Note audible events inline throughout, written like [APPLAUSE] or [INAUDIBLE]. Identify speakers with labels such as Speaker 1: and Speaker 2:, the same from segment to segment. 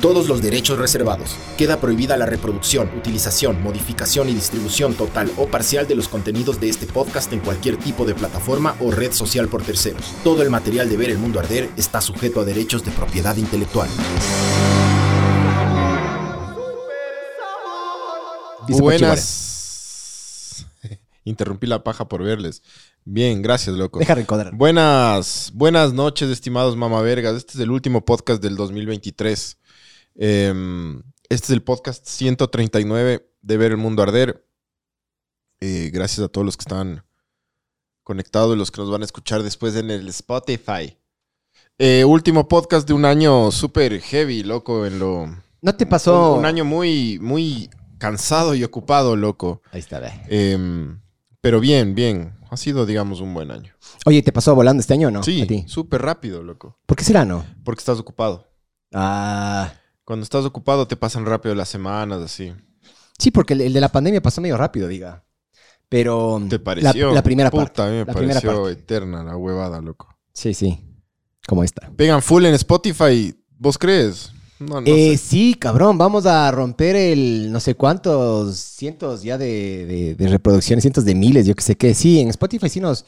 Speaker 1: Todos los derechos reservados. Queda prohibida la reproducción, utilización, modificación y distribución total o parcial de los contenidos de este podcast en cualquier tipo de plataforma o red social por terceros. Todo el material de Ver el Mundo Arder está sujeto a derechos de propiedad intelectual.
Speaker 2: Buenas. [LAUGHS] Interrumpí la paja por verles. Bien, gracias, loco.
Speaker 3: Deja recordar.
Speaker 2: Buenas, buenas noches, estimados mamavergas. Este es el último podcast del 2023. Em, este es el podcast 139 de Ver el Mundo Arder. Eh, gracias a todos los que están conectados y los que nos van a escuchar después en el Spotify. Eh, último podcast de un año súper heavy, loco, en lo...
Speaker 3: ¿No te pasó?
Speaker 2: Un, un año muy, muy cansado y ocupado, loco.
Speaker 3: Ahí está, ve.
Speaker 2: Em, pero bien, bien. Ha sido, digamos, un buen año.
Speaker 3: Oye, ¿te pasó volando este año o no?
Speaker 2: sí, súper rápido, loco.
Speaker 3: ¿Por qué será, no?
Speaker 2: Porque estás ocupado.
Speaker 3: Ah.
Speaker 2: Cuando estás ocupado te pasan rápido las semanas, así.
Speaker 3: Sí, porque el, el de la pandemia pasó medio rápido, diga. Pero.
Speaker 2: ¿Te pareció?
Speaker 3: La, primera
Speaker 2: Puta,
Speaker 3: parte.
Speaker 2: a mí me
Speaker 3: la
Speaker 2: pareció eterna la huevada, loco.
Speaker 3: Sí, sí. Como esta.
Speaker 2: Pegan full en Spotify, ¿vos crees? No, no
Speaker 3: Eh,
Speaker 2: sé.
Speaker 3: sí, cabrón, vamos a romper el no sé cuántos cientos ya de, de- de reproducciones, cientos de miles, yo que sé qué. Sí, en Spotify sí nos.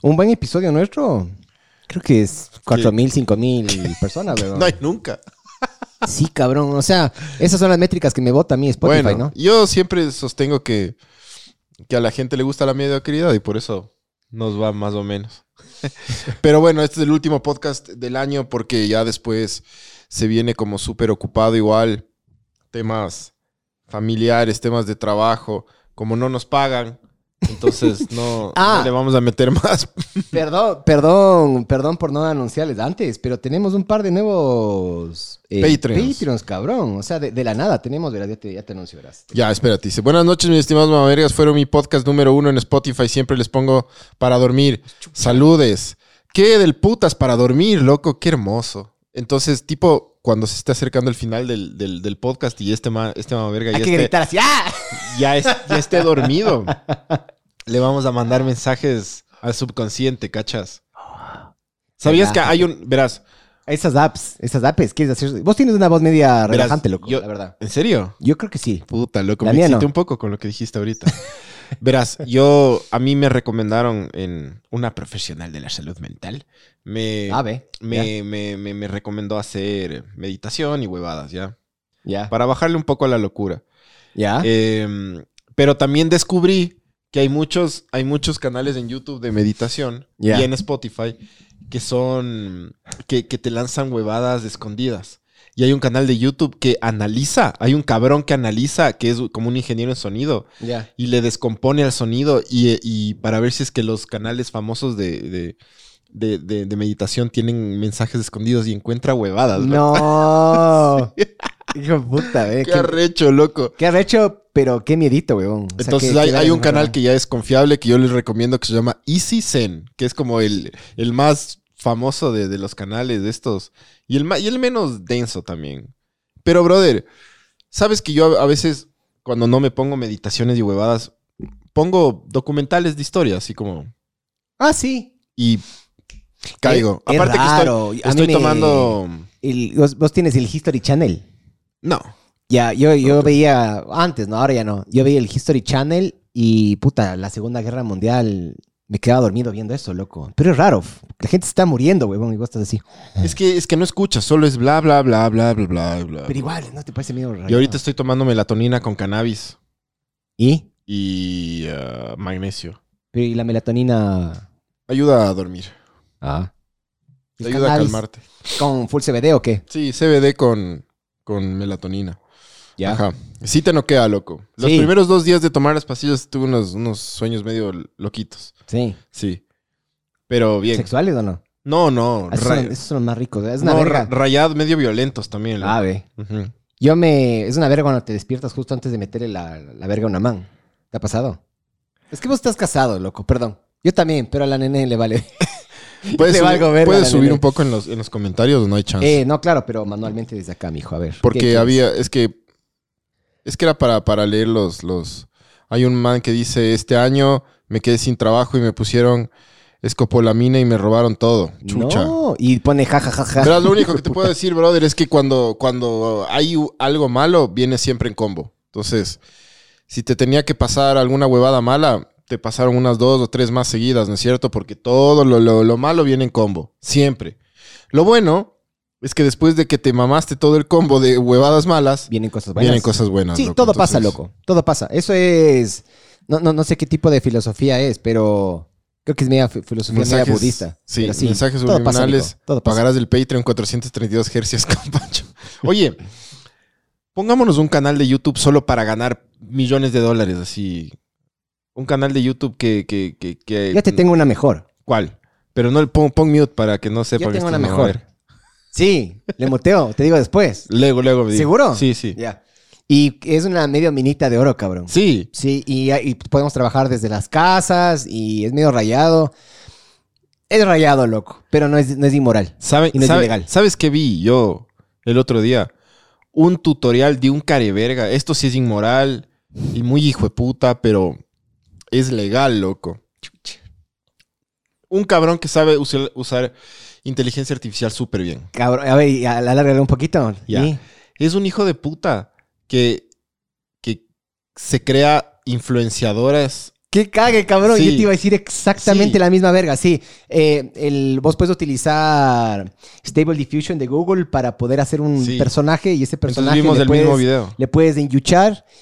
Speaker 3: Un buen episodio nuestro. Creo que es cuatro mil, cinco mil personas, [LAUGHS] weón.
Speaker 2: No hay nunca. [LAUGHS]
Speaker 3: Sí, cabrón. O sea, esas son las métricas que me vota a mí Spotify,
Speaker 2: bueno,
Speaker 3: ¿no?
Speaker 2: yo siempre sostengo que, que a la gente le gusta la mediocridad y por eso nos va más o menos. [LAUGHS] Pero bueno, este es el último podcast del año porque ya después se viene como súper ocupado igual. Temas familiares, temas de trabajo. Como no nos pagan, entonces no, [LAUGHS]
Speaker 3: Ah.
Speaker 2: no le vamos a meter más. [LAUGHS]
Speaker 3: Perdón, perdón, perdón por no anunciarles antes, pero tenemos un par de nuevos eh,
Speaker 2: Patreons.
Speaker 3: Patreons, cabrón. O sea, de, de la nada tenemos, verás, ya te, ya te anuncio, verás.
Speaker 2: Ya, espérate. Dice, buenas noches, mis estimados mamavergas. Fueron mi podcast número uno en Spotify. Siempre les pongo para dormir. Saludes. ¿Qué del putas para dormir, loco? Qué hermoso. Entonces, tipo, cuando se esté acercando el final del, del- del podcast y este, ma, este mamaverga ya,
Speaker 3: Hay que
Speaker 2: esté,
Speaker 3: gritar así, ¡ah!
Speaker 2: ya, es- ya esté dormido, [LAUGHS] le vamos a mandar mensajes al subconsciente, ¿cachas? ¿Sabías que hay un... Verás,
Speaker 3: Esas apps, esas apps, ¿quieres hacer? Vos tienes una voz media
Speaker 2: Verás,
Speaker 3: relajante, loco,
Speaker 2: yo-
Speaker 3: la verdad.
Speaker 2: ¿en serio?
Speaker 3: Yo creo que sí.
Speaker 2: Puta, loco,
Speaker 3: La
Speaker 2: me excité
Speaker 3: no.
Speaker 2: un poco con lo que dijiste ahorita. [LAUGHS] Verás, yo, a mí me recomendaron en una profesional de la salud mental, me,
Speaker 3: Ah, ve.
Speaker 2: me, me, me, me recomendó hacer meditación y huevadas, ¿ya?
Speaker 3: Ya.
Speaker 2: Para bajarle un poco a la locura.
Speaker 3: Ya.
Speaker 2: Eh, pero también descubrí que hay muchos, hay muchos canales en YouTube de meditación y en Spotify que son, que, que te lanzan huevadas escondidas. Y hay un canal de YouTube que analiza, hay un cabrón que analiza, que es como un ingeniero en sonido, y le descompone al sonido y, y para ver si es que los canales famosos de, de, de- de- de meditación tienen mensajes escondidos y encuentra huevadas.
Speaker 3: No. [LAUGHS] [LAUGHS] Hijo de puta, eh.
Speaker 2: Qué
Speaker 3: Qué,
Speaker 2: arrecho, loco.
Speaker 3: qué arrecho, pero qué miedito, weón. O sea,
Speaker 2: Entonces hay, hay un canal que ya es confiable que yo les recomiendo que se llama Easy Zen, que es como el, el más famoso de, de los canales de estos y el, y el menos denso también. Pero, brother, sabes que yo a, a veces cuando no me pongo meditaciones y huevadas, pongo documentales de historia, así como...
Speaker 3: Ah, sí.
Speaker 2: Y caigo.
Speaker 3: Es- es
Speaker 2: Aparte
Speaker 3: raro.
Speaker 2: que estoy, estoy
Speaker 3: me-
Speaker 2: tomando...
Speaker 3: El- vos, vos tienes el History Channel.
Speaker 2: No.
Speaker 3: Ya, yo, yo veía antes, no, ahora ya no. Yo veía el History Channel y puta, la Segunda Guerra Mundial me quedaba dormido viendo eso, loco. Pero es raro. La gente se está muriendo, huevón, y vos estás así.
Speaker 2: Es que, es que no escuchas, solo es bla, bla, bla, bla, bla, bla, bla.
Speaker 3: Pero igual, ¿no te parece medio raro?
Speaker 2: Y ahorita estoy tomando melatonina con cannabis
Speaker 3: ¿Y?
Speaker 2: y ah, magnesio.
Speaker 3: Pero ¿y la melatonina?
Speaker 2: Ayuda a dormir.
Speaker 3: Ah.
Speaker 2: Te
Speaker 3: ¿El
Speaker 2: ayuda a calmarte.
Speaker 3: ¿Con full CBD o qué?
Speaker 2: Sí, CBD con, con melatonina.
Speaker 3: Ya.
Speaker 2: Ajá. Sí te noquea, loco. Los
Speaker 3: Sí.
Speaker 2: primeros dos días de tomar las pastillas tuve unos, unos sueños medio loquitos.
Speaker 3: Sí.
Speaker 2: Sí. Pero bien.
Speaker 3: ¿Sexuales o no?
Speaker 2: No, no.
Speaker 3: Ah, Esos son, esos son los más ricos. Es una
Speaker 2: no,
Speaker 3: verga.
Speaker 2: ra- rayados medio violentos también. loco.
Speaker 3: Ah, ve. Yo me... Es una verga cuando te despiertas justo antes de meterle la, la verga a una man. ¿Te ha pasado? Es que vos estás casado, loco, perdón. Yo también, pero a la nene le vale. [LAUGHS] [LAUGHS]
Speaker 2: ¿Puedes,
Speaker 3: Le valgo verga,
Speaker 2: puedes subir
Speaker 3: nene.
Speaker 2: un poco en los, en los comentarios o no hay chance?
Speaker 3: Eh, no, claro, pero manualmente desde acá, mijo, a ver. ¿qué
Speaker 2: Porque había, es que, es que era para, para leer los, los, hay un man que dice, este año me quedé sin trabajo y me pusieron escopolamina y me robaron todo. Chucha.
Speaker 3: No, y pone jajajaja.
Speaker 2: Verás, lo único que te puedo decir, brother, es que cuando, cuando hay algo malo, viene siempre en combo. Entonces, si te tenía que pasar alguna huevada mala, te pasaron unas dos o tres más seguidas, ¿no es cierto? Porque todo lo, lo- lo malo viene en combo. Siempre. Lo bueno es que después de que te mamaste todo el combo de huevadas malas,
Speaker 3: Vienen cosas buenas.
Speaker 2: vienen cosas buenas.
Speaker 3: Sí,
Speaker 2: loco.
Speaker 3: todo pasa, loco. Todo pasa. Eso es. No, no, no sé qué tipo de filosofía es, pero creo que es media fi- filosofía media
Speaker 2: Mensajes,
Speaker 3: budista.
Speaker 2: Sí,
Speaker 3: Pero
Speaker 2: mensajes
Speaker 3: todo
Speaker 2: subliminales.
Speaker 3: Nico, todo pasa.
Speaker 2: Pagarás del Patreon 432 hercios [LAUGHS] con Pancho. Oye, pongámonos un canal de YouTube solo para ganar millones de dólares, así. Un canal de YouTube que... que, que, que-
Speaker 3: Ya te tengo una mejor.
Speaker 2: ¿Cuál? Pero no le pon, pon mute para que no sepa
Speaker 3: Ya
Speaker 2: que
Speaker 3: tengo una mejor. Sí, le muteo, te digo después.
Speaker 2: Luego, luego me digo.
Speaker 3: ¿Seguro?
Speaker 2: Sí, sí.
Speaker 3: Ya. Y es una medio minita de oro, cabrón.
Speaker 2: Sí.
Speaker 3: Sí, y, y podemos trabajar desde las casas y es medio rayado. Es rayado, loco, pero no es, no es inmoral.
Speaker 2: ¿Sabe-
Speaker 3: Y no es ilegal.
Speaker 2: ¿Sabes qué vi yo el otro día? Un tutorial de un careverga. Esto sí es inmoral y muy hijo de puta, pero es legal, loco. Un cabrón que sabe usar, usar inteligencia artificial súper bien.
Speaker 3: Cabrón, a ver, y alárgale un poquito.
Speaker 2: Ya.
Speaker 3: ¿sí?
Speaker 2: Es un hijo de puta que, que se crea influenciadoras.
Speaker 3: ¡Qué cague, cabrón!
Speaker 2: Sí.
Speaker 3: Yo te iba a decir exactamente
Speaker 2: Sí.
Speaker 3: la misma verga. Sí, eh, el, vos puedes utilizar Stable Diffusion de Google para poder hacer un
Speaker 2: Sí.
Speaker 3: personaje y ese personaje le, puedes,
Speaker 2: mismo video.
Speaker 3: le puedes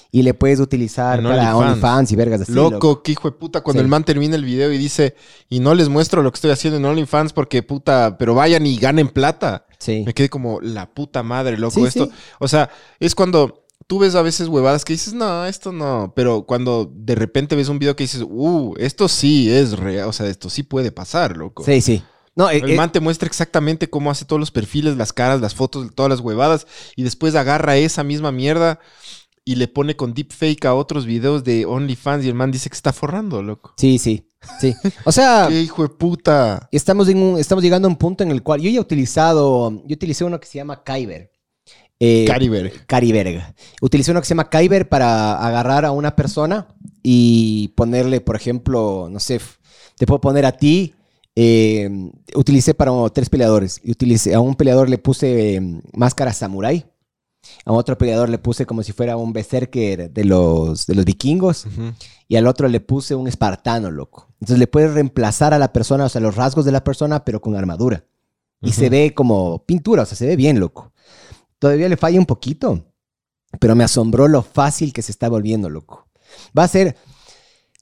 Speaker 3: y le puedes utilizar para
Speaker 2: OnlyFans.
Speaker 3: Y vergas así.
Speaker 2: Loco, qué hijo de puta. Cuando el man termina el video y dice, y no les muestro lo que estoy haciendo en OnlyFans porque puta, pero vayan y ganen plata.
Speaker 3: Sí.
Speaker 2: Me quedé como la puta madre, loco. Esto, o sea, es cuando tú ves a veces huevadas que dices, no, esto no. Pero cuando de repente ves un video que dices, uh, esto sí es real. O sea, esto sí puede pasar, loco.
Speaker 3: Sí, sí. No, eh,
Speaker 2: El
Speaker 3: eh,
Speaker 2: man te muestra exactamente cómo hace todos los perfiles, las caras, las fotos, todas las huevadas. Y después agarra esa misma mierda y le pone con deepfake a otros videos de OnlyFans. Y el man dice que está forrando, loco.
Speaker 3: sí, sí, sí. O sea, [LAUGHS]
Speaker 2: ¡Qué hijo de puta!
Speaker 3: estamos, en un- estamos llegando a un punto en el cual yo ya he utilizado, yo utilicé uno que se llama Kyber. Eh,
Speaker 2: Cariberg.
Speaker 3: Cariberga. Utilicé uno que se llama Kyber para agarrar a una persona y ponerle, por ejemplo, no sé, te puedo poner a ti. eh, utilicé para oh, tres peleadores. Y utilicé, a un peleador le puse eh, máscara samurai. A otro peleador le puse como si fuera un berserker de los, de los vikingos. Y al otro le puse un espartano, loco. Entonces le puedes reemplazar a la persona, o sea, los rasgos de la persona, pero con armadura. Y se ve como pintura, o sea, se ve bien, loco. Todavía le falla un poquito, pero me asombró lo fácil que se está volviendo, loco. Va a ser.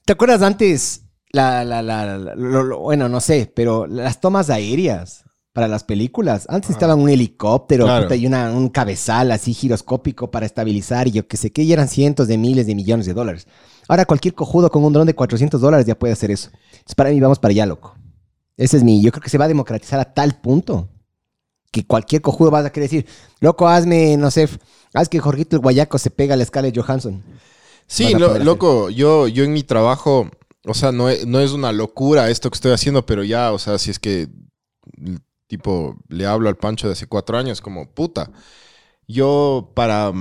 Speaker 3: ¿Te acuerdas antes? La, la, la, la- lo- lo- bueno, no sé, pero las tomas aéreas para las películas. Antes
Speaker 2: Ajá.
Speaker 3: estaba un helicóptero
Speaker 2: Claro.
Speaker 3: puta, y una- un cabezal así giroscópico para estabilizar y yo qué sé qué, y eran cientos de miles de millones de dólares. Ahora cualquier cojudo con un dron de 400 dólares ya puede hacer eso. Entonces, para mí vamos para allá, loco. Ese es mi. Yo creo que se va a democratizar a tal punto que cualquier cojudo va a querer decir, loco, hazme, no sé, haz que Jorgito el Guayaco se pega a la escala de Johansson.
Speaker 2: Sí, lo- loco, yo, yo en mi trabajo, o sea, no es, no es una locura esto que estoy haciendo, pero ya, o sea, si es que, tipo, le hablo al Pancho de hace cuatro años, como, puta, yo para,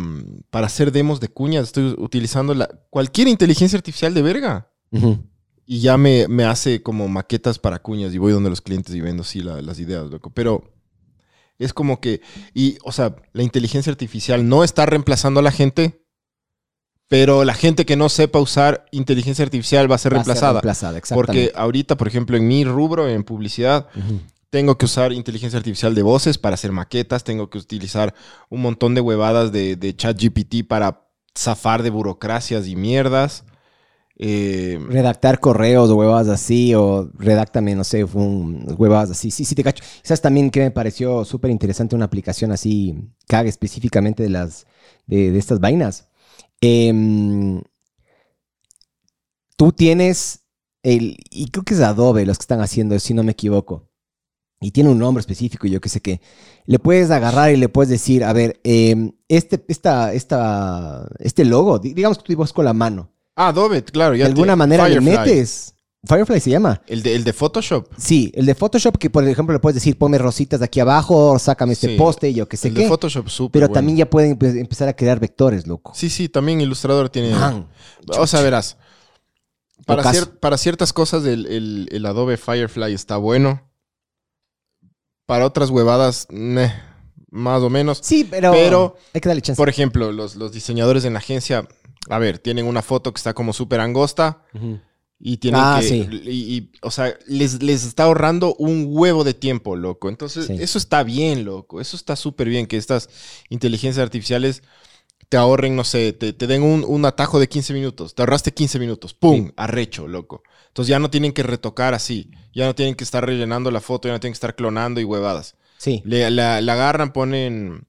Speaker 2: para hacer demos de cuñas estoy utilizando la, cualquier inteligencia artificial de verga. Y ya me, me hace como maquetas para cuñas y voy donde los clientes y vendo así la- las ideas, loco. Pero es como que, y, o sea, la inteligencia artificial no está reemplazando a la gente, pero la gente que no sepa usar inteligencia artificial va a ser
Speaker 3: Va a ser
Speaker 2: reemplazada. porque ahorita, por ejemplo, en mi rubro, en publicidad, tengo que usar inteligencia artificial de voces para hacer maquetas, tengo que utilizar un montón de huevadas de, de chat GPT para zafar de burocracias y mierdas. Eh,
Speaker 3: Redactar correos o huevadas así, o redáctame, no sé, un, huevadas así. Sí, sí, te cacho. ¿Sabes también que me pareció súper interesante una aplicación así haga específicamente de, las, de, estas vainas? Em, tú tienes el, y creo que es Adobe los que están haciendo, si no me equivoco. Y tiene un nombre específico, yo que sé que le puedes agarrar y le puedes decir, a ver, em, este, esta, esta, este logo, di- digamos que tú dibujas con la mano.
Speaker 2: Ah, Adobe, claro. Ya
Speaker 3: de alguna manera
Speaker 2: Firefly.
Speaker 3: le metes Firefly se llama.
Speaker 2: El de, el de Photoshop.
Speaker 3: Sí, el de Photoshop que por ejemplo le puedes decir ponme rositas de aquí abajo, sácame este poste, yo qué sé
Speaker 2: el
Speaker 3: qué.
Speaker 2: de Photoshop súper
Speaker 3: Pero
Speaker 2: bueno.
Speaker 3: también ya pueden empe- empezar a crear vectores, loco.
Speaker 2: Sí, sí, también Illustrator tiene...
Speaker 3: Man,
Speaker 2: O sea, verás. Para,
Speaker 3: Locazo.
Speaker 2: cier- para ciertas cosas el, el- el Adobe Firefly está bueno. Para otras huevadas, meh, más o menos.
Speaker 3: Sí, pero,
Speaker 2: Pero,
Speaker 3: hay que darle chance.
Speaker 2: Por ejemplo, los, los diseñadores en la agencia, a ver, tienen una foto que está como súper angosta y tienen
Speaker 3: Ah,
Speaker 2: que...
Speaker 3: sí.
Speaker 2: y, y, o sea, les, les está ahorrando un huevo de tiempo, loco. Entonces,
Speaker 3: Sí.
Speaker 2: eso está bien, loco. Eso está súper bien, que estas inteligencias artificiales te ahorren, no sé, te, te den un, un atajo de 15 minutos. Te ahorraste 15 minutos. ¡Pum!
Speaker 3: Sí.
Speaker 2: Arrecho, loco. Entonces ya no tienen que retocar así. Ya no tienen que estar rellenando la foto, ya no tienen que estar clonando y huevadas.
Speaker 3: Sí.
Speaker 2: Le, la, la agarran, ponen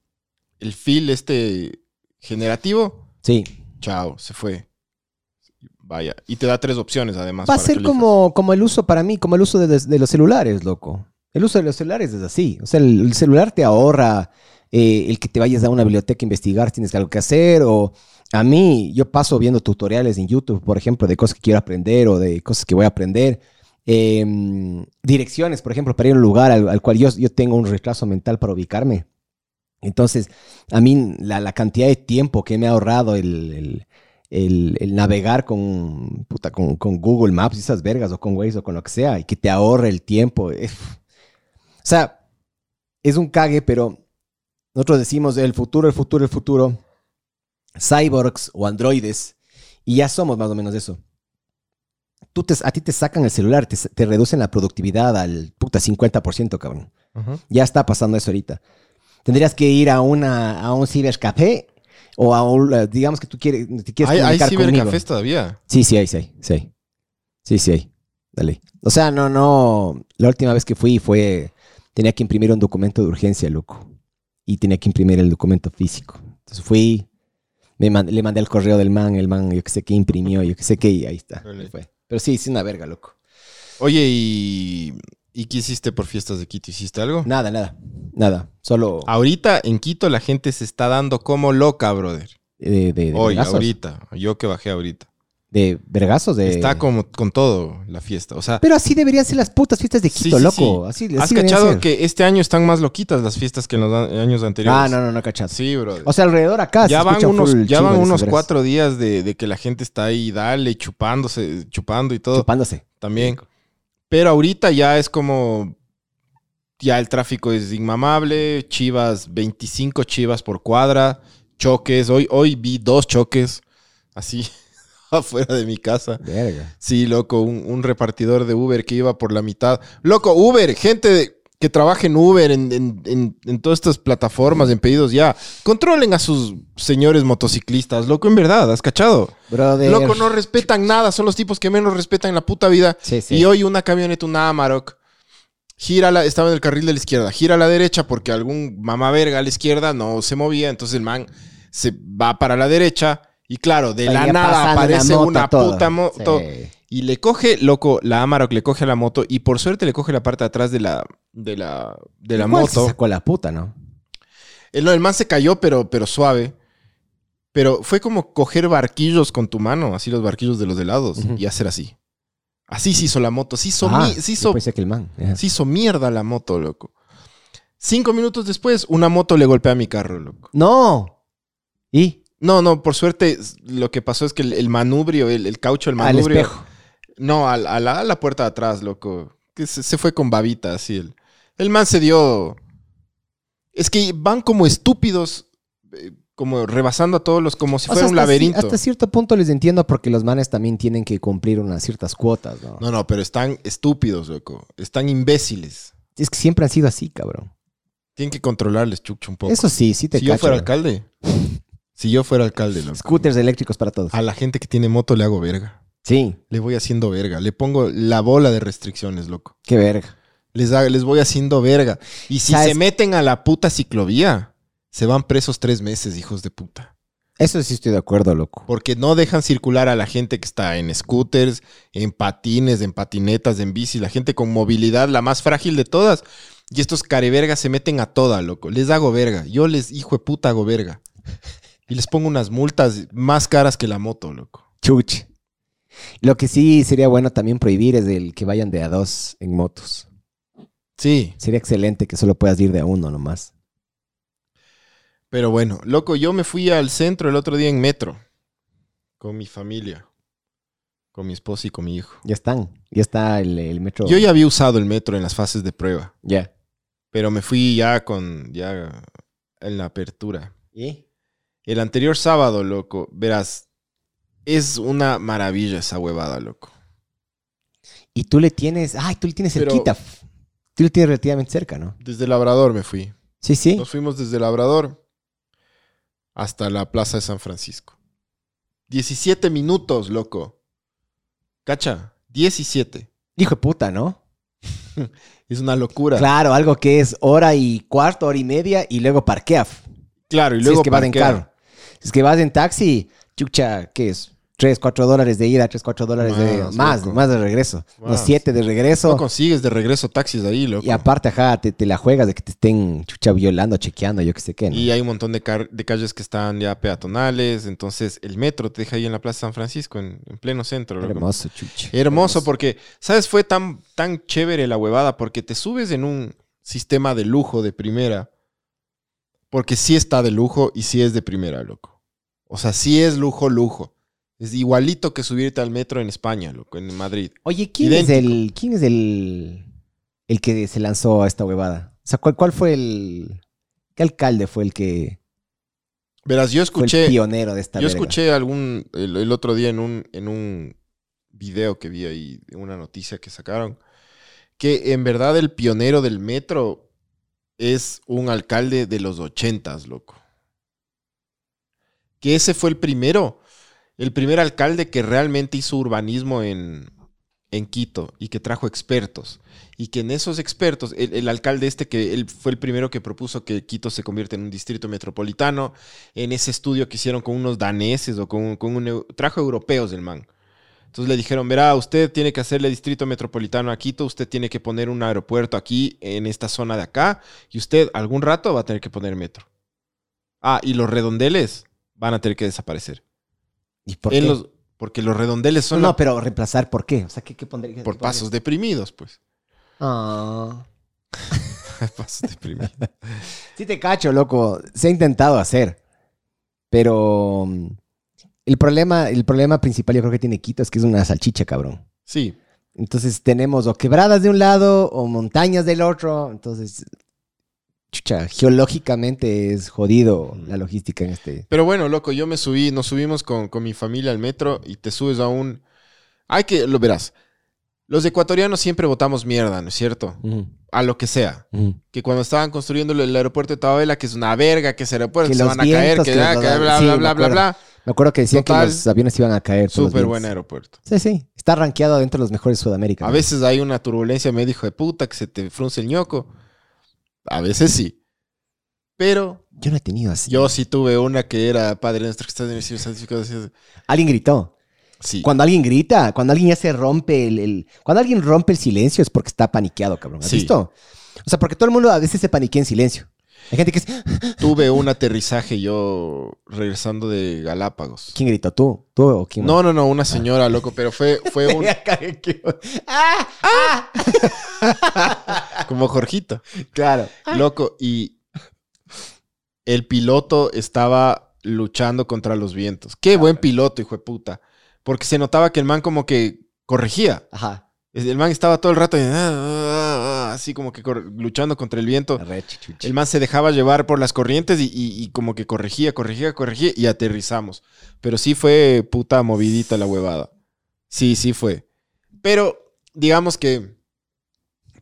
Speaker 2: el fill este generativo.
Speaker 3: Sí.
Speaker 2: Chao, se fue. Vaya. Y te da tres opciones además.
Speaker 3: Va a ser como, como el uso para mí, como el uso de, de los celulares, loco. El uso de los celulares es así. O sea, el, el celular te ahorra eh, el que te vayas a una biblioteca a investigar, tienes algo que hacer. O a mí, yo paso viendo tutoriales en YouTube, por ejemplo, de cosas que quiero aprender o de cosas que voy a aprender. Eh, direcciones, por ejemplo, para ir a un lugar al, al cual yo, yo tengo un retraso mental para ubicarme. Entonces, a mí la, la cantidad de tiempo que me ha ahorrado el, el- el- el navegar con, puta, con, con Google Maps y esas vergas, o con Waze, o con lo que sea, y que te ahorre el tiempo. eh. O sea, es un cague, pero nosotros decimos el futuro, el futuro, el futuro, cyborgs o androides, y ya somos más o menos eso. Tú te- a ti te sacan el celular, te, te reducen la productividad al puta 50%, cabrón. Ya está pasando eso ahorita. Tendrías que ir a, una, a un cibercafé o a un, eh, digamos que tú quieres, te quieres
Speaker 2: Hay, hay
Speaker 3: comunicar conmigo.
Speaker 2: cibercafés todavía.
Speaker 3: Sí, sí hay, sí hay, sí hay. Sí, sí hay. Dale. O sea, no, no. La última vez que fui fue, tenía que imprimir un documento de urgencia, loco. Y tenía que imprimir el documento físico. Entonces fui, me le mandé el correo del man, el man, yo que sé qué imprimió, yo que sé qué, y ahí está. Fue. Pero sí, sí, una verga, loco.
Speaker 2: Oye, ¿y, ¿y qué hiciste por fiestas de Quito? ¿Hiciste algo?
Speaker 3: Nada, nada. Nada. Solo
Speaker 2: Ahorita en Quito la gente se está dando como loca, brother.
Speaker 3: de, de, de
Speaker 2: Hoy,
Speaker 3: vergazos.
Speaker 2: ahorita. Yo que bajé ahorita.
Speaker 3: De vergazos, de...
Speaker 2: Está como con todo la fiesta. O sea,
Speaker 3: Pero así deberían ser las putas fiestas de Quito,
Speaker 2: sí,
Speaker 3: loco.
Speaker 2: sí.
Speaker 3: Así,
Speaker 2: ¿has
Speaker 3: así deberían
Speaker 2: cachado
Speaker 3: ser.
Speaker 2: que este año están más loquitas las fiestas que en los a- años anteriores?
Speaker 3: Ah, no, no, no, cachado.
Speaker 2: Sí, brother.
Speaker 3: O sea, alrededor acá
Speaker 2: ya
Speaker 3: se
Speaker 2: van
Speaker 3: escucha
Speaker 2: unos,
Speaker 3: full
Speaker 2: ya van
Speaker 3: de
Speaker 2: unos
Speaker 3: esas
Speaker 2: cuatro días de, de que la gente está ahí, dale, chupándose, chupando y todo.
Speaker 3: Chupándose.
Speaker 2: también. Pero ahorita ya es como. Ya el tráfico es inmamable. Chivas, 25 chivas por cuadra. Choques. Hoy, hoy vi dos choques. Así, [LAUGHS] afuera de mi casa.
Speaker 3: Verga.
Speaker 2: Sí, loco, un, un repartidor de Uber que iba por la mitad. Loco, Uber, gente de- que trabaja en Uber, en, en- en- en todas estas plataformas, en pedidos ya. Controlen a sus señores motociclistas, loco, en verdad, ¿has cachado?
Speaker 3: Brother.
Speaker 2: Loco, no respetan nada, son los tipos que menos respetan en la puta vida.
Speaker 3: Sí, sí.
Speaker 2: Y hoy una camioneta, una Amarok, gira la, estaba en el carril de la izquierda, gira a la derecha porque algún mamá verga a la izquierda no se movía, entonces el man se va para la derecha y claro, de la nada aparece
Speaker 3: moto,
Speaker 2: una
Speaker 3: todo.
Speaker 2: puta moto
Speaker 3: Sí.
Speaker 2: Y le coge, loco, la Amarok le coge a la moto y por suerte le coge la parte de atrás de la, de la, de la
Speaker 3: Igual se
Speaker 2: moto.
Speaker 3: sacó la puta, ¿no?
Speaker 2: El, no, el man se cayó, pero, pero suave. Pero fue como coger barquillos con tu mano, así los barquillos de los helados,
Speaker 3: Ujú.
Speaker 2: y hacer así. Así se hizo la moto. Se hizo,
Speaker 3: Ah,
Speaker 2: se hizo,
Speaker 3: que el man.
Speaker 2: se hizo mierda la moto, loco. Cinco minutos después, una moto le golpea a mi carro, loco.
Speaker 3: No. ¿Y?
Speaker 2: No, no, por suerte, lo que pasó es que el, el manubrio, el, el caucho
Speaker 3: Al
Speaker 2: manubrio.
Speaker 3: espejo.
Speaker 2: No, a, la- a la, puerta de atrás, loco. Que se, se fue con babita, así. El, el man se dio. Es que van como estúpidos, eh, como rebasando a todos los, como si
Speaker 3: O
Speaker 2: fuera
Speaker 3: sea,
Speaker 2: un laberinto.
Speaker 3: Hasta cierto punto les entiendo porque los manes también tienen que cumplir unas ciertas cuotas, ¿no?
Speaker 2: No, no, pero están estúpidos, loco. Están imbéciles.
Speaker 3: Es que siempre han sido así, cabrón.
Speaker 2: Tienen que controlarles, chucho, un poco.
Speaker 3: Eso sí, sí te
Speaker 2: si yo fuera
Speaker 3: ¿no?
Speaker 2: alcalde. [LAUGHS] Si yo fuera alcalde, loco.
Speaker 3: Scooters eléctricos para todos.
Speaker 2: A la gente que tiene moto le hago verga.
Speaker 3: Sí,
Speaker 2: Le voy haciendo verga. Le pongo la bola de restricciones, loco.
Speaker 3: qué verga.
Speaker 2: Les, les voy haciendo verga. Y si
Speaker 3: ¿Sabes?
Speaker 2: se meten a la puta ciclovía, se van presos tres meses, hijos de puta.
Speaker 3: Eso sí estoy de acuerdo, loco.
Speaker 2: Porque no dejan circular a la gente que está en scooters, en patines, en patinetas, en bici, la gente con movilidad, la más frágil de todas. Y estos carevergas se meten a toda, loco. Les hago verga. Yo les, hijo de puta, hago verga. Y les pongo unas multas más caras que la moto, loco.
Speaker 3: Chuch. Lo que sí sería bueno también prohibir es el que vayan de a dos en motos.
Speaker 2: Sí,
Speaker 3: Sería excelente que solo puedas ir de a uno nomás.
Speaker 2: pero bueno, loco, yo me fui al centro el otro día en metro con mi familia, con mi esposa y con mi hijo.
Speaker 3: Ya están. Ya está el, el metro.
Speaker 2: Yo ya había usado el metro en las fases de prueba,
Speaker 3: Ya.
Speaker 2: pero me fui ya con ya en la apertura.
Speaker 3: ¿Y?
Speaker 2: El anterior sábado, loco, verás, es una maravilla esa huevada, loco.
Speaker 3: Y tú le tienes. Ay, tú le tienes
Speaker 2: Pero-
Speaker 3: cerquita. Tú le tienes relativamente cerca, ¿no?
Speaker 2: Desde Labrador me fui.
Speaker 3: Sí, sí.
Speaker 2: Nos fuimos desde Labrador hasta la Plaza de San Francisco. 17 minutos, loco. ¿Cacha? 17.
Speaker 3: Hijo de puta, ¿no? [LAUGHS]
Speaker 2: Es una locura.
Speaker 3: Claro, algo que es hora y cuarto, hora y media y luego parquea.
Speaker 2: Claro, y
Speaker 3: Si
Speaker 2: luego
Speaker 3: es que vas en carro. Si es que vas en taxi, chucha, ¿qué es? 3, 4 dólares de ida, 3, 4 dólares de
Speaker 2: Más,
Speaker 3: más,
Speaker 2: loco.
Speaker 3: más de regreso.
Speaker 2: Más.
Speaker 3: 7 de regreso.
Speaker 2: No consigues de regreso taxis ahí, loco.
Speaker 3: y aparte, ajá, te, te la juegas de que te estén chucha violando, chequeando, yo qué sé qué. ¿no?
Speaker 2: Y hay un montón de, calles que están ya peatonales. Entonces, el metro te deja ahí en la Plaza San Francisco, en, en pleno centro. loco.
Speaker 3: Hermoso, chucha.
Speaker 2: Hermoso, porque, ¿sabes? Fue tan, tan chévere la huevada, porque te subes en un sistema de lujo de primera. Porque sí está de lujo y sí es de primera, loco. O sea, sí es lujo, lujo. Es igualito que subirte al metro en España, loco, en Madrid.
Speaker 3: Oye, ¿quién es el, quién es el, el que se lanzó a esta huevada? O sea, ¿cuál, cuál fue el, qué alcalde fue el que
Speaker 2: Verás, yo
Speaker 3: fue el
Speaker 2: escuché,
Speaker 3: pionero de esta
Speaker 2: yo
Speaker 3: verga?
Speaker 2: escuché algún, el, el otro día en un, en un video que vi ahí, una noticia que sacaron, que en verdad el pionero del metro es un alcalde de los ochentas, loco. Que ese fue el primero, el primer alcalde que realmente hizo urbanismo en, en Quito y que trajo expertos. Y que en esos expertos, el, alcalde este que él fue el primero que propuso que Quito se convierta en un distrito metropolitano, en ese estudio que hicieron con unos daneses o con, con un... Trajo europeos el man. Entonces le dijeron, verá, usted tiene que hacerle distrito metropolitano a Quito, usted tiene que poner un aeropuerto aquí, en esta zona de acá, y usted algún rato va a tener que poner metro. Ah, y los redondeles van a tener que desaparecer.
Speaker 3: ¿Y por qué?
Speaker 2: los- porque los redondeles son
Speaker 3: no,
Speaker 2: la-
Speaker 3: pero reemplazar, ¿por qué? O sea, ¿qué, qué pondría?
Speaker 2: por pasos deprimidos, pues.
Speaker 3: Ah. [LAUGHS]
Speaker 2: pasos deprimidos.
Speaker 3: Sí te cacho, loco. Se ha intentado hacer. Pero mm, el problema, el problema principal yo creo que tiene Quito es que es una salchicha, cabrón.
Speaker 2: Sí,
Speaker 3: Entonces tenemos o quebradas de un lado o montañas del otro. Entonces, chucha, geológicamente es jodido la logística en este.
Speaker 2: Pero bueno, loco, yo me subí, nos subimos con, con mi familia al metro y te subes a un... Hay que, lo verás. Los ecuatorianos siempre votamos mierda, ¿no es cierto? A lo que sea. Que cuando estaban construyendo el aeropuerto de Tababela, que es una verga, que ese aeropuerto
Speaker 3: Que
Speaker 2: se van a caer, que,
Speaker 3: que dan-
Speaker 2: bla,
Speaker 3: sí,
Speaker 2: bla, bla, bla,
Speaker 3: acuerdo.
Speaker 2: bla.
Speaker 3: Me acuerdo que decían
Speaker 2: Total.
Speaker 3: que los aviones iban a caer.
Speaker 2: Súper buen aeropuerto.
Speaker 3: Sí, sí. Está rankeado dentro de los mejores de Sudamérica.
Speaker 2: A
Speaker 3: ¿no?
Speaker 2: veces hay una turbulencia medio hijo de puta que se te frunce el ñoco. A veces sí. Pero
Speaker 3: Yo no he tenido así.
Speaker 2: yo sí tuve una que era Padre nuestro que estás en el cielo santificado seas".
Speaker 3: Alguien gritó.
Speaker 2: Sí.
Speaker 3: Cuando alguien grita, cuando alguien ya se rompe el, el- Cuando alguien rompe el silencio es porque está paniqueado, cabrón. ¿Has
Speaker 2: Sí.
Speaker 3: visto? O sea, porque todo el mundo a veces se paniquea en silencio. Hay gente que es...
Speaker 2: Tuve un aterrizaje yo regresando de Galápagos.
Speaker 3: ¿Quién gritó? ¿Tú? ¿Tú o quién?
Speaker 2: No, no, no, una señora, loco, pero fue, fue [LAUGHS] un,
Speaker 3: ¡Ah! ¡Ah! [LAUGHS]
Speaker 2: como Jorgito,
Speaker 3: Claro.
Speaker 2: loco, y el piloto estaba luchando contra los vientos. Qué buen piloto, hijo de puta. Porque se notaba que el man como que corregía.
Speaker 3: Ajá.
Speaker 2: El man estaba todo el rato ah, ah, ah, así como que luchando contra el viento. El man se dejaba llevar por las corrientes y, y- y como que corregía, corregía, corregía y aterrizamos. Pero sí fue puta movidita la huevada. Sí, sí fue. Pero digamos que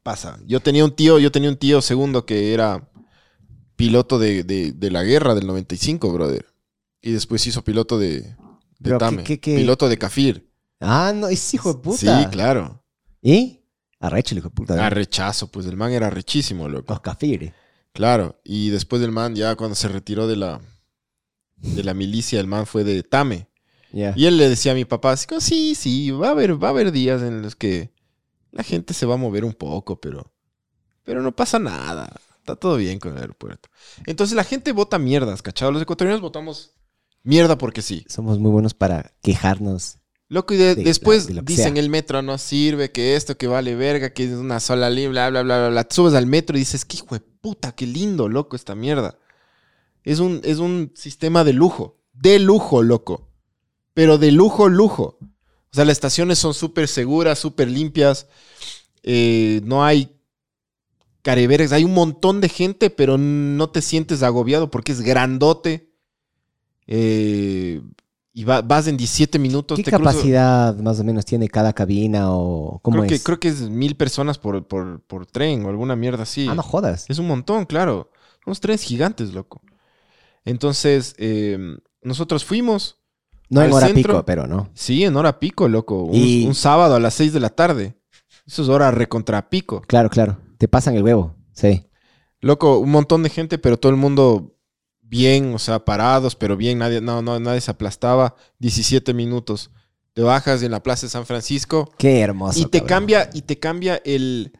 Speaker 2: pasa. Yo tenía un tío, yo tenía un tío segundo que era piloto de, de- de la guerra del 95, brother. Y después hizo piloto de, de
Speaker 3: Pero, ¿qué-
Speaker 2: Tame.
Speaker 3: qué- qué?
Speaker 2: Piloto de Cafir.
Speaker 3: Ah, no, es hijo de puta.
Speaker 2: Sí, claro.
Speaker 3: ¿Y? Arrecho, de puta.
Speaker 2: A rechazo, pues el man era rechísimo, loco.
Speaker 3: Los cafires.
Speaker 2: Claro, y después del man, ya cuando se retiró de la, de la milicia, el man fue de Tame. Y él le decía a mi papá, así como, sí, sí, va a haber, va a haber días en los que la gente se va a mover un poco, pero, pero no pasa nada. Está todo bien con el aeropuerto. Entonces la gente vota mierdas, ¿cachado? Los ecuatorianos votamos mierda porque sí.
Speaker 3: Somos muy buenos para quejarnos
Speaker 2: Loco, y de-
Speaker 3: De-
Speaker 2: después
Speaker 3: de
Speaker 2: dicen
Speaker 3: sea.
Speaker 2: el metro no sirve, que esto, que vale verga, que es una sola línea, bla, bla, bla, bla, bla. Te subes al metro y dices, qué hijo de puta, qué lindo, loco, esta mierda. Es un, es un sistema de lujo. De lujo, loco. Pero de lujo, lujo. O sea, las estaciones son súper seguras, súper limpias. Eh, no hay careveres. Hay un montón de gente, pero no te sientes agobiado porque es grandote. Eh, y va- vas en 17 minutos.
Speaker 3: ¿Qué
Speaker 2: te
Speaker 3: capacidad más o menos tiene cada cabina o cómo
Speaker 2: creo, que,
Speaker 3: es?
Speaker 2: creo que es mil personas por, por, por tren o alguna mierda así.
Speaker 3: Ah, no jodas.
Speaker 2: Es un montón, claro. Son unos trenes gigantes, loco. Entonces, eh, nosotros fuimos.
Speaker 3: No en hora
Speaker 2: centro.
Speaker 3: pico, pero no.
Speaker 2: Sí, en hora pico, loco. Un,
Speaker 3: Y-
Speaker 2: un sábado a las 6 de la tarde. Eso es hora recontra pico.
Speaker 3: Claro, claro. Te pasan el huevo. Sí.
Speaker 2: Loco, un montón de gente, pero todo el mundo bien, o sea, parados, pero bien, nadie, no, no, nadie se aplastaba. 17 minutos. Te bajas en la Plaza de San Francisco
Speaker 3: Qué hermoso.
Speaker 2: y te
Speaker 3: cabrón.
Speaker 2: cambia, y te cambia el,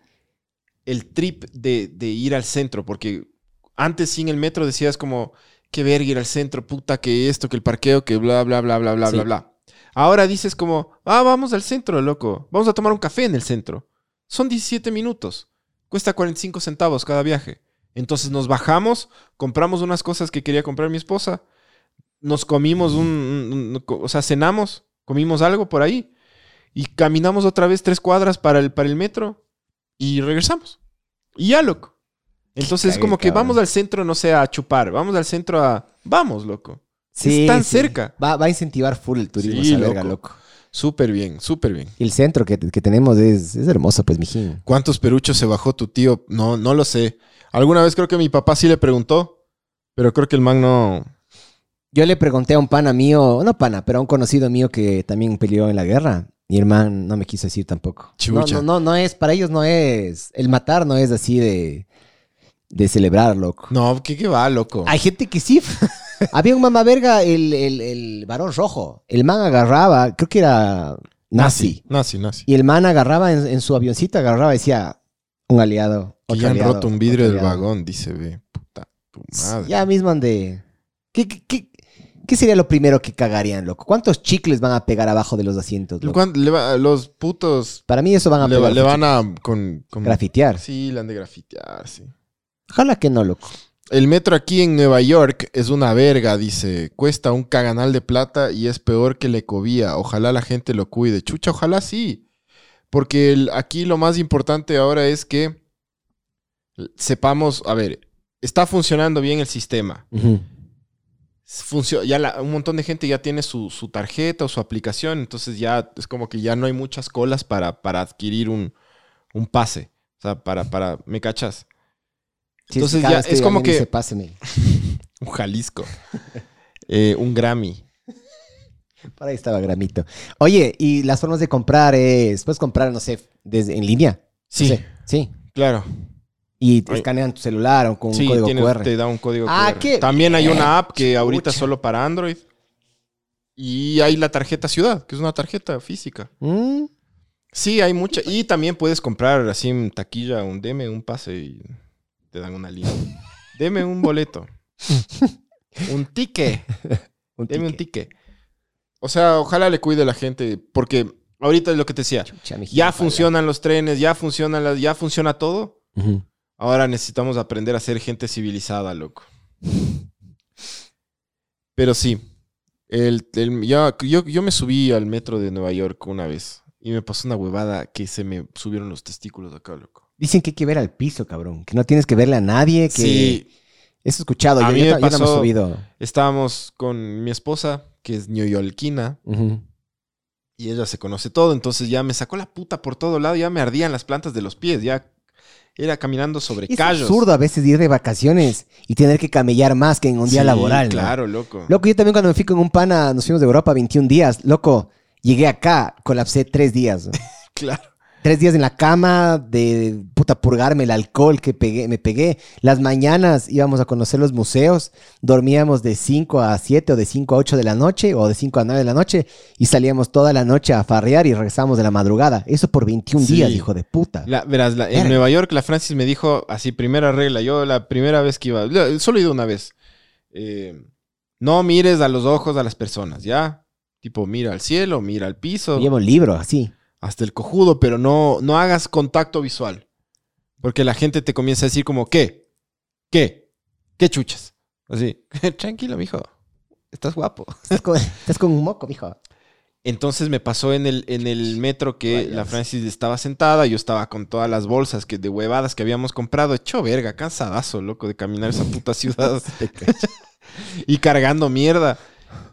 Speaker 2: el trip de, de ir al centro, porque antes sin el metro decías como, qué verga ir al centro, puta, que esto, que el parqueo, que bla, bla, bla, bla, bla,
Speaker 3: Sí.
Speaker 2: bla, bla. Ahora dices como, ah, vamos al centro, loco. Vamos a tomar un café en el centro. Son 17 minutos. Cuesta 45 centavos cada viaje. Entonces nos bajamos, compramos unas cosas que quería comprar mi esposa, nos comimos un, un- un- o sea, cenamos, comimos algo por ahí y caminamos otra vez tres cuadras para el, para el metro y regresamos. Y ya, loco. Entonces es como que vamos al centro, no sé, a chupar, vamos al centro a... Vamos, loco.
Speaker 3: Sí,
Speaker 2: es tan
Speaker 3: sí.
Speaker 2: cerca.
Speaker 3: Va, va a incentivar full el turismo,
Speaker 2: Sí,
Speaker 3: esa verga,
Speaker 2: loco.
Speaker 3: loco.
Speaker 2: Súper bien, súper bien.
Speaker 3: Y el centro que, que tenemos es, es hermoso, pues, mijín.
Speaker 2: ¿Cuántos peruchos se bajó tu tío? No, no lo sé. Alguna vez creo que mi papá sí le preguntó, pero creo que el man no...
Speaker 3: Yo le pregunté a un pana mío, no pana, pero a un conocido mío que también peleó en la guerra. Y el man no me quiso decir tampoco. No,
Speaker 2: Chucha.
Speaker 3: no, no, no es, para ellos no es, el matar no es así de, de celebrar, loco.
Speaker 2: No, ¿qué, qué va, loco?
Speaker 3: Hay gente que sí. [LAUGHS] Había un mamá verga, el, el, el varón rojo. El man agarraba, creo que era nazi.
Speaker 2: Nazi, nazi.
Speaker 3: Y el man agarraba en, en su avioncito, agarraba y decía, un aliado. Otro
Speaker 2: ya han
Speaker 3: aliado,
Speaker 2: roto un vidrio del
Speaker 3: aliado".
Speaker 2: vagón, dice, ve. Puta, tu madre.
Speaker 3: Ya mismo han de... ¿Qué, qué, qué- qué sería lo primero que cagarían, loco? ¿Cuántos chicles van a pegar abajo de los asientos? loco?
Speaker 2: Cuando le va- los putos
Speaker 3: Para mí eso van a
Speaker 2: le, va-
Speaker 3: pegar.
Speaker 2: le van a con, con-
Speaker 3: grafitear.
Speaker 2: Sí, le han de grafitear, sí.
Speaker 3: Ojalá que no, loco.
Speaker 2: El metro aquí en Nueva York es una verga, dice. Cuesta un caganal de plata y es peor que la ecovía. Ojalá la gente lo cuide. Chucha, ojalá sí. Porque el- aquí lo más importante ahora es que sepamos, a ver, está funcionando bien el sistema.
Speaker 3: Ujú.
Speaker 2: Funcio- ya la- un montón de gente ya tiene su, su tarjeta o su aplicación, entonces ya es como que ya no hay muchas colas para, para adquirir un, un pase. O sea, para, para, ¿me cachas?
Speaker 3: Sí,
Speaker 2: Entonces ya es como que-. [LAUGHS] Un Jalisco. Eh, un Grammy. [LAUGHS]
Speaker 3: Por ahí estaba Gramito. Oye, y las formas de comprar es... Puedes comprar, no sé, desde, en línea.
Speaker 2: Sí,
Speaker 3: No sé, Sí.
Speaker 2: claro.
Speaker 3: Y te escanean tu celular o con un
Speaker 2: sí,
Speaker 3: código
Speaker 2: tienes-
Speaker 3: QR.
Speaker 2: te da un código
Speaker 3: Ah,
Speaker 2: QR.
Speaker 3: qué
Speaker 2: También hay una app que ahorita
Speaker 3: Chucha.
Speaker 2: solo para Android. Y hay la tarjeta ciudad, que es una tarjeta física.
Speaker 3: Mm,
Speaker 2: Sí, hay mucha. Y también puedes comprar así en taquilla un deme, un pase y te dan una línea. [LAUGHS] Deme un boleto. [LAUGHS] un ticket.
Speaker 3: un
Speaker 2: Deme un
Speaker 3: ticket.
Speaker 2: O sea, ojalá le cuide la gente, porque ahorita es lo que te decía.
Speaker 3: Chucha,
Speaker 2: Ya funcionan los trenes, ya funcionan las, ya funciona todo. Ahora necesitamos aprender a ser gente civilizada, loco. Pero sí. El, yo, yo me subí al metro de Nueva York una vez y me pasó una huevada que se me subieron los testículos acá, loco.
Speaker 3: Dicen que hay que ver al piso, cabrón. Que no tienes que verle a nadie. Que...
Speaker 2: Sí,
Speaker 3: Eso he escuchado.
Speaker 2: A
Speaker 3: Yo,
Speaker 2: mí
Speaker 3: yo
Speaker 2: me
Speaker 3: yo no me he
Speaker 2: pasó-
Speaker 3: subido.
Speaker 2: estábamos con mi esposa, que es neoyorquina,
Speaker 3: Ujú.
Speaker 2: y ella se conoce todo, entonces ya me sacó la puta por todo lado, ya me ardían las plantas de los pies, ya era caminando sobre
Speaker 3: Es
Speaker 2: callos.
Speaker 3: absurdo a veces ir de vacaciones y tener que camellar más que en un día
Speaker 2: Sí,
Speaker 3: laboral. ¿no?
Speaker 2: Claro, loco.
Speaker 3: Loco, yo también cuando me fui con un pana, nos fuimos de Europa 21 días. Loco, llegué acá, colapsé tres días. ¿no? [LAUGHS]
Speaker 2: Claro.
Speaker 3: Tres días en la cama, de puta purgarme el alcohol que pegué, me pegué. Las mañanas íbamos a conocer los museos, dormíamos de 5 a 7 o de 5 a 8 de la noche o de 5 a 9 de la noche y salíamos toda la noche a farrear y regresábamos de la madrugada. Eso por 21
Speaker 2: Sí.
Speaker 3: días, hijo de puta.
Speaker 2: La- verás, la- en. Nueva York la Francis me dijo así, primera regla, yo la primera vez que iba, solo he ido una vez, eh, no mires a los ojos a las personas, ¿ya? Tipo, mira al cielo, mira al piso,
Speaker 3: Llevo un libro, así.
Speaker 2: Hasta el cojudo, pero no, no hagas contacto visual. Porque la gente te comienza a decir como, ¿qué? ¿Qué? ¿Qué chuchas? Así, [LAUGHS] tranquilo, mijo. Estás guapo. [LAUGHS]
Speaker 3: Estás con, estás con un moco, mijo.
Speaker 2: Entonces me pasó en el, en el metro que la Francis estaba sentada, yo estaba con todas las bolsas que, de huevadas que habíamos comprado, hecho verga, cansadazo, loco, de caminar esa puta [LAUGHS] ciudad y cargando mierda.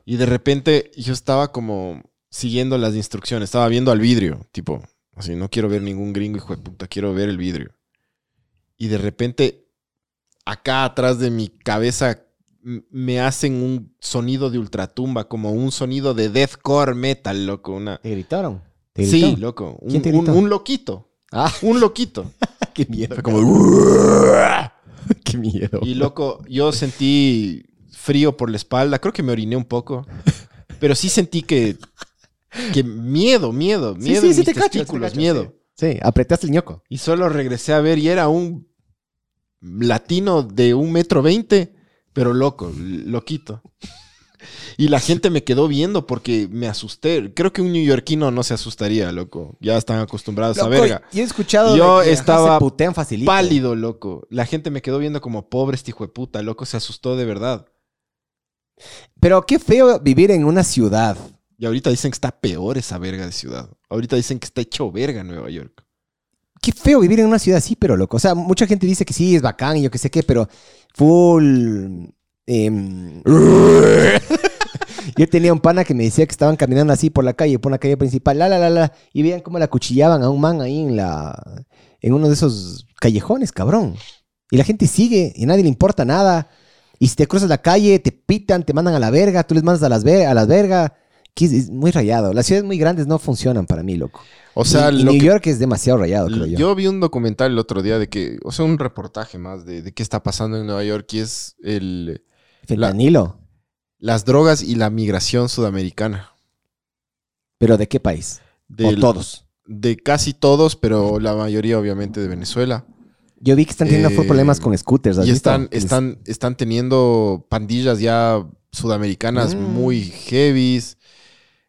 Speaker 2: Y de repente yo estaba como siguiendo las instrucciones, estaba viendo al vidrio, tipo, así, no quiero ver ningún gringo, hijo de puta, quiero ver el vidrio. Y de repente, acá atrás de mi cabeza me hacen un sonido de ultratumba, como un sonido de deathcore metal, loco. Una...
Speaker 3: ¿Te gritaron? ¿Te
Speaker 2: Sí,
Speaker 3: gritaron?
Speaker 2: loco. Un,
Speaker 3: ¿Quién te
Speaker 2: un-
Speaker 3: gritó?
Speaker 2: un loquito.
Speaker 3: Ah,
Speaker 2: Un loquito. [LAUGHS]
Speaker 3: qué miedo.
Speaker 2: Fue como... [LAUGHS]
Speaker 3: Qué miedo.
Speaker 2: Y loco, yo sentí frío por la espalda. Creo que me oriné un poco. [LAUGHS] Pero sí sentí que... Que miedo, miedo,
Speaker 3: Sí,
Speaker 2: miedo
Speaker 3: sí, sí,
Speaker 2: mis
Speaker 3: te cacho, te
Speaker 2: testículos,
Speaker 3: cacho,
Speaker 2: miedo.
Speaker 3: Sí, apretaste el ñoco.
Speaker 2: Y solo regresé a ver y era un latino de un metro veinte, pero loco, loquito. Y la gente me quedó viendo porque me asusté. Creo que un neoyorquino no se asustaría, loco. Ya están acostumbrados a verga.
Speaker 3: Yo he escuchado
Speaker 2: Yo
Speaker 3: de que, ajá,
Speaker 2: estaba
Speaker 3: se.
Speaker 2: Pálido, loco. La gente me quedó viendo como pobre este hijo de puta, loco. Se asustó de verdad.
Speaker 3: Pero qué feo vivir en una ciudad.
Speaker 2: Y ahorita dicen que está peor esa verga de ciudad. Ahorita dicen que está hecho verga Nueva York.
Speaker 3: Qué feo vivir en una ciudad así, pero loco. O sea, mucha gente dice que sí, es bacán y yo qué sé qué, pero full... em, [LAUGHS] yo tenía un pana que me decía que estaban caminando así por la calle, por la calle principal, la, la, la, la, y veían cómo la cuchillaban a un man ahí en la... En uno de esos callejones, cabrón. Y la gente sigue y a nadie le importa nada. Y si te cruzas la calle, te pitan, te mandan a la verga, tú les mandas a las, ver a las verga. Que es, muy rayado. Las ciudades muy grandes no funcionan para mí, loco.
Speaker 2: O sea,
Speaker 3: y,
Speaker 2: lo
Speaker 3: New
Speaker 2: que-
Speaker 3: York es demasiado rayado, creo yo.
Speaker 2: Yo vi un documental el otro día de que, o sea, un reportaje más de, de qué está pasando en Nueva York y es el,
Speaker 3: Fentanilo.
Speaker 2: las drogas y la migración sudamericana.
Speaker 3: ¿Pero de qué país?
Speaker 2: Del-
Speaker 3: o todos.
Speaker 2: De casi todos, pero la mayoría obviamente de Venezuela.
Speaker 3: Yo vi que están teniendo
Speaker 2: Eh,
Speaker 3: problemas con scooters. ¿has
Speaker 2: Y están, están, están teniendo pandillas ya sudamericanas
Speaker 3: Mm.
Speaker 2: muy heavies.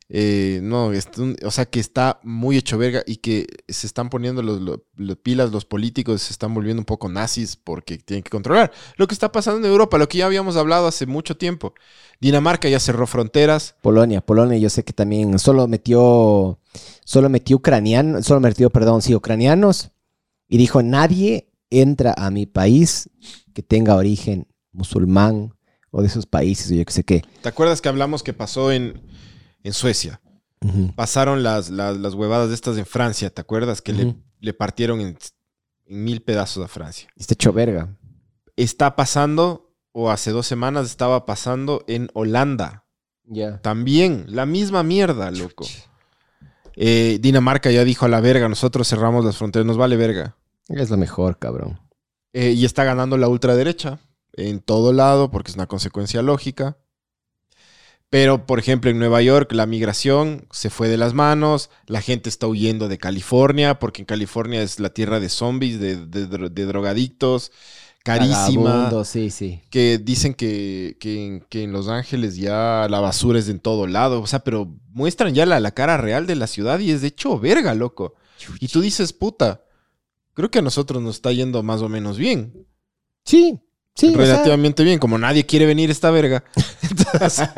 Speaker 2: Eh, no, es un- o sea que está muy hecho verga y que se están poniendo los, los- los pilas, los políticos se están volviendo un poco nazis porque tienen que controlar. Lo que está pasando en Europa, lo que ya habíamos hablado hace mucho tiempo. Dinamarca ya cerró fronteras.
Speaker 3: Polonia, Polonia, yo sé que también solo metió, solo metió ucranianos, solo metió, perdón, sí, ucranianos y dijo nadie entra a mi país que tenga origen musulmán o de esos países o yo qué sé qué.
Speaker 2: ¿Te acuerdas que hablamos que pasó en, en Suecia? Pasaron las, las, las huevadas de estas en Francia, ¿te acuerdas? Que le, partieron en, en mil pedazos a Francia.
Speaker 3: Está hecho verga.
Speaker 2: está pasando, o hace dos semanas estaba pasando en Holanda.
Speaker 3: Ya.
Speaker 2: También, la misma mierda, loco. Eh, Dinamarca ya dijo a la verga, nosotros cerramos las fronteras, nos vale verga.
Speaker 3: Es lo mejor, cabrón.
Speaker 2: Eh, y está ganando la ultraderecha en todo lado, porque es una consecuencia lógica. Pero, por ejemplo, en Nueva York la migración se fue de las manos, la gente está huyendo de California, porque en California es la tierra de zombies, de, de dro- de drogadictos, carísima.
Speaker 3: Vagabundo, sí, sí.
Speaker 2: que dicen que, que en, que en Los Ángeles ya la basura es de en todo lado. O sea, pero muestran ya la, la cara real de la ciudad y es de hecho verga, loco. Y tú dices, puta, creo que a nosotros nos está yendo más o menos bien.
Speaker 3: Sí, sí. o sea,
Speaker 2: relativamente bien. Como nadie quiere venir esta verga. [LAUGHS] Entonces,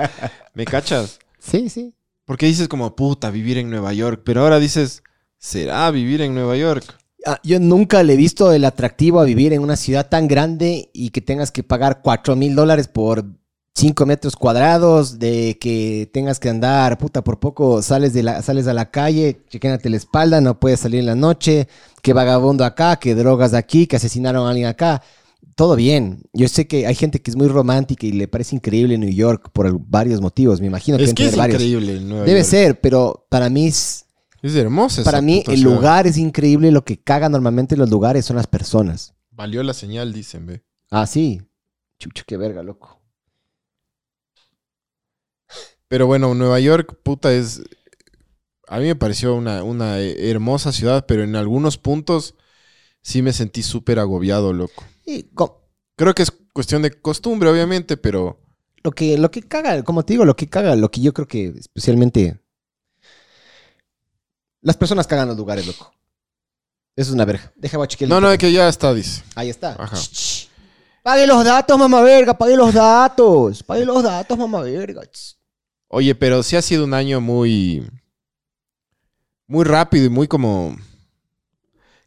Speaker 2: ¿me cachas?
Speaker 3: sí, sí.
Speaker 2: Porque dices como, puta, vivir en Nueva York. Pero ahora dices, ¿será vivir en Nueva York?
Speaker 3: Ah, yo nunca le he visto el atractivo a vivir en una ciudad tan grande y que tengas que pagar 4 mil dólares por 5 metros cuadrados, de que tengas que andar, puta, por poco sales, de la, sales a la calle, chequéate la espalda, no puedes salir en la noche, que vagabundo acá, que drogas aquí, que asesinaron a alguien acá. Todo bien. Yo sé que hay gente que es muy romántica y le parece increíble New York por varios motivos. Me imagino que
Speaker 2: es que es
Speaker 3: varios.
Speaker 2: increíble Nueva
Speaker 3: Debe
Speaker 2: York.
Speaker 3: ser, pero para mí es,
Speaker 2: Es hermosa
Speaker 3: para mí el
Speaker 2: ciudad.
Speaker 3: lugar es increíble. Lo que caga normalmente en los lugares son las personas.
Speaker 2: Valió la señal, dicen, ve.
Speaker 3: Ah, sí. Chucho, qué verga, loco.
Speaker 2: Pero bueno, Nueva York, puta, es. A mí me pareció una, una hermosa ciudad, pero en algunos puntos sí me sentí súper agobiado, loco.
Speaker 3: Y
Speaker 2: Creo que es cuestión de costumbre, obviamente, pero
Speaker 3: lo que, lo que caga, como te digo, lo que caga, lo que yo creo que especialmente las personas cagan los lugares, loco. Eso es una verga. Deja voy a chequear el
Speaker 2: No, no, es que ya está, dice.
Speaker 3: Ahí está.
Speaker 2: Ajá.
Speaker 3: Pague los datos, mamá verga, pague los datos. Pague los datos, mamá verga.
Speaker 2: Oye, pero sí ha sido un año muy. Muy rápido y muy como.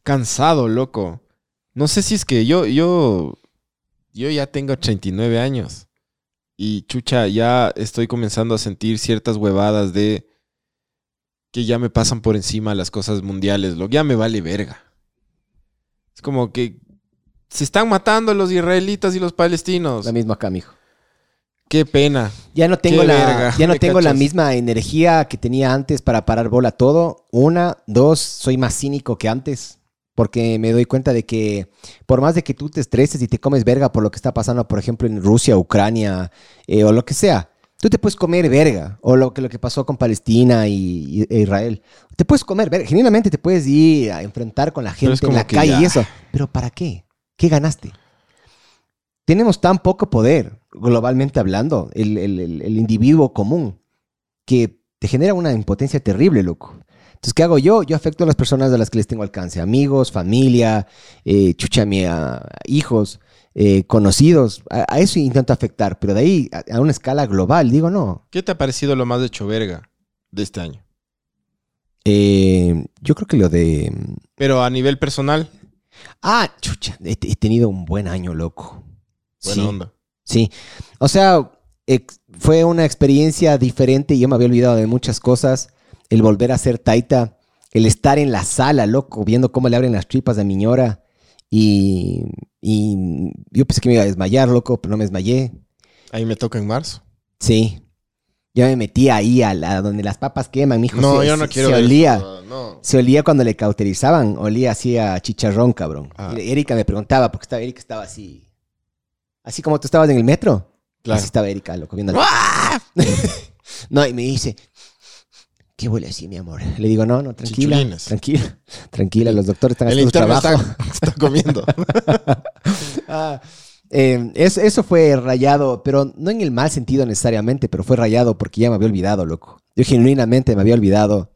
Speaker 2: Cansado, loco. No sé si es que yo. Yo, yo ya tengo 39 años. Y chucha, ya estoy comenzando a sentir ciertas huevadas de. Que ya me pasan por encima las cosas mundiales. Lo ya me vale verga. Es como que. Se están matando los israelitas y los palestinos.
Speaker 3: La misma acá, mijo.
Speaker 2: Qué pena.
Speaker 3: Ya no tengo
Speaker 2: Qué
Speaker 3: la,
Speaker 2: verga,
Speaker 3: ya no
Speaker 2: ¿me
Speaker 3: tengo la misma energía que tenía antes para parar bola todo. Una, dos, soy más cínico que antes. Porque me doy cuenta de que por más de que tú te estreses y te comes verga por lo que está pasando, por ejemplo, en Rusia, Ucrania eh, o lo que sea, tú te puedes comer verga. O lo que, lo que pasó con Palestina y, y- e Israel. Te puedes comer verga. Genuinamente te puedes ir a enfrentar con la gente en la calle
Speaker 2: ya.
Speaker 3: y eso. Pero ¿para qué? ¿Qué ganaste? Tenemos tan poco poder, globalmente hablando, el, el- el- el individuo común, que te genera una impotencia terrible, loco. Entonces, ¿qué hago yo? Yo afecto a las personas a las que les tengo alcance, amigos, familia, eh, chucha mía, hijos, eh, conocidos. A, a eso intento afectar, pero de ahí a, a una escala global, digo, no.
Speaker 2: ¿Qué te ha parecido lo más hecho verga de este año?
Speaker 3: Eh, yo creo que lo de...
Speaker 2: Pero a nivel personal,
Speaker 3: Ah, chucha, he, he tenido un buen año, loco.
Speaker 2: buena
Speaker 3: Sí.
Speaker 2: onda.
Speaker 3: Sí, o sea, fue una experiencia diferente. Yo me había olvidado de muchas cosas. El volver a ser taita, el estar en la sala, loco, viendo cómo le abren las tripas a mi ñora. Y, y yo pensé que me iba a desmayar, loco, pero no me desmayé.
Speaker 2: Ahí me toca en marzo.
Speaker 3: Sí. Yo me metí ahí a, la, donde las papas queman, mijo.
Speaker 2: No,
Speaker 3: se,
Speaker 2: yo no
Speaker 3: se-
Speaker 2: quiero
Speaker 3: Se olía.
Speaker 2: eso, no.
Speaker 3: Se olía cuando le cauterizaban, olía así a chicharrón, cabrón.
Speaker 2: Ah.
Speaker 3: Y Erika me preguntaba, porque estaba, Erika estaba así. Así como tú estabas en el metro.
Speaker 2: Claro.
Speaker 3: Así estaba Erika, loco, viendo. [LAUGHS] [LAUGHS] no, y me dice, ¿qué huele así, mi amor? Le digo, no, no, tranquila. Tranquila, [LAUGHS] tranquila, los doctores están haciendo su trabajo.
Speaker 2: está, [LAUGHS] está comiendo. [LAUGHS]
Speaker 3: Ah, eh, eso, eso fue rayado, pero no en el mal sentido necesariamente, pero fue rayado porque ya me había olvidado, loco. Yo genuinamente me había olvidado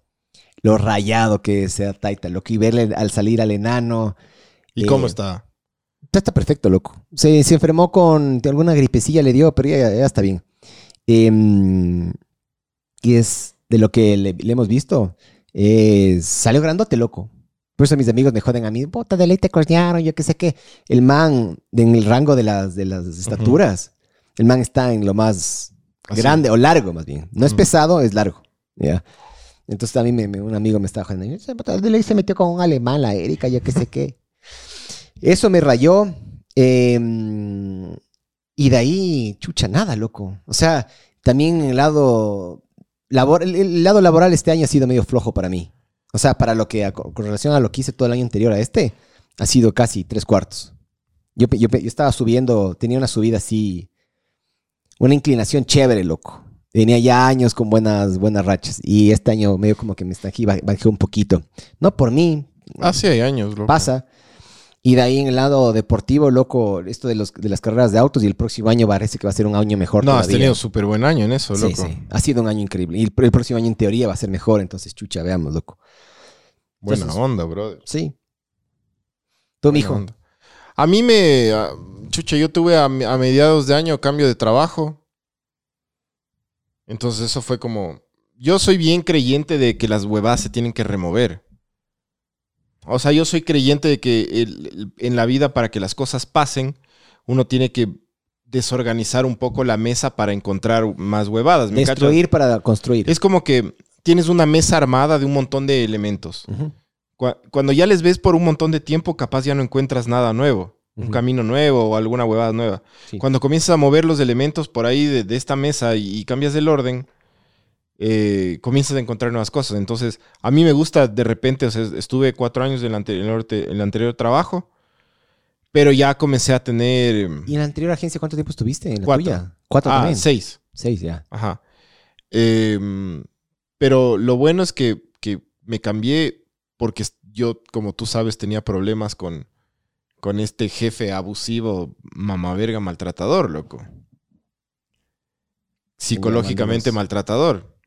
Speaker 3: lo rayado que ser Taita, loco, y verle al salir al enano.
Speaker 2: ¿Y
Speaker 3: Eh,
Speaker 2: cómo está?
Speaker 3: Ya está perfecto, loco. Se, se enfermó con alguna gripecilla, le dio, pero ya, ya está bien. Em, y es de lo que le, le hemos visto. eh, salió grandote, loco. Por eso mis amigos me joden a mí. Bota de leite cornearon, yo qué sé qué. El man, en el rango de las, de las estaturas, el man está en lo más
Speaker 2: Así.
Speaker 3: grande o largo, más bien. No es pesado, es largo. ¿ya? Entonces a mí me- me- un amigo me estaba jodiendo. De leite se metió con un alemán, la Erika, yo qué sé qué. Eso me rayó. eh, y de ahí, chucha, nada, loco. O sea, también el lado, labor, el, el lado laboral este año ha sido medio flojo para mí. O sea, para lo que, a- con relación a lo que hice todo el año anterior a este, ha sido casi tres cuartos. Yo, yo, yo estaba subiendo, tenía una subida así, una inclinación chévere, loco. Tenía ya años con buenas, buenas rachas. Y este año medio como que me estají, baj- bajé un poquito. No por mí,
Speaker 2: Ah, hay años, loco.
Speaker 3: pasa. Y de ahí en el lado deportivo, loco, esto de, los, de las carreras de autos y el próximo año parece que va a ser un año mejor.
Speaker 2: No, has
Speaker 3: todavía.
Speaker 2: tenido súper buen año en eso,
Speaker 3: Sí,
Speaker 2: loco.
Speaker 3: sí. Ha sido un año increíble. Y el, el próximo año en teoría va a ser mejor, entonces chucha, veamos, loco.
Speaker 2: Buena onda, brother.
Speaker 3: Sí. Tú, mijo.
Speaker 2: onda. A mí me... ah, Chucha, yo tuve a, a mediados de año cambio de trabajo. Entonces eso fue como... Yo soy bien creyente de que las huevadas se tienen que remover. O sea, yo soy creyente de que el- el- en la vida para que las cosas pasen, uno tiene que desorganizar un poco la mesa para encontrar más huevadas. ¿me cachas?
Speaker 3: Destruir para construir.
Speaker 2: Es como que tienes una mesa armada de un montón de elementos. Cuando ya les ves por un montón de tiempo, capaz ya no encuentras nada nuevo. Un camino nuevo o alguna huevada nueva.
Speaker 3: Sí.
Speaker 2: Cuando comienzas a mover los elementos por ahí de, de esta mesa y, y cambias el orden, eh, comienzas a encontrar nuevas cosas. Entonces, a mí me gusta de repente, o sea, estuve cuatro años en el, ante- en el anterior trabajo, pero ya comencé a tener... em,
Speaker 3: ¿Y en la anterior agencia cuánto tiempo estuviste? ¿En la
Speaker 2: Cuatro.
Speaker 3: tuya? Cuatro
Speaker 2: ah,
Speaker 3: también.
Speaker 2: seis.
Speaker 3: Seis, ya.
Speaker 2: Ajá. Em, pero lo bueno es que, que me cambié porque yo, como tú sabes, tenía problemas con, con este jefe abusivo, mamaverga, maltratador, loco. psicológicamente maltratador.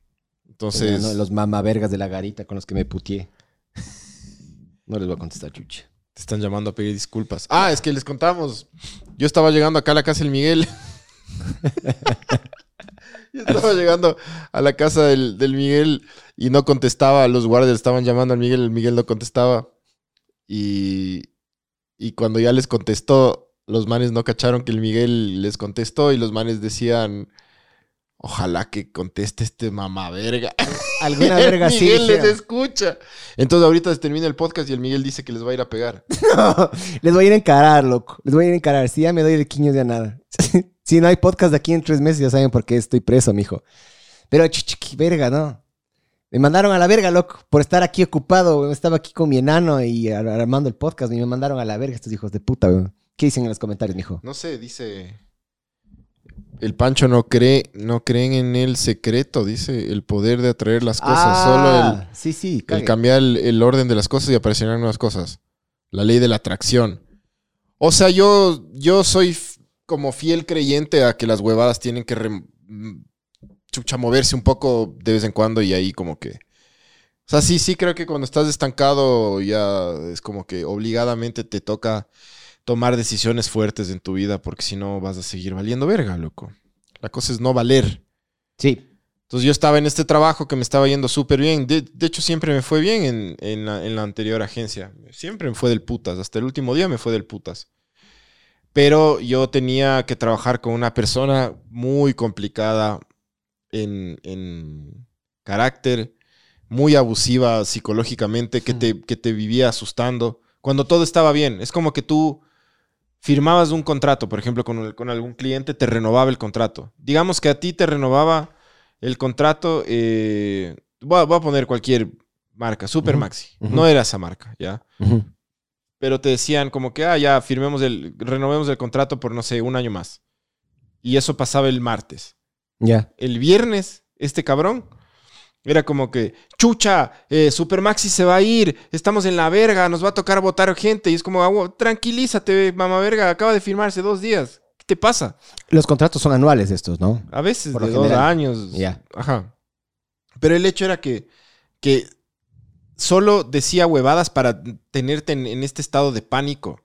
Speaker 2: Entonces,
Speaker 3: ¿no? Los mamavergas de la garita con los que me putié. No les voy a contestar, chucha.
Speaker 2: te están llamando a pedir disculpas. Ah, es que les contamos. Yo estaba llegando acá a la casa del Miguel. [LAUGHS] Yo estaba llegando a la casa del, del Miguel y no contestaba. Los guardias estaban llamando al Miguel, el Miguel no contestaba. Y, y cuando ya les contestó, los manes no cacharon que el Miguel les contestó y los manes decían, ojalá que conteste este mamá verga. [LAUGHS]
Speaker 3: Alguna verga [LAUGHS] sí.
Speaker 2: Miguel les escucha. Entonces ahorita se termina el podcast y el Miguel dice que les va a ir a pegar. [LAUGHS]
Speaker 3: Les voy a ir a encarar, loco. Les voy a ir a encarar. Si ya me doy de quiños, ya nada. si no hay podcast de aquí en tres meses, ya saben por qué estoy preso, mijo. Pero chichiqui, verga, ¿no? Me mandaron a la verga, loco, por estar aquí ocupado. Estaba aquí con mi enano y ar- armando el podcast y me mandaron a la verga estos hijos de puta, weón. ¿Qué dicen en los comentarios, mijo?
Speaker 2: No sé, dice. El Pancho no cree, no creen en el secreto, dice, el poder de atraer las cosas, solo el,
Speaker 3: Ah, Sí, sí,
Speaker 2: el cambiar el, el orden de las cosas y aparecerán nuevas cosas. La ley de la atracción. O sea, yo, yo soy como fiel creyente a que las huevadas tienen que mm, chucha, moverse un poco de vez en cuando y ahí como que... O sea, sí, sí creo que cuando estás estancado ya es como que obligadamente te toca tomar decisiones fuertes en tu vida porque si no vas a seguir valiendo verga, loco. La cosa es no valer.
Speaker 3: Sí.
Speaker 2: Entonces yo estaba en este trabajo que me estaba yendo súper bien. De, de hecho, siempre me fue bien en, en la, en la anterior agencia. Siempre me fue del putas. Hasta el último día me fue del putas. Pero yo tenía que trabajar con una persona muy complicada en, en carácter, muy abusiva psicológicamente, que te, que te vivía asustando. Cuando todo estaba bien. Es como que tú firmabas un contrato, por ejemplo, con, con algún cliente, te renovaba el contrato. Digamos que a ti te renovaba el contrato, eh, voy, a, voy a poner cualquier marca, Super
Speaker 3: Ujú,
Speaker 2: Maxi.
Speaker 3: ujú.
Speaker 2: No era esa marca, ¿ya? Pero te decían como que, ah, ya, firmemos el, renovemos el contrato por, no sé, un año más. Y eso pasaba el martes.
Speaker 3: Ya.
Speaker 2: El viernes, este cabrón, era como que, chucha, eh, Super Maxi se va a ir, estamos en la verga, nos va a tocar votar gente. Y es como, tranquilízate, mamá verga, acaba de firmarse dos días. ¿Qué te pasa?
Speaker 3: Los contratos son anuales estos, ¿no?
Speaker 2: A veces
Speaker 3: Por
Speaker 2: de dos
Speaker 3: general.
Speaker 2: años.
Speaker 3: Ya.
Speaker 2: Ajá. Pero el hecho era que, que solo decía huevadas para tenerte en, en este estado de pánico.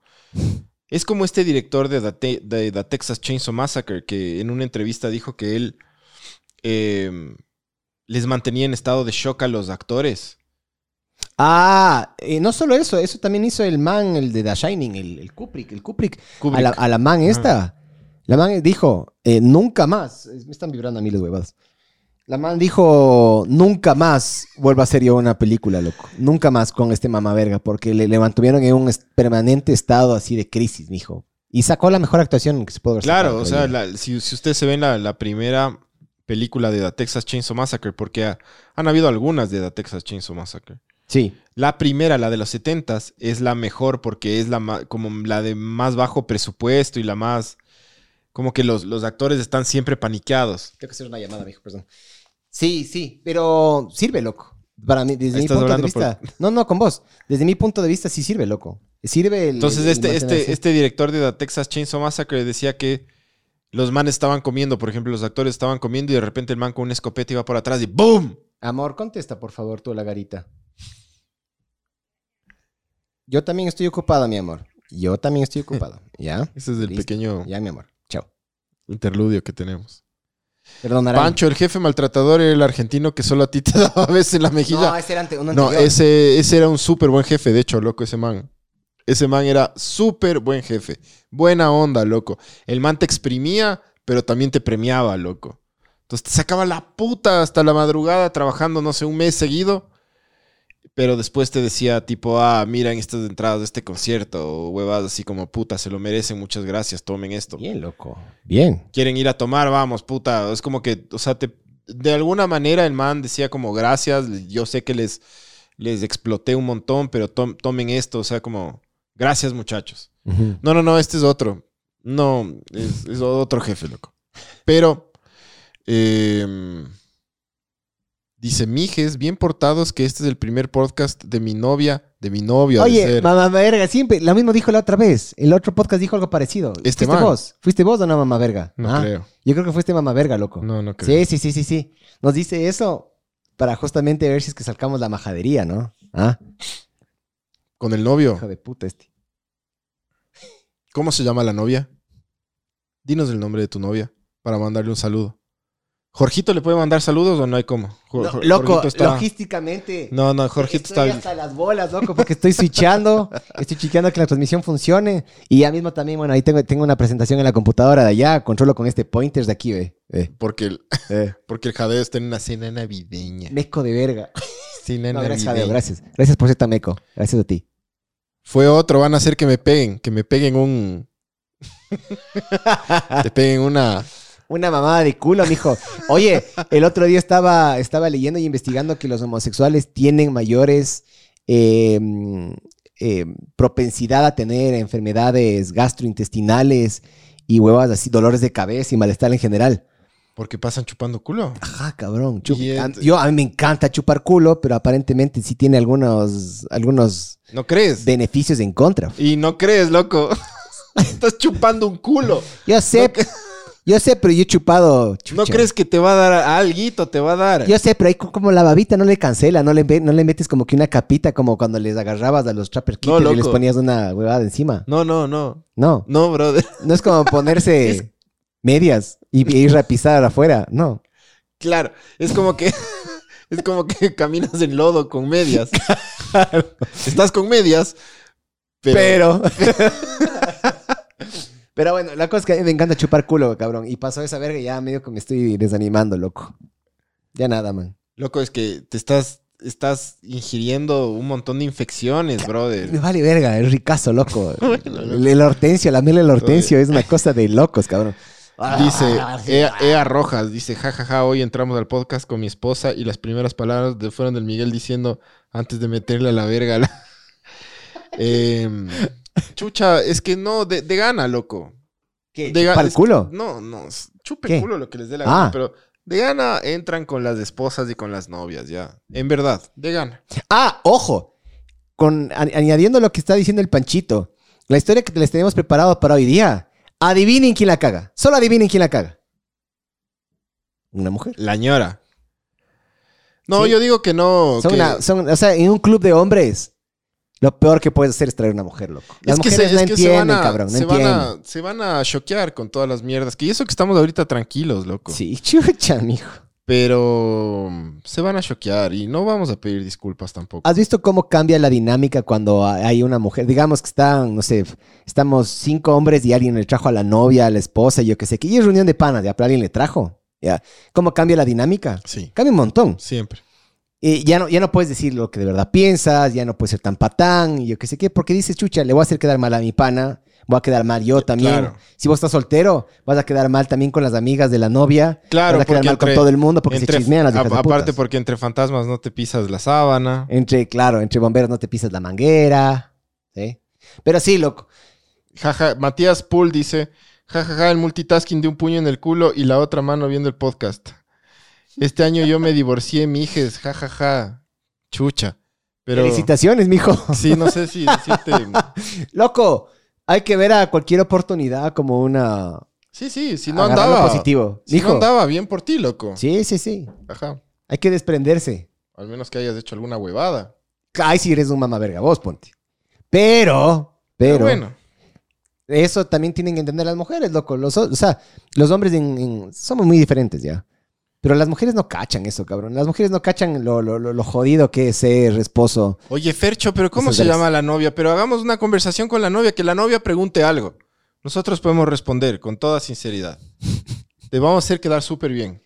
Speaker 2: Es como este director de The, de The Texas Chainsaw Massacre que en una entrevista dijo que él eh, les mantenía en estado de shock a los actores.
Speaker 3: Ah, eh, no solo eso, eso también hizo el man, el de The Shining, el, el Kubrick. El Kubrick,
Speaker 2: Kubrick.
Speaker 3: A, la, a la man esta. La man dijo, eh, nunca más. Me están vibrando a mí las huevadas. La man dijo, nunca más vuelva a hacer yo una película, loco. Nunca más con este mamá verga, porque le, le mantuvieron en un permanente estado así de crisis, mijo. Y sacó la mejor actuación que se puede ver.
Speaker 2: Claro, o sea, la- si, si usted se ve en la, la primera película de The Texas Chainsaw Massacre, porque ha- han habido algunas de The Texas Chainsaw Massacre.
Speaker 3: Sí,
Speaker 2: La primera, la de los 70s, es la mejor porque es la como la de más bajo presupuesto y la más. Como que los, los actores están siempre paniqueados.
Speaker 3: tengo que hacer una llamada, mijo, perdón. Sí, sí, pero sirve, loco. Para mí, desde mi punto de vista. No, no, con vos. Desde mi punto de vista, sí sirve, loco. Sirve el.
Speaker 2: Entonces,
Speaker 3: el- el
Speaker 2: este, este, este director de The Texas Chainsaw Massacre decía que los manes estaban comiendo, por ejemplo, los actores estaban comiendo y de repente el man con una escopeta iba por atrás y ¡boom!
Speaker 3: Amor, contesta, por favor, tú, la garita. Yo también estoy ocupada, mi amor. Yo también estoy ocupada. [LAUGHS] ¿Ya?
Speaker 2: Ese es el
Speaker 3: Listo.
Speaker 2: pequeño
Speaker 3: Ya, mi amor. Chao.
Speaker 2: interludio que tenemos.
Speaker 3: Perdón, Aran.
Speaker 2: Pancho, el jefe maltratador era el argentino que solo a ti te [LAUGHS] daba a veces en la mejilla.
Speaker 3: No, ese era ante- uno
Speaker 2: No,
Speaker 3: anterior.
Speaker 2: ese, ese era un súper buen jefe, de hecho, loco, ese man. Ese man era súper buen jefe. Buena onda, loco. El man te exprimía, pero también te premiaba, loco. Entonces te sacaba la puta hasta la madrugada trabajando, no sé, un mes seguido. Pero después te decía, tipo, ah, miren estas entradas de este concierto, o huevas así como, puta, se lo merecen, muchas gracias, tomen esto.
Speaker 3: Bien, loco. Bien.
Speaker 2: Quieren ir a tomar, vamos, puta. Es como que, o sea, te, de alguna manera el man decía como, gracias, yo sé que les, les exploté un montón, pero tom- tomen esto, o sea, como, gracias muchachos. No, no, no, este es otro. No, es, es otro jefe, loco. Pero, eh, Dice, mijes, bien portados que este es el primer podcast de mi novia, de mi novio.
Speaker 3: Oye,
Speaker 2: ser".
Speaker 3: mamá verga, siempre, lo mismo dijo la otra vez. El otro podcast dijo algo parecido.
Speaker 2: Este
Speaker 3: ¿Fuiste
Speaker 2: man.
Speaker 3: vos? ¿Fuiste vos o no, mamá verga?
Speaker 2: No
Speaker 3: Ah,
Speaker 2: creo.
Speaker 3: Yo creo que fuiste mamá verga, loco.
Speaker 2: No, no creo.
Speaker 3: Sí, sí, sí, sí, sí. Nos dice eso para justamente ver si es que sacamos la majadería, ¿no? Ah,
Speaker 2: Con el novio.
Speaker 3: hijo de puta este.
Speaker 2: ¿Cómo se llama la novia? Dinos el nombre de tu novia para mandarle un saludo. ¿Jorgito le puede mandar saludos o no hay cómo? Jor-
Speaker 3: No, loco,
Speaker 2: está-
Speaker 3: logísticamente.
Speaker 2: No, no, Jorgito
Speaker 3: estoy
Speaker 2: está...
Speaker 3: hasta las bolas, loco, porque estoy switchando, [LAUGHS] estoy chequeando que la transmisión funcione. Y ya mismo también, bueno, ahí tengo, tengo una presentación en la computadora de allá, controlo con este pointer de aquí, ve. ve,
Speaker 2: Porque el,
Speaker 3: ve. [LAUGHS]
Speaker 2: porque el jadeo está en una cena navideña.
Speaker 3: Meco de verga. [LAUGHS]
Speaker 2: Cena
Speaker 3: No, gracias,
Speaker 2: navideña.
Speaker 3: Jadeo, gracias. Gracias por ser tan meco. Gracias a ti.
Speaker 2: Fue otro, van a hacer que me peguen, que me peguen un... [LAUGHS] Te peguen una...
Speaker 3: Una mamada de culo, mijo. Oye, el otro día estaba, estaba leyendo y investigando que los homosexuales tienen mayores eh, eh, propensidad a tener enfermedades gastrointestinales y huevas así, dolores de cabeza y malestar en general.
Speaker 2: Porque pasan chupando culo.
Speaker 3: Ajá, cabrón. Chup- a- yo, a mí me encanta chupar culo, pero aparentemente sí tiene algunos, algunos
Speaker 2: ¿No crees?
Speaker 3: beneficios en contra.
Speaker 2: Y no crees, loco. [LAUGHS] Estás chupando un culo.
Speaker 3: Yo sé, yo sé, pero yo he chupado.
Speaker 2: ¿No crees que te va a dar alguito? Te va a dar.
Speaker 3: Yo sé, pero ahí co- como la babita no le cancela, no le, no le metes como que una capita como cuando les agarrabas a los trapper
Speaker 2: No,
Speaker 3: keepers y les ponías una huevada encima.
Speaker 2: No, no, no.
Speaker 3: No,
Speaker 2: No, brother. [LAUGHS]
Speaker 3: no es como ponerse [LAUGHS] medias y, y ir a pisar afuera, no.
Speaker 2: Claro, es como que es como que [LAUGHS] caminas en lodo con medias. [LAUGHS] Estás con medias, pero,
Speaker 3: Pero... [LAUGHS] Pero bueno, la cosa es que a mí me encanta chupar culo, cabrón. Y pasó esa verga y ya medio que me estoy desanimando, loco. Ya nada, man.
Speaker 2: loco es que te estás estás ingiriendo un montón de infecciones,
Speaker 3: Me
Speaker 2: brother.
Speaker 3: vale verga, es ricazo, loco.
Speaker 2: Bueno,
Speaker 3: el, el hortensio, la miel del hortensio es una cosa de locos, cabrón.
Speaker 2: Dice [LAUGHS]
Speaker 3: Ah,
Speaker 2: Ea, Ea Rojas, dice, jajaja, hoy entramos al podcast con mi esposa y las primeras palabras de- fueron del Miguel diciendo, antes de meterle a la verga. la-". [LAUGHS] Em, chucha, es que no, de, de gana, loco.
Speaker 3: ¿Qué?
Speaker 2: De ga-
Speaker 3: ¿Para el culo?
Speaker 2: No, no, chupe
Speaker 3: ¿Qué?
Speaker 2: culo lo que les dé la
Speaker 3: Ah.
Speaker 2: gana, pero de gana entran con las esposas y con las novias, ya. En verdad, de gana.
Speaker 3: Ah, ojo. Con, añadiendo lo que está diciendo el Panchito. La historia que les tenemos preparado para hoy día. Adivinen quién la caga. Solo adivinen quién la caga. Una mujer.
Speaker 2: La ñora. No,
Speaker 3: Sí.
Speaker 2: yo digo que no.
Speaker 3: Son
Speaker 2: que-
Speaker 3: una- son- o sea, en un club de hombres, lo peor que puedes hacer es traer una mujer, loco. Las
Speaker 2: es que
Speaker 3: mujeres
Speaker 2: se,
Speaker 3: no
Speaker 2: se
Speaker 3: entienden, cabrón. No
Speaker 2: se, van
Speaker 3: entienden.
Speaker 2: a, se van a choquear con todas las mierdas. Que y eso que estamos ahorita tranquilos, loco.
Speaker 3: Sí, [LAUGHS] chucha, mijo.
Speaker 2: Pero mm, se van a choquear y no vamos a pedir disculpas tampoco.
Speaker 3: ¿Has visto cómo cambia la dinámica cuando hay una mujer? Digamos que están, no sé, estamos cinco hombres y alguien le trajo a la novia, a la esposa, yo qué sé, que y es reunión de panas, ya, pero alguien le trajo. Ya. ¿Cómo cambia la dinámica?
Speaker 2: Sí,
Speaker 3: Cambia un montón.
Speaker 2: siempre.
Speaker 3: Y ya no, ya no puedes decir lo que de verdad piensas, ya no puedes ser tan patán, y yo qué sé qué, porque dices, chucha, le voy a hacer quedar mal a mi pana, voy a quedar mal yo también.
Speaker 2: claro.
Speaker 3: Si vos estás soltero, vas a quedar mal también con las amigas de la novia,
Speaker 2: Claro,
Speaker 3: vas a quedar mal con todo el mundo porque
Speaker 2: Entre-
Speaker 3: se chismean las
Speaker 2: a-
Speaker 3: hijas de
Speaker 2: aparte
Speaker 3: putas.
Speaker 2: porque entre fantasmas no te pisas la sábana.
Speaker 3: Entre, claro, entre bomberos no te pisas la manguera, ¿sí? Pero sí, loco.
Speaker 2: Jaja, Matías Pool dice, jajaja, el multitasking de un puño en el culo y la otra mano viendo el podcast. Este año yo me divorcié, mijes, jajaja. Chucha. Pero
Speaker 3: Felicitaciones, mijo.
Speaker 2: sí, no sé si decirte. [LAUGHS]
Speaker 3: Loco, hay que ver a cualquier oportunidad como una...
Speaker 2: Sí, sí, si no
Speaker 3: agarrarlo
Speaker 2: andaba.
Speaker 3: positivo.
Speaker 2: Si
Speaker 3: mijo.
Speaker 2: no andaba bien por ti, loco.
Speaker 3: Sí, sí, sí.
Speaker 2: Ajá.
Speaker 3: Hay que desprenderse.
Speaker 2: Al menos que hayas hecho alguna huevada.
Speaker 3: Ay, si eres un mamá verga, vos ponte. Pero, pero,
Speaker 2: Pero bueno.
Speaker 3: eso también tienen que entender las mujeres, loco. Los, o sea, los hombres en- en- somos muy diferentes ya. Pero las mujeres no cachan eso, cabrón. Las mujeres no cachan lo, lo, lo, lo jodido que es ser esposo.
Speaker 2: Oye, Fercho, pero ¿cómo se llama la novia? Pero hagamos una conversación con la novia, que la novia pregunte algo. Nosotros podemos responder con toda sinceridad. Te vamos a hacer quedar súper bien.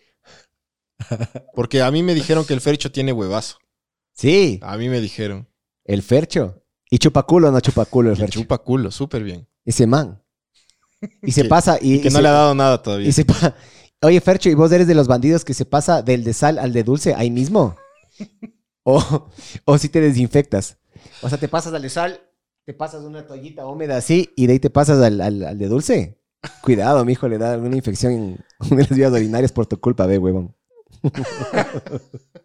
Speaker 2: Porque a mí me dijeron que el Fercho tiene huevazo.
Speaker 3: Sí,
Speaker 2: A mí me dijeron.
Speaker 3: el fercho. Y chupaculo o no chupaculo el fercho.
Speaker 2: chupa culo, súper bien.
Speaker 3: Ese man. Y se
Speaker 2: Que-
Speaker 3: pasa y,
Speaker 2: Que
Speaker 3: y
Speaker 2: no
Speaker 3: se-
Speaker 2: le ha dado nada todavía.
Speaker 3: y se pa- Oye, Fercho, ¿y vos eres de los bandidos que se pasa del de sal al de dulce ahí mismo? [LAUGHS] O, o si te desinfectas. O sea, te pasas al de sal, te pasas una toallita húmeda así y de ahí te pasas al, al- al de dulce. Cuidado, mijo, le da alguna infección en [LAUGHS] de las vías urinarias por tu culpa, ve, huevón. [LAUGHS]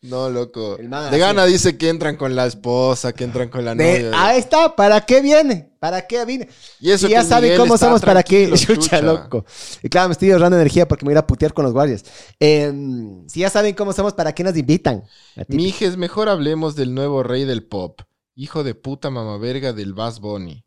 Speaker 2: No, loco. De gana dice que entran con la esposa, que entran con la
Speaker 3: De-
Speaker 2: novia.
Speaker 3: ahí está, ¿para qué viene? ¿Para qué viene?
Speaker 2: Y eso
Speaker 3: Si ya saben cómo somos, ¿para qué? [LAUGHS] Chucha, loco. Y claro, me estoy ahorrando energía porque me voy a putear con los guardias. Eh, si ya saben cómo somos, ¿para qué nos invitan?
Speaker 2: Mijes, mejor hablemos del nuevo rey del pop. Hijo de puta mamaverga del Bass Bunny.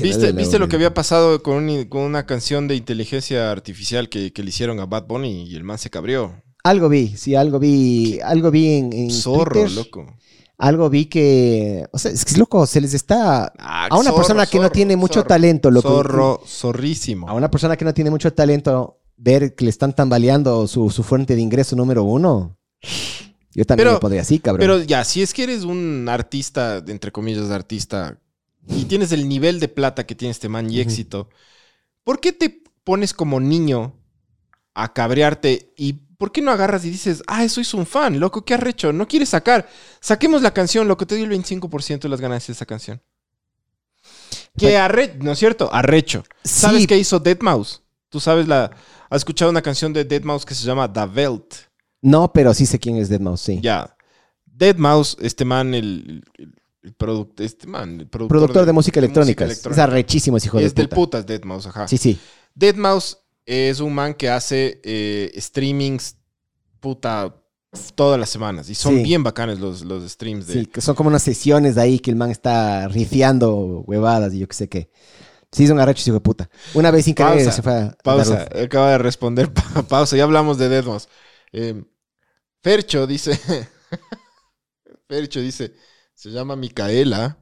Speaker 2: ¿Viste, ¿viste lo que había pasado con, un- con una canción de inteligencia artificial que, que le hicieron a Bad Bunny y el man se cabrió?
Speaker 3: Algo vi, sí, algo vi. Algo vi en, en
Speaker 2: Zorro,
Speaker 3: Twitter.
Speaker 2: loco.
Speaker 3: Algo vi que. O sea, es que es loco, se les está.
Speaker 2: Ah,
Speaker 3: A una
Speaker 2: zorro,
Speaker 3: persona que no tiene mucho
Speaker 2: zorro.
Speaker 3: talento, loco.
Speaker 2: Zorro, zorrísimo.
Speaker 3: A una persona que no tiene mucho talento, ver que le están tambaleando su, su fuente de ingreso número uno. Yo también
Speaker 2: Pero-
Speaker 3: me pondría así, cabrón.
Speaker 2: Pero ya, si es que eres un artista, entre comillas, artista, y tienes el nivel de plata que tiene este man y éxito, ¿por qué te pones como niño a cabrearte y por qué no agarras y dices, ah, soy un fan, loco, qué arrecho, no quieres sacar? Saquemos la canción, loco, te doy el 25% de las ganancias de esa canción. Que arrecho, ¿no es cierto? Arrecho. ¿Sabes
Speaker 3: Sí.
Speaker 2: qué hizo Deadmau5? Tú sabes la... ¿Has escuchado una canción de Deadmau5 que se llama The Welt?
Speaker 3: No, pero sí sé quién es Deadmau5, sí.
Speaker 2: Ya. Deadmau5, este man, el, el, el product- este man, el productor,
Speaker 3: Productor de, música electrónica. Es arrechísimo ese hijo de
Speaker 2: Es del
Speaker 3: puta.
Speaker 2: putas Deadmau5, ajá.
Speaker 3: Sí, sí.
Speaker 2: Deadmau5 es un man que hace eh, streamings puta todas las semanas. Y son
Speaker 3: Sí.
Speaker 2: bien bacanes los, los streams de...
Speaker 3: Sí, que son como unas sesiones de ahí que el man está rifeando huevadas y yo qué sé qué. Sí, son arrechos, hijo de puta. Una vez sin querer se fue a...
Speaker 2: Pausa, acaba de responder. pa- [LAUGHS] Pausa, ya hablamos de Deadmau5. Eh, Fercho dice... [LAUGHS] Fercho dice, se llama Micaela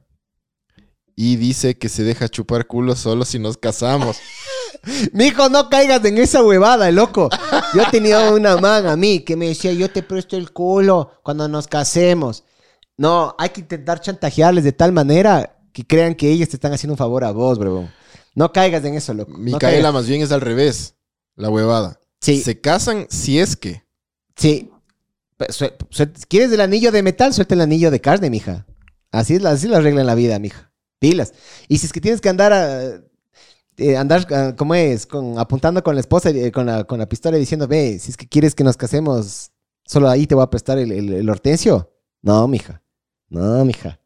Speaker 2: y dice que se deja chupar culo solo si nos casamos.
Speaker 3: Mijo, no caigas en esa huevada, loco. Yo tenía una man a mí que me decía, yo te presto el culo cuando nos casemos. No, hay que intentar chantajearles de tal manera que crean que ellas te están haciendo un favor a vos, bro. No caigas en eso, loco. No
Speaker 2: Micaela
Speaker 3: caigas.
Speaker 2: más bien es al revés, la huevada.
Speaker 3: Sí.
Speaker 2: Se casan si es que.
Speaker 3: Sí. ¿Quieres el anillo de metal? Suelta el anillo de carne, mija. Así es la, así es la regla en la vida, mija. Pilas. Y si es que tienes que andar a, eh, andar, ah, ¿cómo es? Apuntando con la esposa, eh, con la, pistola diciendo, ve, si es que quieres que nos casemos, solo ahí te voy a prestar el, el- el hortensio. No, mija. No, mija.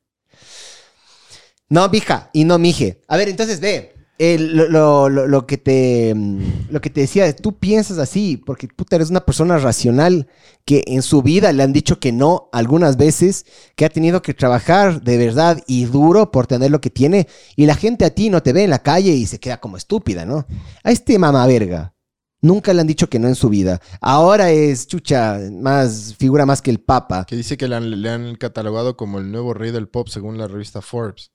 Speaker 3: No, mija. Y no, mije. A ver, entonces ve. Lo, lo- lo- que te, mm, lo que te decía, tú piensas así, porque puta, eres una persona racional que en su vida le han dicho que no algunas veces, que ha tenido que trabajar de verdad y duro por tener lo que tiene, y la gente a ti no te ve en la calle y se queda como estúpida, ¿no? A este mamá verga. Nunca le han dicho que no en su vida. Ahora es chucha, más, figura más que el papa.
Speaker 2: Que dice que le han catalogado como el nuevo rey del pop según la revista Forbes.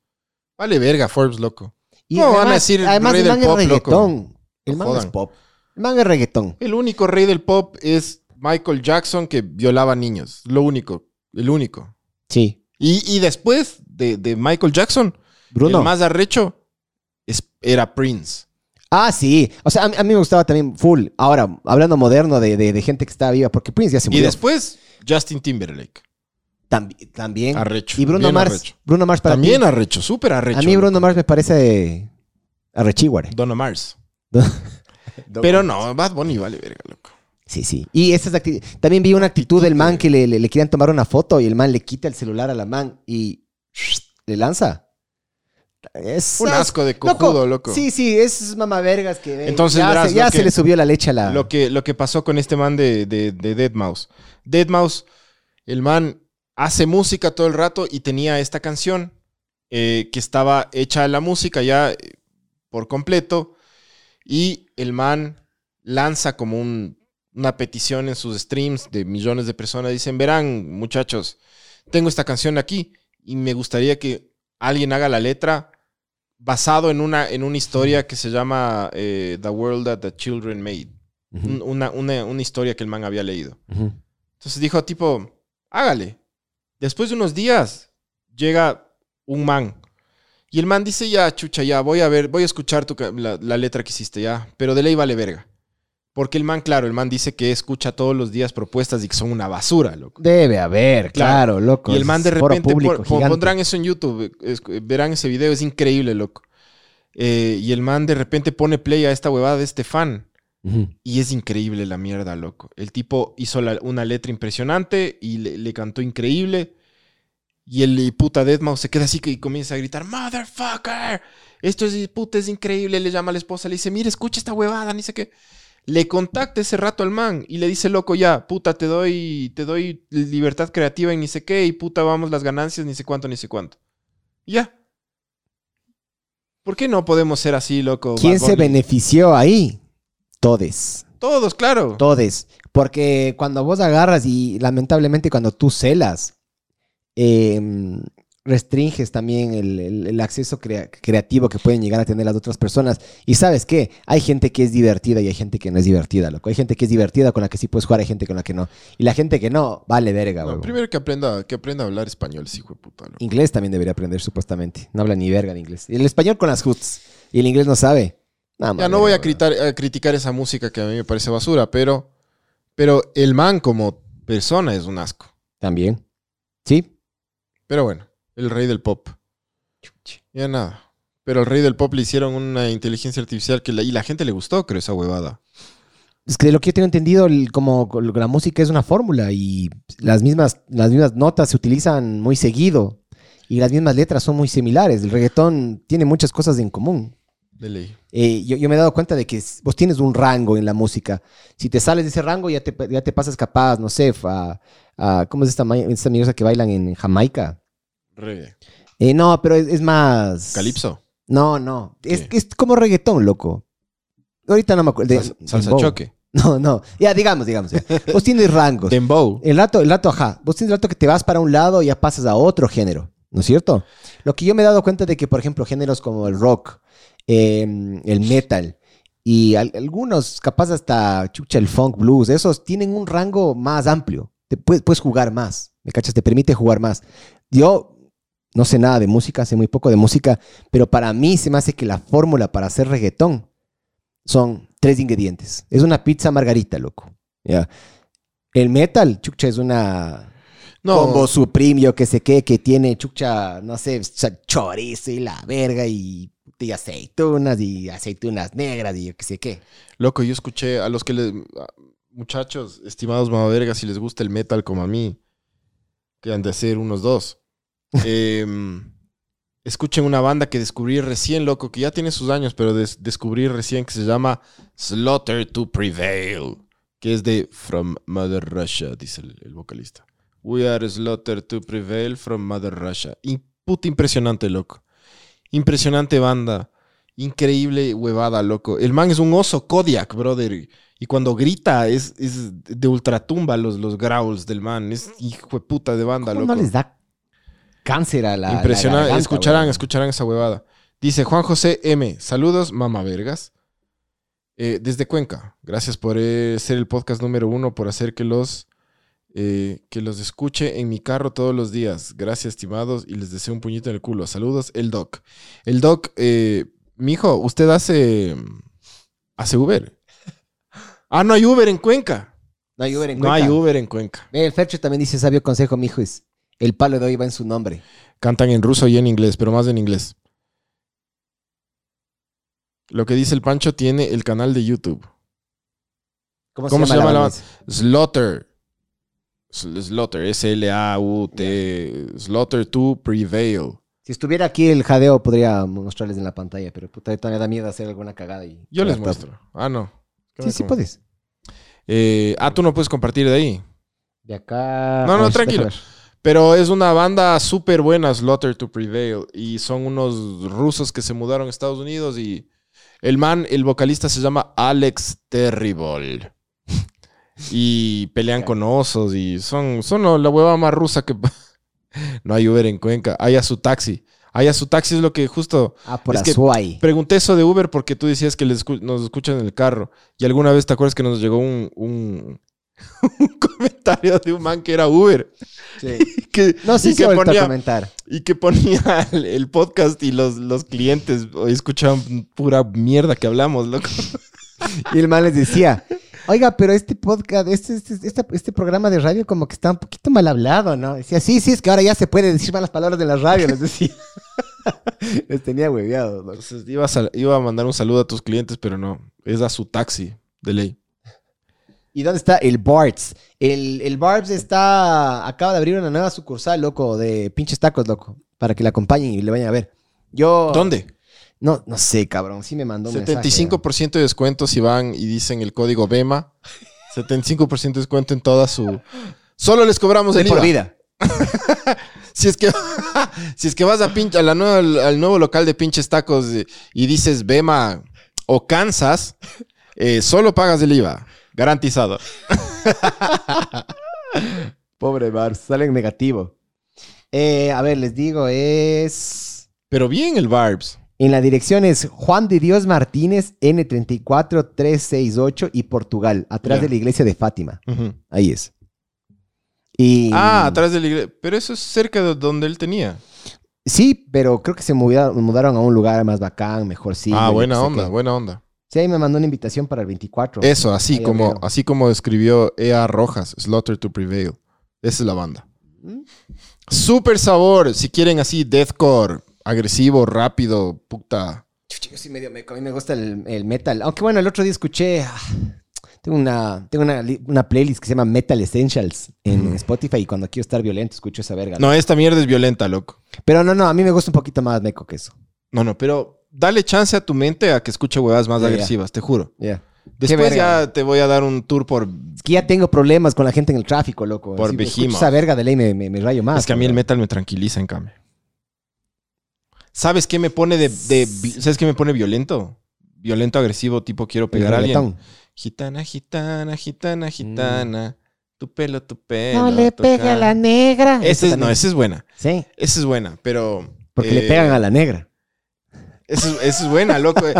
Speaker 2: Vale verga, Forbes, loco.
Speaker 3: Y
Speaker 2: ¿Cómo van a decir el
Speaker 3: además
Speaker 2: rey
Speaker 3: el
Speaker 2: del
Speaker 3: man es
Speaker 2: pop, loco?
Speaker 3: reggaetón. El man es pop. El man es reggaetón.
Speaker 2: El único rey del pop es Michael Jackson que violaba niños. Lo único. El único.
Speaker 3: Sí.
Speaker 2: Y, y después de, de Michael Jackson,
Speaker 3: Bruno.
Speaker 2: el más arrecho es- era Prince.
Speaker 3: Ah, sí. O sea, a, mí- a mí me gustaba también full. Ahora, hablando moderno de, de- de gente que estaba viva, porque Prince ya se
Speaker 2: Y
Speaker 3: murió.
Speaker 2: después Justin Timberlake.
Speaker 3: Tambi- también.
Speaker 2: Arrecho.
Speaker 3: Y Bruno Mars.
Speaker 2: arrecho.
Speaker 3: Bruno Mars para
Speaker 2: También arrecho, súper arrecho.
Speaker 3: A mí Bruno. Mars me parece arrechíguare.
Speaker 2: Donna Mars. [LAUGHS] Pero no, Bad Bunny vale verga, loco.
Speaker 3: Sí, sí. Y esa es la acti- También vi una actitud del man que le, le- le querían tomar una foto y el man le quita el celular a la man y [SNIFFS] le lanza. Es
Speaker 2: Un asco de cojudo, loco.
Speaker 3: Sí, sí, es mamavergas que...
Speaker 2: Entonces,
Speaker 3: ya,
Speaker 2: verás,
Speaker 3: se, ya se le subió la leche a la...
Speaker 2: Lo que, lo que pasó con este man de, de, de Deadmau5. Deadmau5, el man hace música todo el rato y tenía esta canción eh, que estaba hecha la música ya eh, por completo y el man lanza como un- una petición en sus streams de millones de personas. Dicen, verán muchachos, tengo esta canción aquí y me gustaría que alguien haga la letra basado en una, en una historia que se llama eh, The World That the Children Made. Una, una, una historia que el man había leído. Entonces dijo, tipo, hágale. Después de unos días, llega un man. Y el man dice, ya, chucha, ya, voy a ver, voy a escuchar tu la, la letra que hiciste, ya. Pero de ley vale verga. Porque el man, claro, el man dice que escucha todos los días propuestas y que son una basura, loco.
Speaker 3: Debe haber, claro, loco.
Speaker 2: Y el man de repente
Speaker 3: público
Speaker 2: pondrán eso en YouTube, es- verán ese video, es increíble, loco. Eh, y el man de repente pone play a esta huevada de este fan. Y es increíble la mierda, loco. El tipo hizo la- una letra impresionante y le, le cantó increíble. Y el puta Deadmau se queda así que- y comienza a gritar, ¡Motherfucker! Esto es, puta, es increíble. Le llama a la esposa, le dice, mira, escucha esta huevada, ni sé qué. Le contacta ese rato al man y le dice, loco, ya, puta, te doy, te doy libertad creativa y ni sé qué, y puta, vamos las ganancias, ni sé cuánto, ni sé cuánto. Ya. ¿Por qué no podemos ser así, loco?
Speaker 3: ¿Quién se benefició ahí? Todes.
Speaker 2: Todos, claro.
Speaker 3: Todes. Porque cuando vos agarras y lamentablemente cuando tú celas, eh, restringes también el, el- el acceso crea- creativo que pueden llegar a tener las otras personas. Y sabes qué, hay gente que es divertida y hay gente que no es divertida, loco. Hay gente que es divertida con la que sí puedes jugar, hay gente con la que no. Y la gente que no, vale verga,
Speaker 2: No,
Speaker 3: huevón.
Speaker 2: primero que aprenda, que aprenda a hablar español, ese hijo de puta. loco.
Speaker 3: Inglés también debería aprender, supuestamente. No habla ni verga de inglés. El español con las hoots. Y el inglés no sabe. Nada
Speaker 2: Ya no voy a, critar- a criticar esa música que a mí me parece basura, pero, pero el man como persona es un asco.
Speaker 3: También. Sí.
Speaker 2: Pero bueno, el rey del pop. Ya nada. Pero al rey del pop le hicieron una inteligencia artificial que la, y la gente le gustó, creo, esa huevada.
Speaker 3: Es que de lo que yo tengo entendido, el- como la música es una fórmula y las mismas, las mismas notas se utilizan muy seguido y las mismas letras son muy similares. El reggaetón tiene muchas cosas en común.
Speaker 2: De ley.
Speaker 3: Eh, yo, yo me he dado cuenta de que vos tienes un rango en la música. Si te sales de ese rango, ya te, ya te pasas capaz, no sé, a, a- ¿cómo es esta, esta mierda que bailan en Jamaica?
Speaker 2: Reggae.
Speaker 3: Eh, no, pero es, es más...
Speaker 2: Calipso.
Speaker 3: No, no. Es, es como reggaetón, loco. Ahorita no me acuerdo.
Speaker 2: Salsa, choque. [LAUGHS]
Speaker 3: No, no. Ya, digamos, digamos. ya. Vos tienes rangos.
Speaker 2: Dembow.
Speaker 3: El rato, el rato, ajá. Vos tienes el rato que te vas para un lado y ya pasas a otro género, ¿no es cierto? Lo que yo me he dado cuenta de que, por ejemplo, géneros como el rock, eh, el metal y al- algunos, capaz hasta chucha, el funk blues, esos tienen un rango más amplio. Te puedes, puedes jugar más, ¿me cachas? Te permite jugar más. Yo no sé nada de música, sé muy poco de música, pero para mí se me hace que la fórmula para hacer reggaetón son tres ingredientes. Es una pizza margarita, loco. ¿ya? El metal, chucha, es una
Speaker 2: No,
Speaker 3: combo supreme, yo que sé qué, que tiene chucha, no sé, chorizo y la verga y, y aceitunas y aceitunas negras y yo que sé qué.
Speaker 2: loco, yo escuché a los que les... Muchachos, estimados mamavergas, si les gusta el metal como a mí, que han de ser unos dos. [LAUGHS] em, escuchen una banda que descubrí recién, loco, que ya tiene sus años, pero des- descubrí recién que se llama Slaughter to Prevail, que es de From Mother Russia, dice el, el vocalista. We are Slaughter to Prevail from Mother Russia. Y puta impresionante, loco. Impresionante banda. Increíble huevada, loco. El man es un oso Kodiak, brother. Y cuando grita es, es de ultratumba los, los growls del man. Es hijo de puta de banda,
Speaker 3: ¿Cómo
Speaker 2: loco.
Speaker 3: no les da cáncer a la
Speaker 2: Impresionante. escucharán, escucharán esa huevada. Dice Juan José M. Saludos, mamá vergas. Eh, desde Cuenca. Gracias por eh, ser el podcast número uno, por hacer que los, eh, que los escuche en mi carro todos los días. Gracias, estimados, y les deseo un puñito en el culo. Saludos, el Doc. El Doc, eh, mijo, usted hace, hace Uber. Ah, no hay Uber en Cuenca.
Speaker 3: No hay Uber en
Speaker 2: No hay
Speaker 3: Cuenca.
Speaker 2: Uber en Cuenca.
Speaker 3: El Fercho también dice sabio consejo, mijo, es el palo de hoy va en su nombre.
Speaker 2: Cantan en ruso y en inglés, pero más en inglés. Lo que dice el Pancho tiene el canal de YouTube.
Speaker 3: ¿Cómo,
Speaker 2: ¿Cómo se llama la
Speaker 3: banda?
Speaker 2: Slaughter. Sl- Slaughter. S-L-A-U-T. Slaughter to Prevail.
Speaker 3: Si estuviera aquí el jadeo podría mostrarles en la pantalla, pero puta, me da miedo hacer alguna cagada y...
Speaker 2: Yo les
Speaker 3: Todo.
Speaker 2: muestro. Ah, no.
Speaker 3: Sí, sí puedes.
Speaker 2: Eh, ah, tú no puedes compartir de ahí.
Speaker 3: De acá...
Speaker 2: No, no,
Speaker 3: ver,
Speaker 2: tranquilo. Pero es una banda súper buena, Slaughter to Prevail. Y son unos rusos que se mudaron a Estados Unidos y el man, el vocalista se llama Alex Terrible. Y pelean con osos y son, son la hueva más rusa que... [LAUGHS] no hay Uber en Cuenca. Hay a su taxi. Hay a su taxi es lo que justo...
Speaker 3: Ah, por
Speaker 2: Es que-. Pregunté eso de Uber porque tú decías que les nos escuchan en el carro. Y alguna vez te acuerdas que nos llegó un, un, [LAUGHS] un comentario de un man que era Uber. [LAUGHS] Que,
Speaker 3: No, sí
Speaker 2: y que
Speaker 3: ha vuelto a
Speaker 2: ponía,
Speaker 3: comentar.
Speaker 2: y que ponía el, el podcast y los, los clientes escuchaban pura mierda que hablamos, loco.
Speaker 3: Y el man les decía, oiga, pero este podcast, este, este, este, este programa de radio como que está un poquito mal hablado, ¿no? Decía, sí, sí, es que ahora ya se puede decir malas palabras en la radio, les decía. [LAUGHS] les tenía hueveados, ¿no?
Speaker 2: Entonces iba a, iba a mandar un saludo a tus clientes, pero no. Es a su taxi. de ley.
Speaker 3: ¿Y dónde está el Barbs? El, el Barbs está. Acaba de abrir una nueva sucursal, loco, de pinches tacos, loco. Para que la acompañen y le vayan a ver. Yo.
Speaker 2: ¿Dónde?
Speaker 3: No, no sé, cabrón. Sí me mandó un mensaje.
Speaker 2: 75% de descuento si van y dicen el código BEMA. 75% de descuento en toda su. Solo les cobramos
Speaker 3: De
Speaker 2: el
Speaker 3: por
Speaker 2: IVA.
Speaker 3: vida. [LAUGHS]
Speaker 2: Si es que, [LAUGHS] si es que vas a, pinche, a la nueva- al, nuevo local de pinches tacos y dices Bema o Kansas, eh, solo pagas el IVA. Garantizado. [LAUGHS]
Speaker 3: Pobre Barbs. Sale en negativo. Eh, a ver, les digo, es.
Speaker 2: Pero bien el Barbs.
Speaker 3: En la dirección es Juan de Dios Martínez, N34368 y Portugal, atrás de la iglesia de Fátima. Ahí es. Y,
Speaker 2: Ah, atrás de la iglesia. Pero eso es cerca de donde él tenía.
Speaker 3: Sí, pero creo que se mudaron, mudaron a un lugar más bacán, mejor sí.
Speaker 2: ah, buena onda, buena onda.
Speaker 3: Sí, ahí me mandó una invitación para el 24.
Speaker 2: Eso, así
Speaker 3: Ahí
Speaker 2: como, así como escribió E.A. Rojas, Slaughter to Prevail. Esa es la banda.
Speaker 3: ¿Mm?
Speaker 2: Super sabor, si quieren así, deathcore, agresivo, rápido, puta.
Speaker 3: Yo sí medio meco. A mí me gusta el, el metal. Aunque bueno, el otro día escuché. ah, tengo una, tengo una, una playlist que se llama Metal Essentials en. Spotify y cuando quiero estar violento escucho esa verga.
Speaker 2: No, esta mierda es violenta, loco.
Speaker 3: Pero no, no, a mí me gusta un poquito más meco que eso.
Speaker 2: No, no, pero dale chance a tu mente a que escuche huevadas más agresivas, te juro.
Speaker 3: Ya.
Speaker 2: Después ya te voy a dar un tour por...
Speaker 3: Es que ya tengo problemas con la gente en el tráfico, loco.
Speaker 2: Por Behemoth.
Speaker 3: esa verga de ley me, me, me rayo más.
Speaker 2: es que a mí el metal me tranquiliza, en cambio. ¿Sabes qué me pone de, de- ¿Sabes qué me pone violento? Violento, agresivo, tipo quiero pegar a alguien. Gitana, gitana, gitana, gitana. Tu pelo, tu pelo.
Speaker 3: No le pegue a la negra.
Speaker 2: Esa
Speaker 3: Esa
Speaker 2: es, no, esa es buena.
Speaker 3: Sí,
Speaker 2: Esa es buena, pero.
Speaker 3: porque
Speaker 2: eh,
Speaker 3: le pegan a la negra.
Speaker 2: Esa es, esa es buena, loco. [LAUGHS]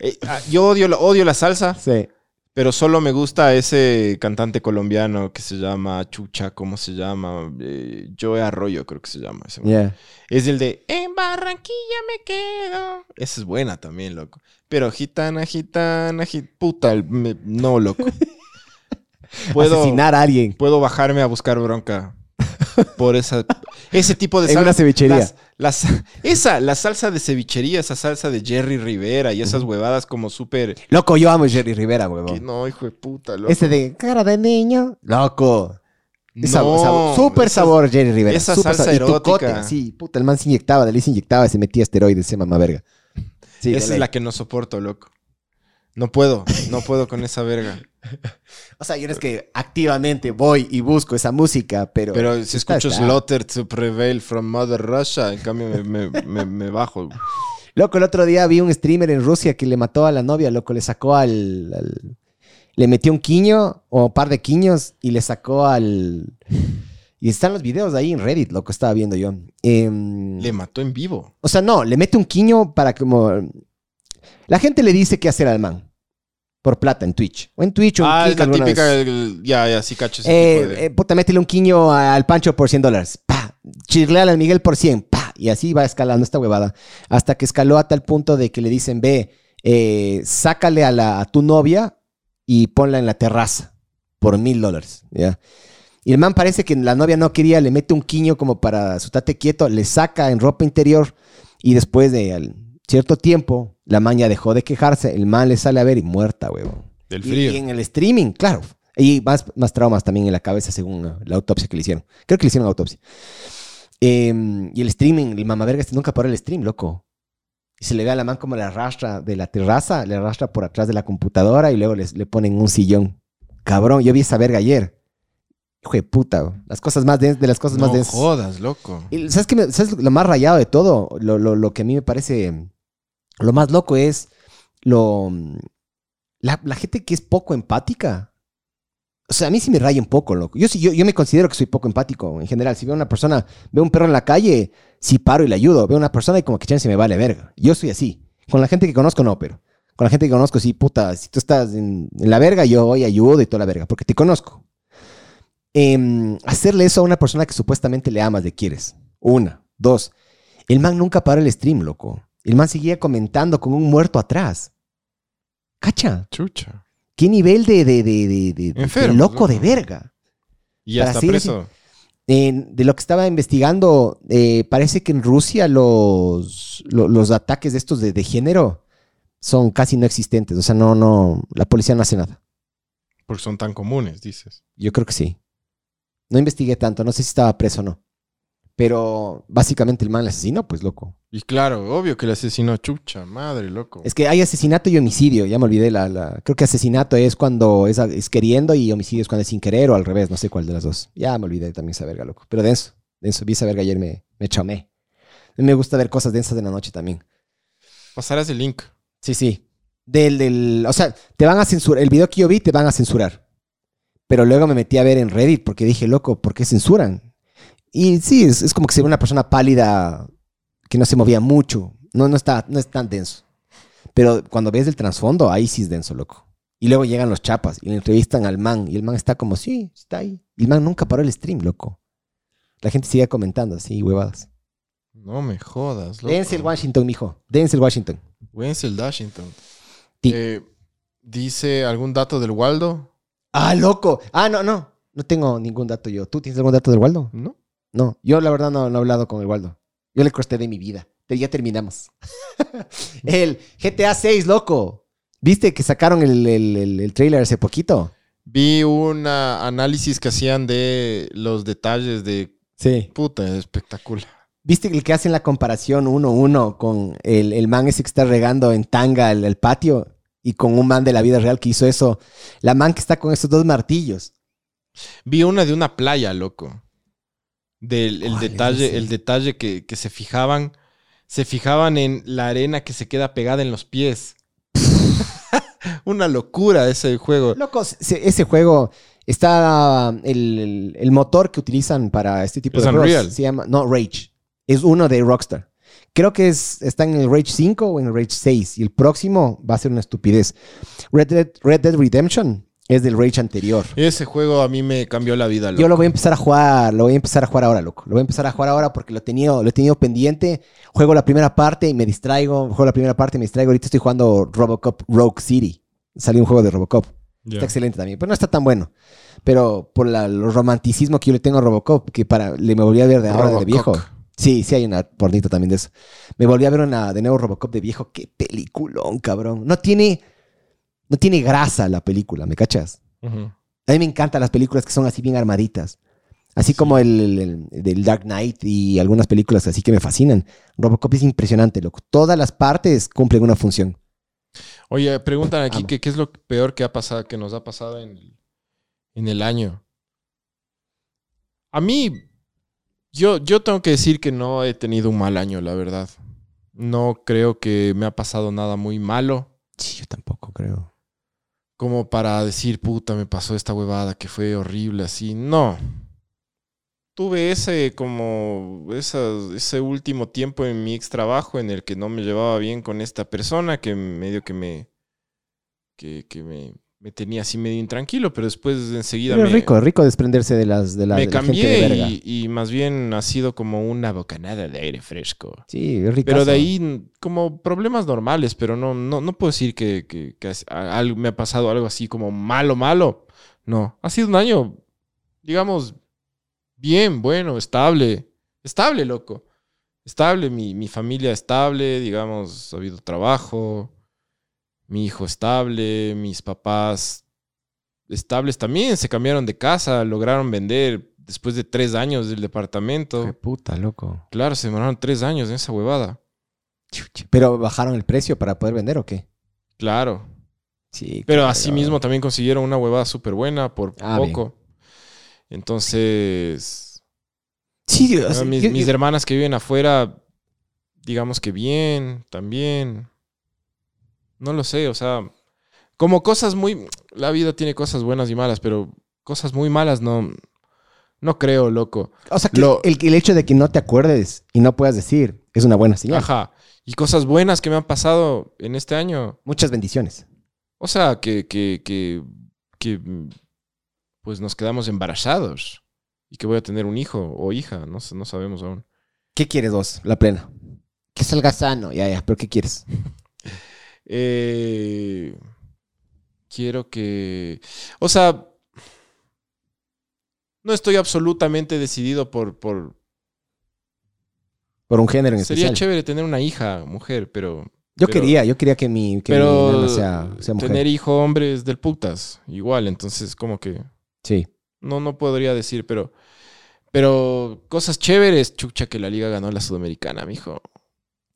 Speaker 2: Eh, eh, yo odio, la- odio la salsa,
Speaker 3: Sí.
Speaker 2: Pero solo me gusta ese cantante colombiano que se llama Chucha, ¿cómo se llama? Eh, Joe Arroyo, creo que se llama. ese. Es el de En Barranquilla me quedo. Esa es buena también, loco. Pero gitana, gitana, git... puta, me- no, loco. [LAUGHS] Puedo,
Speaker 3: Asesinar a alguien.
Speaker 2: puedo bajarme a buscar bronca por esa, ese tipo de
Speaker 3: En
Speaker 2: salsa.
Speaker 3: una cevichería.
Speaker 2: Las- las- esa, la salsa de cevichería, esa salsa de Jerry Rivera y esas huevadas como súper...
Speaker 3: Loco, yo amo Jerry Rivera,
Speaker 2: que
Speaker 3: huevón.
Speaker 2: No, hijo de puta, loco.
Speaker 3: Ese de cara de niño. Loco. Es
Speaker 2: No,
Speaker 3: sabor-
Speaker 2: esa-
Speaker 3: sabor, Jerry Rivera.
Speaker 2: esa
Speaker 3: súper
Speaker 2: salsa
Speaker 3: sabor. Y
Speaker 2: erótica.
Speaker 3: tucote, Sí, puta, el man se inyectaba, de ley se inyectaba y se metía esteroides, ese mamá verga. Sí,
Speaker 2: esa es la que no soporto, loco. No puedo, no puedo con esa verga. [LAUGHS]
Speaker 3: O sea, yo no es que activamente voy y busco esa música, pero...
Speaker 2: Pero si escucho. Slaughter to Prevail from Mother Russia, en cambio me, me- me- me bajo.
Speaker 3: Loco, el otro día vi un streamer en Rusia que le mató a la novia, loco, le sacó al... al- le metió un quiño o un par de quiños y le sacó al... Y están los videos ahí en Reddit, loco, estaba viendo yo. Em,
Speaker 2: Le mató en vivo.
Speaker 3: O sea, no, le mete un quiño para como... La gente le dice qué hacer al man. Por plata en Twitch. O en Twitch o en
Speaker 2: Ah,
Speaker 3: Kick
Speaker 2: es la
Speaker 3: alguna
Speaker 2: típica...
Speaker 3: vez.
Speaker 2: el- ya, ya, sí cacho ese
Speaker 3: Eh,
Speaker 2: tipo de...
Speaker 3: eh, puta, métele un quiño al Pancho por 100 dólares. Pa. Chirleale al Miguel por 100. Pa. Y así va escalando esta huevada. Hasta que escaló a tal punto de que le dicen, ve, eh, sácale a, la, a tu novia y ponla en la terraza por mil dólares. ¿ya? Y el man parece que la novia no quería, le mete un quiño como para su tate quieto, le saca en ropa interior y después de al- cierto tiempo, la man ya dejó de quejarse, el man le sale a ver y muerta, huevón.
Speaker 2: Del frío.
Speaker 3: Y, en el streaming, claro. Y más, más traumas también en la cabeza según la autopsia que le hicieron. Creo que le hicieron autopsia. Em, y el streaming, el mamaverga este nunca paró el stream, loco. Y se le ve a la man como le arrastra de la terraza, le arrastra por atrás de la computadora y luego les- le ponen un sillón. Cabrón, yo vi esa verga ayer. Hijo de puta, bro. las cosas más dens- de las cosas más
Speaker 2: No
Speaker 3: densas.
Speaker 2: jodas, loco.
Speaker 3: Y ¿sabes, qué me- ¿Sabes lo más rayado de todo? Lo, lo- lo que a mí me parece. Lo más loco es lo. La, gente que es poco empática. O sea, a mí sí me raya un poco, loco. Yo, sí, yo, yo me considero que soy poco empático en general. Si veo a una persona, veo un perro en la calle, sí paro y le ayudo. Veo a una persona y como que chance me vale verga. Yo soy así. Con la gente que conozco, no, pero. Con la gente que conozco, sí, puta. Si tú estás en, en la verga, yo voy, ayudo y toda la verga, porque te conozco. Em, hacerle eso a una persona que supuestamente le amas, le quieres. Una. Dos. El man nunca paró el stream, loco. El man seguía comentando con un muerto atrás. ¿Cacha?
Speaker 2: Chucha.
Speaker 3: ¿Qué nivel de, de, de, de- loco de verga?
Speaker 2: Y
Speaker 3: seguir
Speaker 2: preso.
Speaker 3: De lo que estaba investigando, eh, parece que en Rusia los, lo- los ataques de estos de, de género son casi no existentes. O sea, no, no, la policía no hace nada.
Speaker 2: Porque son tan comunes, dices.
Speaker 3: Yo creo que sí. No investigué tanto, no sé si estaba preso o no. Pero básicamente el man le asesinó, pues loco.
Speaker 2: Y claro, obvio que le asesinó chucha, madre, loco.
Speaker 3: Es que hay asesinato y homicidio, ya me olvidé la... la- creo que asesinato es cuando es, es queriendo y homicidio es cuando es sin querer o al revés, no sé cuál de las dos. Ya me olvidé también esa verga, loco. Pero denso, denso. Vi esa verga ayer, me, me chamé. Me gusta ver cosas densas de la noche también.
Speaker 2: Pasarás el link.
Speaker 3: Sí, sí. Del, del, o sea, te van a censurar. El video que yo vi te van a censurar. Pero luego me metí a ver en Reddit porque dije, loco, ¿por qué censuran? Y sí, es, es como que se ve una persona pálida que no se movía mucho. No, no, está, no es tan denso. Pero cuando ves el trasfondo, ahí sí es denso, loco. Y luego llegan los chapas y le entrevistan al man. Y el man está como, sí, está ahí. Y el man nunca paró el stream, loco. La gente sigue comentando así, huevadas.
Speaker 2: No me jodas, loco.
Speaker 3: Denzel Washington, mijo. Denzel Washington.
Speaker 2: Wenzel Dashington.
Speaker 3: Ti.
Speaker 2: Eh, dice algún dato del Waldo.
Speaker 3: Ah, loco. Ah, no, no. No tengo ningún dato yo. ¿Tú tienes algún dato del Waldo?
Speaker 2: ¿No?
Speaker 3: No, yo la verdad no, no he hablado con el Waldo. Yo le costé de mi vida. Pero ya terminamos. [LAUGHS] el GTA 6, loco. ¿Viste que sacaron el, el, el- el trailer hace poquito?
Speaker 2: Vi un ah, análisis que hacían de los detalles de
Speaker 3: Sí.
Speaker 2: puta, espectacular.
Speaker 3: ¿Viste el que hacen la comparación uno a uno con el, el man ese que está regando en tanga el, el patio y con un man de la vida real que hizo eso? La man que está con esos dos martillos.
Speaker 2: Vi una de una playa, loco. Del el
Speaker 3: ¿Cuál es
Speaker 2: detalle, el detalle que, que se fijaban, se fijaban en la arena que se queda pegada en los pies. [LAUGHS] una locura ese juego.
Speaker 3: Loco, se- ese juego está el, el- motor que utilizan para este tipo
Speaker 2: Es
Speaker 3: de juegos. Se llama, no, Rage. Es uno de Rockstar. Creo que es, está en el Rage 5 o en el Rage 6. Y el próximo va a ser una estupidez. Red Dead, Red Dead Redemption es del Rage anterior.
Speaker 2: Ese juego a mí me cambió la vida, loco.
Speaker 3: Yo lo voy a empezar a jugar, lo voy a empezar a jugar ahora, loco. Lo voy a empezar a jugar ahora porque lo he tenido, lo he tenido pendiente. Juego la primera parte y me distraigo. Juego la primera parte y me distraigo. Ahorita estoy jugando Robocop Rogue City. Salió un juego de Robocop. Está excelente también, pero no está tan bueno. Pero por la, el romanticismo que yo le tengo a Robocop, que para le me volví a ver de ahora de viejo. Sí, sí hay una pornita también de eso. Me volví a ver una de nuevo Robocop de viejo. Qué peliculón, cabrón. No tiene, no tiene grasa la película, ¿me cachas? A mí me encantan las películas que son así bien armaditas. Así como el, el- el del Dark Knight y algunas películas así que me fascinan. Robocop es impresionante, loco. Todas las partes cumplen una función.
Speaker 2: Oye, preguntan aquí que qué es lo peor que ha pasado, que nos ha pasado en el, en el año. A mí, yo, yo tengo que decir que no he tenido un mal año, la verdad. No creo que me ha pasado nada muy malo
Speaker 3: Sí, yo tampoco creo.
Speaker 2: Como para decir, puta, me pasó esta huevada que fue horrible así. No. Tuve ese como ese último tiempo en mi ex trabajo en el que no me llevaba bien con esta persona que medio que me que, que me, me tenía así medio intranquilo, pero después enseguida
Speaker 3: Pero es
Speaker 2: me,
Speaker 3: rico, rico desprenderse de las de la,
Speaker 2: me
Speaker 3: de la gente de
Speaker 2: cambié
Speaker 3: verga.
Speaker 2: y, y más bien ha sido como una bocanada de aire fresco.
Speaker 3: Sí, rico.
Speaker 2: Pero de ahí como problemas normales, pero no, no, no puedo decir que, que- que as- a- algo, me ha pasado algo así como malo, malo. No, ha sido un año, digamos, bien, bueno, estable. Estable, loco. Estable, mi, mi familia estable, digamos, ha habido trabajo, mi hijo estable, mis papás estables también, se cambiaron de casa, lograron vender después de tres años del departamento.
Speaker 3: Qué puta, loco.
Speaker 2: Claro, se demoraron tres años en esa huevada.
Speaker 3: Pero bajaron el precio para poder vender o qué?
Speaker 2: Claro.
Speaker 3: Sí.
Speaker 2: Pero
Speaker 3: qué
Speaker 2: así
Speaker 3: verga.
Speaker 2: mismo también consiguieron una huevada súper buena por
Speaker 3: Ah,
Speaker 2: poco. Entonces,
Speaker 3: Sí,
Speaker 2: mis,
Speaker 3: yo-
Speaker 2: mis
Speaker 3: yo-
Speaker 2: hermanas que viven afuera, digamos que bien, también. No lo sé, o sea, como cosas muy... La vida tiene cosas buenas y malas, pero cosas muy malas no... No creo, loco.
Speaker 3: o sea, que
Speaker 2: lo-
Speaker 3: el, el hecho de que no te acuerdes y no puedas decir es una buena señal.
Speaker 2: Ajá. Y cosas buenas que me han pasado en este año.
Speaker 3: Muchas bendiciones.
Speaker 2: O sea, que, que, que, que, pues nos quedamos embarazados y que voy a tener un hijo o hija, no, sé, no sabemos aún.
Speaker 3: ¿Qué quieres vos, la plena? Que salga sano, ya, ya, pero ¿qué quieres? [LAUGHS]
Speaker 2: Eh, quiero que, o sea, no estoy absolutamente decidido por, por...
Speaker 3: Por un género en
Speaker 2: Sería
Speaker 3: especial.
Speaker 2: chévere tener una hija, mujer, pero
Speaker 3: Yo
Speaker 2: Pero-
Speaker 3: quería, yo quería que mi, que mi
Speaker 2: Pero
Speaker 3: nana sea, sea mujer.
Speaker 2: tener hijo hombre es del putas. Igual, entonces como que
Speaker 3: Sí.
Speaker 2: no, no podría decir, pero... Pero cosas chéveres, chucha, que la liga ganó la sudamericana, mijo.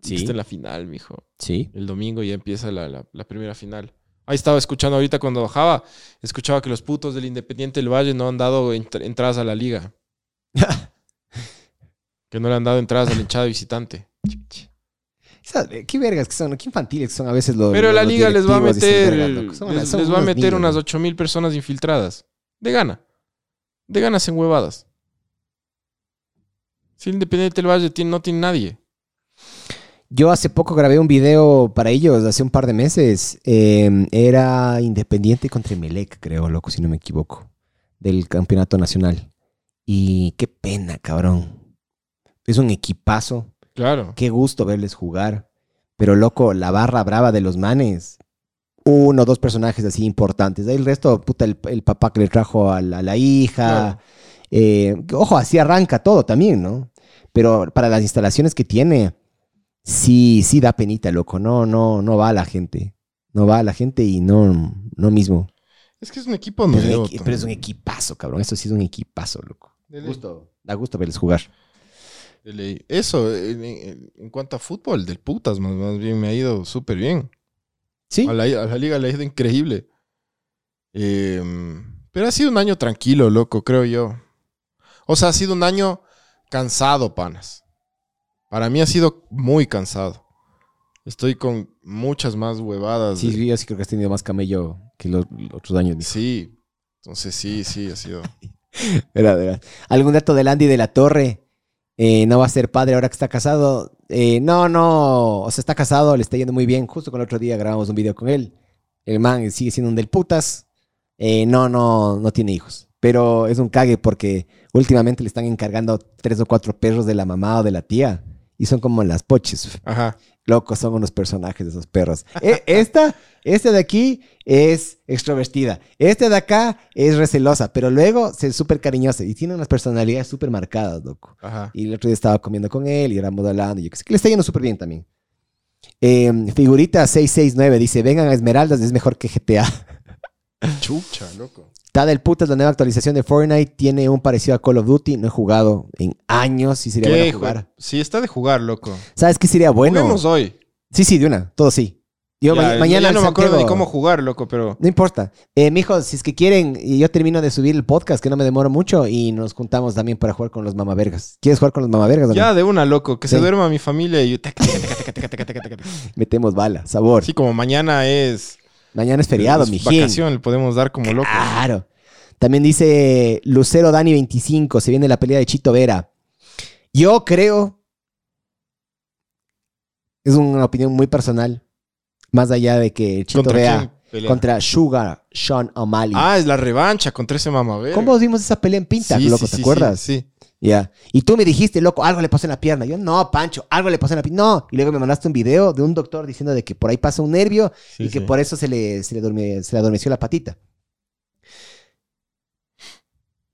Speaker 3: Sí.
Speaker 2: Está en la final, mijo.
Speaker 3: Sí.
Speaker 2: El domingo ya empieza la, la- la primera final. Ahí estaba escuchando ahorita cuando bajaba, escuchaba que los putos del Independiente del Valle no han dado entr- entradas a la liga. [LAUGHS] que no le han dado entradas a la hinchada visitante.
Speaker 3: Qué vergas que son, qué infantiles que son a veces los.
Speaker 2: Pero
Speaker 3: los-
Speaker 2: la liga les va a meter, les, les va a meter
Speaker 3: niños,
Speaker 2: unas
Speaker 3: loco.
Speaker 2: 8 mil personas infiltradas. De gana. De ganas en huevadas. Si el Independiente del Valle tiene- no tiene nadie.
Speaker 3: Yo hace poco grabé un video para ellos, hace un par de meses. Eh, era Independiente contra Melec, creo, loco, si no me equivoco. Del campeonato nacional. Y qué pena, cabrón. Es un equipazo.
Speaker 2: Claro.
Speaker 3: Qué gusto verles jugar. Pero, loco, la barra brava de los manes. Uno o dos personajes así importantes. El resto, puta, el, el papá que le trajo a la, a la hija.
Speaker 2: Claro.
Speaker 3: Eh, ojo, así arranca todo también, ¿no? Pero para las instalaciones que tiene, sí, sí da penita, loco. No, no, no va a la gente. No va a la gente y no, no mismo.
Speaker 2: Es que es un equipo
Speaker 3: Pero es, un
Speaker 2: nuevo.
Speaker 3: equi- pero es un equipazo, cabrón. Eso sí es un equipazo, loco. Gusto, da gusto verles jugar.
Speaker 2: Eso, en, en- en cuanto a fútbol, del putas, más, más bien me ha ido súper bien.
Speaker 3: Sí.
Speaker 2: A la, a la liga le ha ido increíble. Eh, pero ha sido un año tranquilo, loco, creo yo. O sea, ha sido un año cansado, panas. Para mí ha sido muy cansado. Estoy con muchas más huevadas.
Speaker 3: Sí,
Speaker 2: de-
Speaker 3: sí, yo sí creo que has tenido más camello que los, los otros años.
Speaker 2: sí. Entonces sí, sí, ha sido. [LAUGHS]
Speaker 3: Verdad, verdad. ¿Algún dato del Andy de la Torre? Eh, ¿No va a ser padre ahora que está casado? Eh, no, no. O sea, está casado, le está yendo muy bien. Justo con el otro día grabamos un video con él. El man sigue siendo un del putas. Eh, no, no, no tiene hijos. Pero es un cague porque últimamente le están encargando tres o cuatro perros de la mamá o de la tía. Y son como las poches.
Speaker 2: Ajá.
Speaker 3: Locos son unos personajes de esos perros. E- esta, esta de aquí es extrovertida. Esta de acá es recelosa, pero luego se es súper cariñosa y tiene unas personalidades súper marcadas, loco.
Speaker 2: Ajá.
Speaker 3: Y el otro día estaba comiendo con él y éramos hablando. y Yo que sé que le está yendo súper bien también. Eh, figurita 669 dice: Vengan a Esmeraldas, es mejor que GTA.
Speaker 2: Chucha, loco.
Speaker 3: Está del putas la nueva actualización de Fortnite. Tiene un parecido a Call of Duty. No he jugado en años y sería
Speaker 2: ¿Qué,
Speaker 3: bueno jugar.
Speaker 2: Sí, está de jugar, loco.
Speaker 3: ¿Sabes qué sería bueno?
Speaker 2: Juguemos hoy.
Speaker 3: Sí, sí, de una. Todo sí. Yo
Speaker 2: Ya,
Speaker 3: ma- mañana
Speaker 2: ya no me acuerdo ni cómo jugar, loco, pero.
Speaker 3: No importa. Eh, mijo, si es que quieren, yo termino de subir el podcast, que no me demoro mucho, y nos juntamos también para jugar con los mamavergas. ¿Quieres jugar con los mamavergas? no?
Speaker 2: Ya de una, loco. Que se duerma mi familia y.
Speaker 3: Metemos bala, sabor.
Speaker 2: Sí, como mañana es.
Speaker 3: Mañana es feriado, mijín.
Speaker 2: Vacación, le podemos dar como loco.
Speaker 3: Claro. También dice Lucero Dani 25, se viene la pelea de Chito Vera. Yo creo, es una opinión muy personal, más allá de que Chito
Speaker 2: ¿Contra
Speaker 3: Vera
Speaker 2: quién
Speaker 3: contra Sugar Sean O'Malley.
Speaker 2: Ah, es la revancha contra ese mamá.
Speaker 3: ¿Cómo vimos esa pelea en Pinta,
Speaker 2: Sí,
Speaker 3: loco?
Speaker 2: sí,
Speaker 3: ¿Te
Speaker 2: sí,
Speaker 3: acuerdas?
Speaker 2: Sí.
Speaker 3: Ya. Y tú me dijiste, loco, algo le pasó en la pierna. Yo, no, Pancho, algo le pasó en la pierna. No. Y luego me mandaste un video de un doctor diciendo de que por ahí pasa un nervio
Speaker 2: Sí,
Speaker 3: y que
Speaker 2: sí.
Speaker 3: por eso se le, se, le se le adormeció la patita.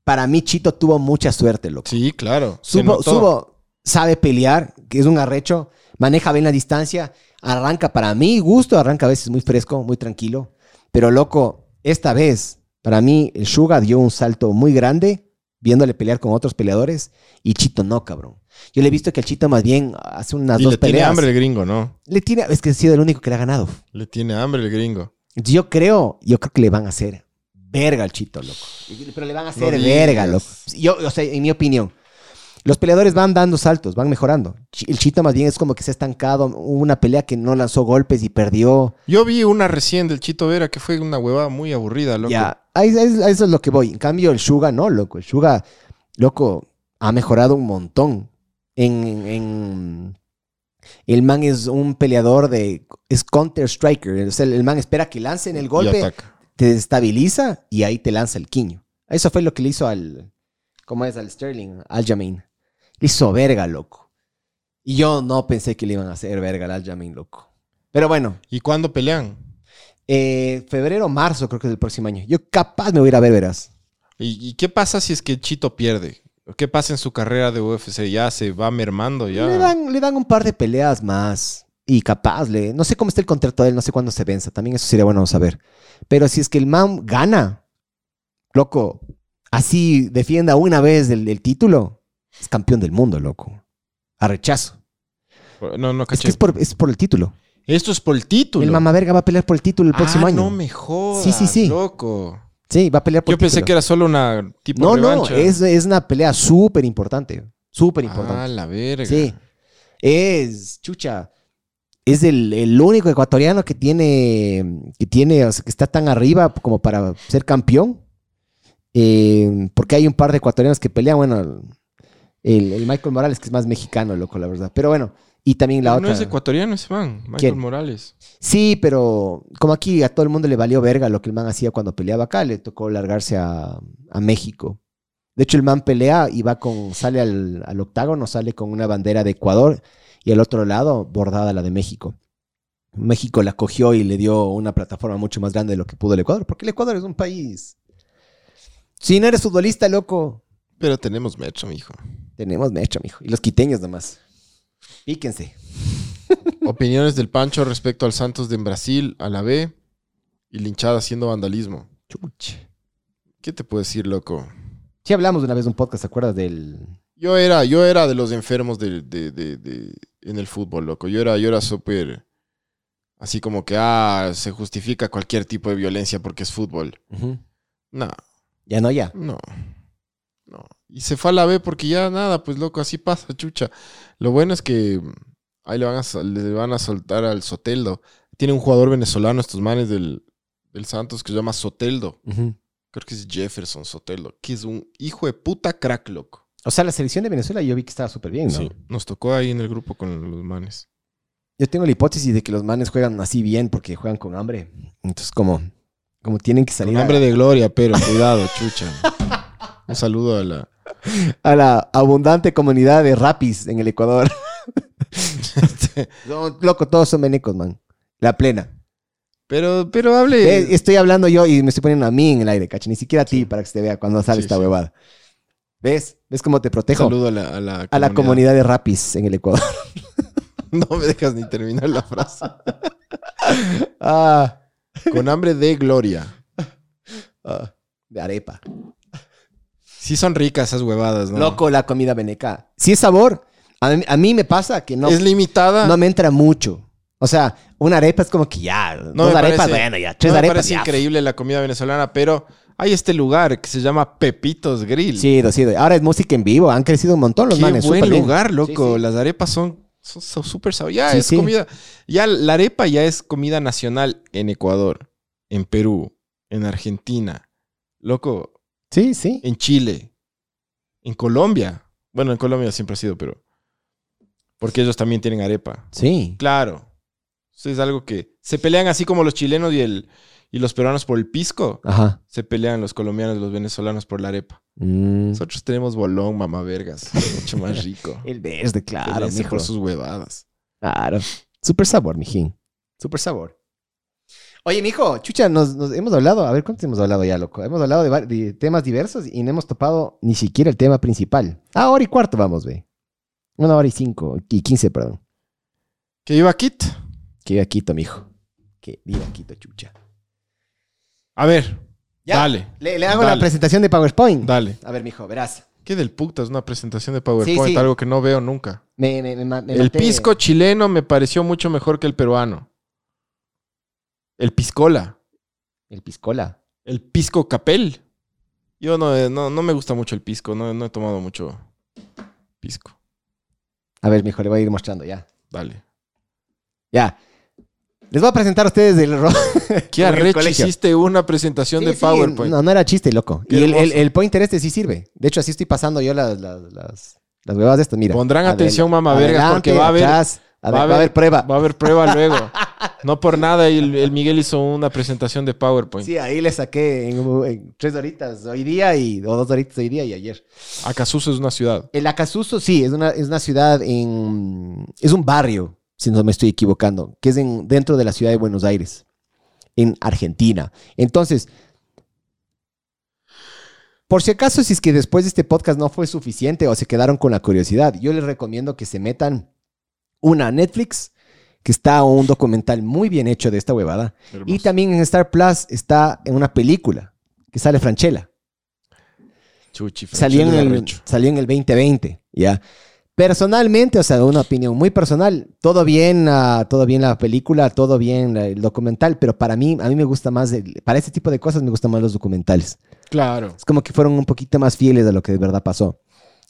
Speaker 3: Para mí, Chito tuvo mucha suerte, loco.
Speaker 2: Sí, claro.
Speaker 3: Subo. Subo sabe pelear, que es un arrecho, maneja bien la distancia, arranca para mí, gusto, arranca a veces muy fresco, muy tranquilo. Pero, loco, esta vez, para mí, el Suga dio un salto muy grande viéndole pelear con otros peleadores y Chito no, cabrón. Yo le he visto que el Chito más bien hace unas
Speaker 2: Y
Speaker 3: dos
Speaker 2: le tiene
Speaker 3: peleas.
Speaker 2: hambre el gringo, ¿no?
Speaker 3: Le tiene, es que ha sido el único que le ha ganado.
Speaker 2: Le tiene hambre el gringo.
Speaker 3: Yo creo, yo creo que le van a hacer verga al Chito, loco. Pero le van a hacer
Speaker 2: No
Speaker 3: verga, loco. Yo, o sea, en mi opinión. Los peleadores van dando saltos, van mejorando. El Chito más bien es como que se ha estancado. Hubo una pelea que no lanzó golpes y perdió.
Speaker 2: Yo vi una recién del Chito Vera que fue una huevada muy aburrida, loco.
Speaker 3: Ya, a eso es lo que voy. En cambio, el Suga no, loco. El Suga, loco, ha mejorado un montón. En, en- el man es un peleador de... Es counter-striker. O sea, el man espera que lancen el golpe. te desestabiliza y ahí te lanza el quiño. Eso fue lo que le hizo al. ¿Cómo es? Al Sterling, al Jamin. Le hizo verga, loco. Y yo no pensé que le iban a hacer verga al Jamin, loco. Pero bueno,
Speaker 2: ¿Y cuándo pelean?
Speaker 3: eh, febrero, marzo creo que es el próximo año. Yo capaz me voy a ir a ver, verás.
Speaker 2: ¿Y, y qué pasa si es que Chito pierde? ¿Qué pasa en su carrera de UFC? Ya se va mermando, ya.
Speaker 3: Le, dan, le dan un par de peleas más. Y capaz, le, no sé cómo está el contrato de él, no sé cuándo se venza. También eso sería bueno saber. Pero si es que el man gana, loco, así defienda una vez el, el título, es campeón del mundo, loco. A rechazo.
Speaker 2: No, no
Speaker 3: Es
Speaker 2: caché.
Speaker 3: que es por, es por el título.
Speaker 2: Esto es por el título.
Speaker 3: El mamá verga va a pelear por el título el próximo
Speaker 2: ah,
Speaker 3: año.
Speaker 2: no me jodas,
Speaker 3: Sí, sí, sí.
Speaker 2: loco.
Speaker 3: Sí, va a pelear por
Speaker 2: Yo
Speaker 3: el
Speaker 2: pensé
Speaker 3: título.
Speaker 2: que era solo una tipo
Speaker 3: No, no, es, es una pelea súper importante. Súper importante.
Speaker 2: Ah, la verga.
Speaker 3: Sí. Es, chucha, es el, el único ecuatoriano que tiene, que tiene, o sea, que está tan arriba como para ser campeón. Eh, porque hay un par de ecuatorianos que pelean, bueno, el, el Michael Morales, que es más mexicano, loco, la verdad. Pero bueno, y también la
Speaker 2: Pero
Speaker 3: otra.
Speaker 2: No es ecuatoriano ese man, Michael
Speaker 3: ¿Quién?
Speaker 2: Morales.
Speaker 3: Sí, pero como aquí a todo el mundo le valió verga lo que el man hacía cuando peleaba acá, le tocó largarse a, a México. De hecho, el man pelea y va con, sale al, al octágono, sale con una bandera de Ecuador y al otro lado bordada la de México. México la cogió y le dio una plataforma mucho más grande de lo que pudo el Ecuador, porque el Ecuador es un país. Si no eres futbolista, loco,
Speaker 2: Pero tenemos metro, mijo.
Speaker 3: Tenemos mecha, mijo. Y los quiteños nomás. Píquense. [LAUGHS]
Speaker 2: Opiniones del Pancho respecto al Santos de en Brasil, a la B y linchada haciendo vandalismo.
Speaker 3: Chuche.
Speaker 2: ¿Qué te puedo decir, loco?
Speaker 3: Sí hablamos de una vez de un podcast, ¿te acuerdas del,
Speaker 2: Yo era, yo era de los enfermos de, de- en el fútbol, loco. Yo era, yo era súper así como que ah, se justifica cualquier tipo de violencia porque es fútbol. No,
Speaker 3: Ya no, ya.
Speaker 2: no. Y se fue a la B porque ya nada, pues loco, así pasa, chucha. Lo bueno es que ahí le van a, le van a soltar al Soteldo. Tiene un jugador venezolano, estos manes del, del Santos, que se llama Soteldo. Creo que es Jefferson Soteldo, que es un hijo de puta crack, loco.
Speaker 3: O sea, la selección de Venezuela yo vi que estaba súper bien, ¿no?
Speaker 2: Sí, nos tocó ahí en el grupo con los manes.
Speaker 3: Yo tengo la hipótesis de que los manes juegan así bien porque juegan con hambre. Entonces, como, como tienen que salir
Speaker 2: Con
Speaker 3: a-
Speaker 2: hambre de gloria, pero cuidado, chucha. [LAUGHS] Un saludo a la.
Speaker 3: A, la abundante comunidad de rapis en el Ecuador. [LAUGHS] No, loco, todos son venecos, man. La plena.
Speaker 2: Pero, pero hable.
Speaker 3: Ve, Estoy hablando yo y me estoy poniendo a mí en el aire, cacho. Ni siquiera a ti para que se te vea cuando sale
Speaker 2: Sí,
Speaker 3: esta
Speaker 2: sí.
Speaker 3: huevada. ¿Ves? ¿Ves cómo te
Speaker 2: Un
Speaker 3: protejo?
Speaker 2: saludo a la, a la
Speaker 3: A la comunidad de rapis en el Ecuador. [LAUGHS]
Speaker 2: No me dejas ni terminar la frase. [LAUGHS]
Speaker 3: ah,
Speaker 2: Con hambre de gloria.
Speaker 3: ah, de arepa.
Speaker 2: Sí son ricas esas huevadas, ¿no?
Speaker 3: Loco, la comida veneca. Si es sabor, a mí, a mí me pasa que no,
Speaker 2: es limitada.
Speaker 3: no me entra mucho. O sea, una arepa es como que ya,
Speaker 2: No
Speaker 3: dos arepas,
Speaker 2: parece-
Speaker 3: bueno, ya, tres
Speaker 2: no me
Speaker 3: arepas,
Speaker 2: parece
Speaker 3: ya.
Speaker 2: increíble la comida venezolana, pero hay este lugar que se llama Pepitos Grill.
Speaker 3: Sí, sí, ahora es música en vivo, han crecido un montón los
Speaker 2: Qué
Speaker 3: manes.
Speaker 2: buen
Speaker 3: bien.
Speaker 2: lugar, loco.
Speaker 3: Sí, sí.
Speaker 2: Las arepas son son son súper sabor. Ya
Speaker 3: Sí,
Speaker 2: es
Speaker 3: sí.
Speaker 2: comida. Ya la arepa ya es comida nacional en Ecuador, en Perú, en Argentina. Loco,
Speaker 3: Sí, sí.
Speaker 2: en Chile, en Colombia. Bueno, en Colombia siempre ha sido, pero. Porque ellos también tienen arepa.
Speaker 3: Sí.
Speaker 2: Claro. Eso es algo que. Se pelean así como los chilenos y, el, y los peruanos por el pisco.
Speaker 3: Ajá.
Speaker 2: Se pelean los colombianos y los venezolanos por la arepa.
Speaker 3: Mm.
Speaker 2: Nosotros tenemos bolón, mamá vergas. Mucho más rico. [LAUGHS]
Speaker 3: El verde, claro, mijo.
Speaker 2: por sus huevadas.
Speaker 3: Claro. Super sabor, mijín. Super sabor. Oye, mijo, chucha, nos, nos hemos hablado, a ver, ¿cuántos hemos hablado ya, loco? Hemos hablado de, temas diversos y no hemos topado ni siquiera el tema principal. Ah, hora y cuarto vamos, ve. Una hora y cinco, y quince, perdón.
Speaker 2: ¿Que iba Kit?
Speaker 3: Que viva Quito, mijo. Que viva Quito, chucha.
Speaker 2: A ver,
Speaker 3: Ya.
Speaker 2: dale,
Speaker 3: Le, le hago la presentación de PowerPoint.
Speaker 2: dale.
Speaker 3: A ver, mijo, verás.
Speaker 2: ¿Qué del puta? Es una presentación de PowerPoint,
Speaker 3: Sí, sí.
Speaker 2: algo que no veo nunca.
Speaker 3: Me, me, me,
Speaker 2: el
Speaker 3: maté.
Speaker 2: pisco chileno me pareció mucho mejor que el peruano. El piscola.
Speaker 3: El piscola.
Speaker 2: El pisco capel. Yo no, eh, no, no me gusta mucho el pisco, no, no he tomado mucho pisco.
Speaker 3: A ver, mijo, le voy a ir mostrando ya.
Speaker 2: Dale.
Speaker 3: Ya. Les voy a presentar a ustedes el ro- [LAUGHS]
Speaker 2: ¿Qué arrecho hiciste una presentación
Speaker 3: Sí,
Speaker 2: de
Speaker 3: sí,
Speaker 2: PowerPoint?
Speaker 3: No, no era chiste, loco.
Speaker 2: Qué
Speaker 3: y el, el, el pointer este sí sirve. De hecho, así estoy pasando yo las, las, las, de estas. Mira.
Speaker 2: Pondrán atención, mamá vergas, porque va a haber-
Speaker 3: atrás, a
Speaker 2: va a
Speaker 3: va a haber
Speaker 2: haber-
Speaker 3: prueba.
Speaker 2: Va a haber prueba luego. [LAUGHS] No por nada el, el Miguel hizo una presentación de PowerPoint.
Speaker 3: Sí, ahí le saqué en, en tres horitas hoy día y, o dos horitas hoy día y ayer.
Speaker 2: Acasuso es una ciudad.
Speaker 3: El Acasuso, sí, es una, es una ciudad en... Es un barrio, si no me estoy equivocando, que es en, dentro de la ciudad de Buenos Aires, en Argentina. Entonces, por si acaso, si es que después de este podcast no fue suficiente o se quedaron con la curiosidad, yo les recomiendo que se metan una a Netflix que está un documental muy bien hecho de esta huevada. Y también en Star Plus está en una película que sale Franchella.
Speaker 2: Chuchi,
Speaker 3: Salió en, el, salió en el 2020, ¿ya? Personalmente, o sea, una opinión muy personal, todo bien, ah, todo bien la película, todo bien el documental, pero para mí, a mí me gusta más, el- para este tipo de cosas me gustan más los documentales.
Speaker 2: Claro.
Speaker 3: Es como que fueron un poquito más fieles de lo que de verdad pasó,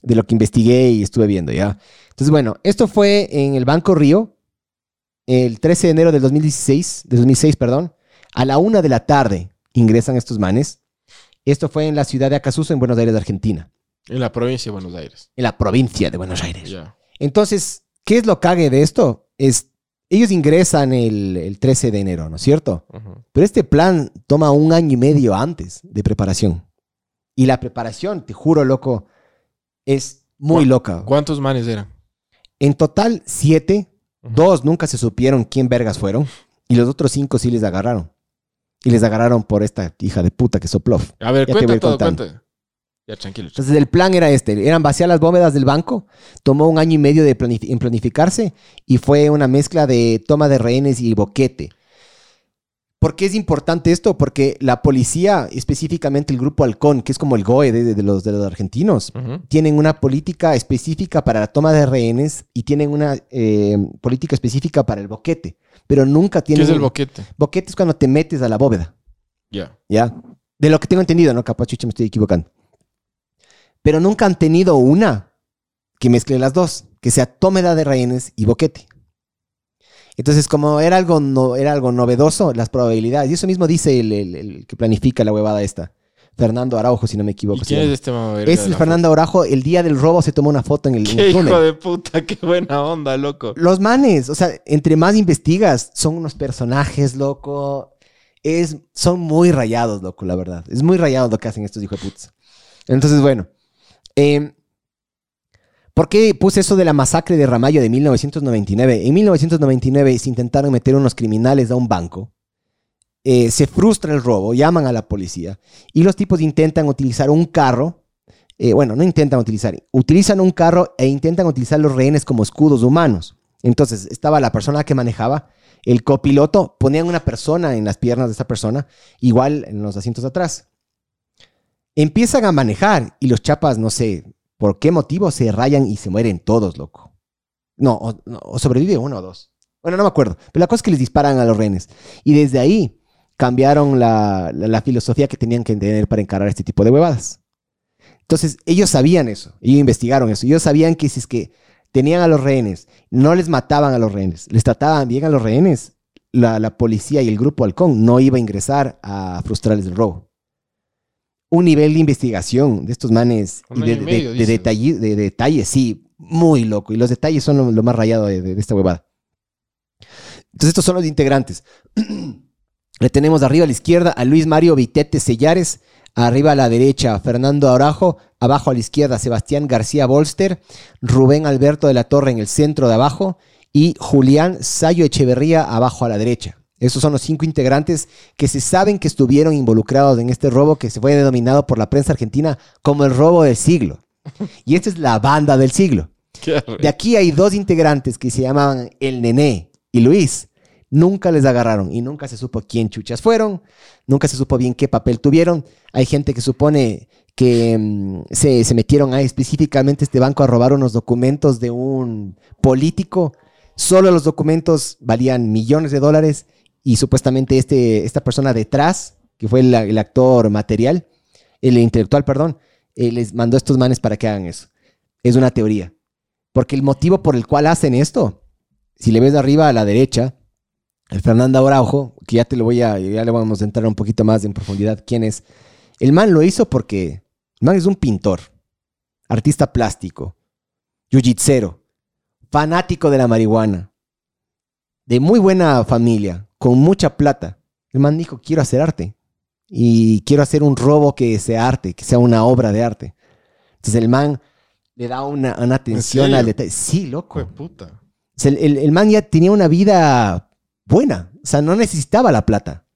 Speaker 3: de lo que investigué y estuve viendo, ¿ya? Entonces, bueno, esto fue en el Banco Río, el 13 de enero del 2016, de 2006, perdón, a la una de la tarde ingresan estos manes. Esto fue en la ciudad de Acasuso, en Buenos Aires, Argentina,
Speaker 2: En la provincia de Buenos Aires.
Speaker 3: en la provincia de Buenos Aires.
Speaker 2: Ya.
Speaker 3: Entonces, ¿qué es lo cague de esto? Es, ellos ingresan el, el 13 de enero, ¿no es cierto? Pero este plan toma un año y medio antes de preparación. Y la preparación, te juro, loco, es muy
Speaker 2: ¿Cu-
Speaker 3: loca.
Speaker 2: ¿Cuántos manes eran?
Speaker 3: En total, siete. Dos nunca se supieron quién vergas fueron. Y los otros cinco sí les agarraron. Y les agarraron por esta hija de puta que sopló.
Speaker 2: A ver,
Speaker 3: Ya te voy a
Speaker 2: cuenta todo, cuenta. Ya, tranquilo.
Speaker 3: Entonces el plan era este, eran vaciar las bóvedas del banco, tomó un año y medio de en planificarse y fue una mezcla de toma de rehenes y boquete. ¿Por qué es importante esto? Porque la policía, específicamente el grupo Halcón, que es como el GOE de, de los, de los argentinos, tienen una política específica para la toma de rehenes y tienen una eh, política específica para el boquete, pero nunca
Speaker 2: ¿Qué
Speaker 3: tienen...
Speaker 2: es el boquete?
Speaker 3: boquete es cuando te metes a la bóveda.
Speaker 2: Ya.
Speaker 3: ¿ya? De lo que tengo entendido, ¿no? Capaz, chucha, me estoy equivocando. Pero nunca han tenido una que mezcle las dos, que sea tómeda de rehenes y boquete. Entonces, como era algo, no, era algo novedoso, las probabilidades, y eso mismo dice el, el- el que planifica la huevada esta, Fernando Araujo, si no me equivoco.
Speaker 2: ¿Y quién es este mamá
Speaker 3: Es el Fernando Araujo, el día del robo se tomó una foto en el, en
Speaker 2: foto?
Speaker 3: el [LAUGHS]
Speaker 2: ¡Qué
Speaker 3: túnel.
Speaker 2: hijo de puta! ¡Qué buena onda, loco!
Speaker 3: Los manes, o sea, entre más investigas, son unos personajes, loco. Es, son muy rayados, loco, la verdad. Es muy rayado lo que hacen estos hijos de putas. Entonces, bueno. eh, ¿Por qué puse eso de la masacre de Ramallo de 1999? En 1999 se intentaron meter unos criminales a un banco. Eh, se frustra el robo, llaman a la policía y los tipos intentan utilizar un carro. eh, bueno, no intentan utilizar, utilizan un carro e intentan utilizar los rehenes como escudos humanos. Entonces estaba la persona que manejaba, el copiloto, ponían una persona en las piernas de esa persona, igual en los asientos de atrás. Empiezan a manejar y los chapas, no sé por qué motivo, se rayan y se mueren todos, loco. No, o, sobrevive uno o dos. Bueno, no me acuerdo. Pero la cosa es que les disparan a los rehenes. Y desde ahí cambiaron la, la- la filosofía que tenían que tener para encarar este tipo de huevadas. Entonces, ellos sabían eso. Ellos investigaron eso. Ellos sabían que si es que tenían a los rehenes, no les mataban a los rehenes, les trataban bien a los rehenes, la, la policía y el grupo Halcón no iba a ingresar a frustrarles el robo. Un nivel de investigación de estos manes y de,
Speaker 2: y medio,
Speaker 3: detalle- de detalles, sí, muy loco. Y los detalles son lo, lo más rayado de esta huevada. Entonces, estos son los integrantes. [CLEARS THROAT] Le tenemos arriba a la izquierda a Luis Mario Vitete Sellares, arriba a la derecha a Fernando Arajo, abajo a la izquierda Sebastián García Bolster, Rubén Alberto de la Torre en el centro de abajo y Julián Sayo Echeverría abajo a la derecha. Esos son los cinco integrantes que se saben que estuvieron involucrados en este robo que se fue denominado por la prensa argentina como el robo del siglo. Y esta es la banda del siglo. [LAUGHS] De aquí hay dos integrantes que se llamaban El Nené y Luis. Nunca les agarraron y nunca se supo quién chuchas fueron, nunca se supo bien qué papel tuvieron. Hay gente que supone que mm, se, se metieron a específicamente este banco a robar unos documentos de un político. Solo los documentos valían millones de dólares y supuestamente este, esta persona detrás, que fue el, actor material, el intelectual, perdón, eh, les mandó a estos manes para que hagan eso. Es una teoría. Porque el motivo por el cual hacen esto, si le ves de arriba a la derecha, el Fernando Araujo, que ya te lo voy a, ya le vamos a entrar un poquito más en profundidad quién es. El man lo hizo porque el man es un pintor, artista plástico, yujitsero, fanático de la marihuana, de muy buena familia, con mucha plata. El man dijo, quiero hacer arte. Y quiero hacer un robo que sea arte, que sea una obra de arte. Entonces el man le da una, una atención al detalle. Sí, loco.
Speaker 2: Puta.
Speaker 3: El, el- el man ya tenía una vida buena. O sea, no necesitaba la plata.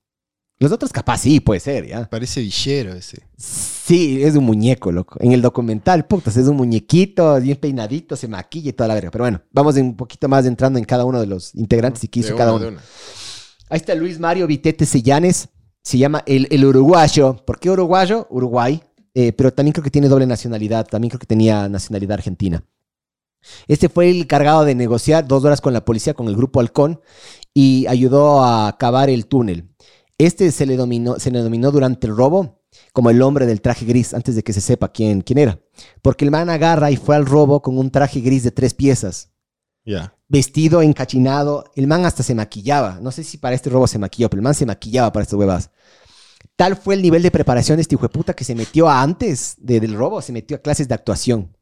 Speaker 3: Los otros capaz sí, puede ser, ¿ya?
Speaker 2: Parece villero ese.
Speaker 3: Sí, es un muñeco, loco. En el documental, putas, es un muñequito, bien peinadito, se maquilla y toda la verga. Pero bueno, vamos un poquito más entrando en cada uno de los integrantes y qué hizo
Speaker 2: De
Speaker 3: cada uno.
Speaker 2: de una.
Speaker 3: Ahí está Luis Mario Vitete Sellanes. Se llama el, el uruguayo. ¿Por qué uruguayo? Uruguay. Eh, pero también creo que tiene doble nacionalidad. También creo que tenía nacionalidad argentina. Este fue el encargado de negociar dos horas con la policía, con el grupo Halcón, y ayudó a cavar el túnel. Este se le, dominó, se le denominó durante el robo como el hombre del traje gris, antes de que se sepa quién, quién era. Porque el man agarra y fue al robo con un traje gris de tres piezas
Speaker 2: Ya.
Speaker 3: vestido, encachinado. El man hasta se maquillaba. No sé si para este robo se maquilló, pero el man se maquillaba para estas huevas. Tal fue el nivel de preparación de este hijo de puta que se metió a antes de- del robo, se metió a clases de actuación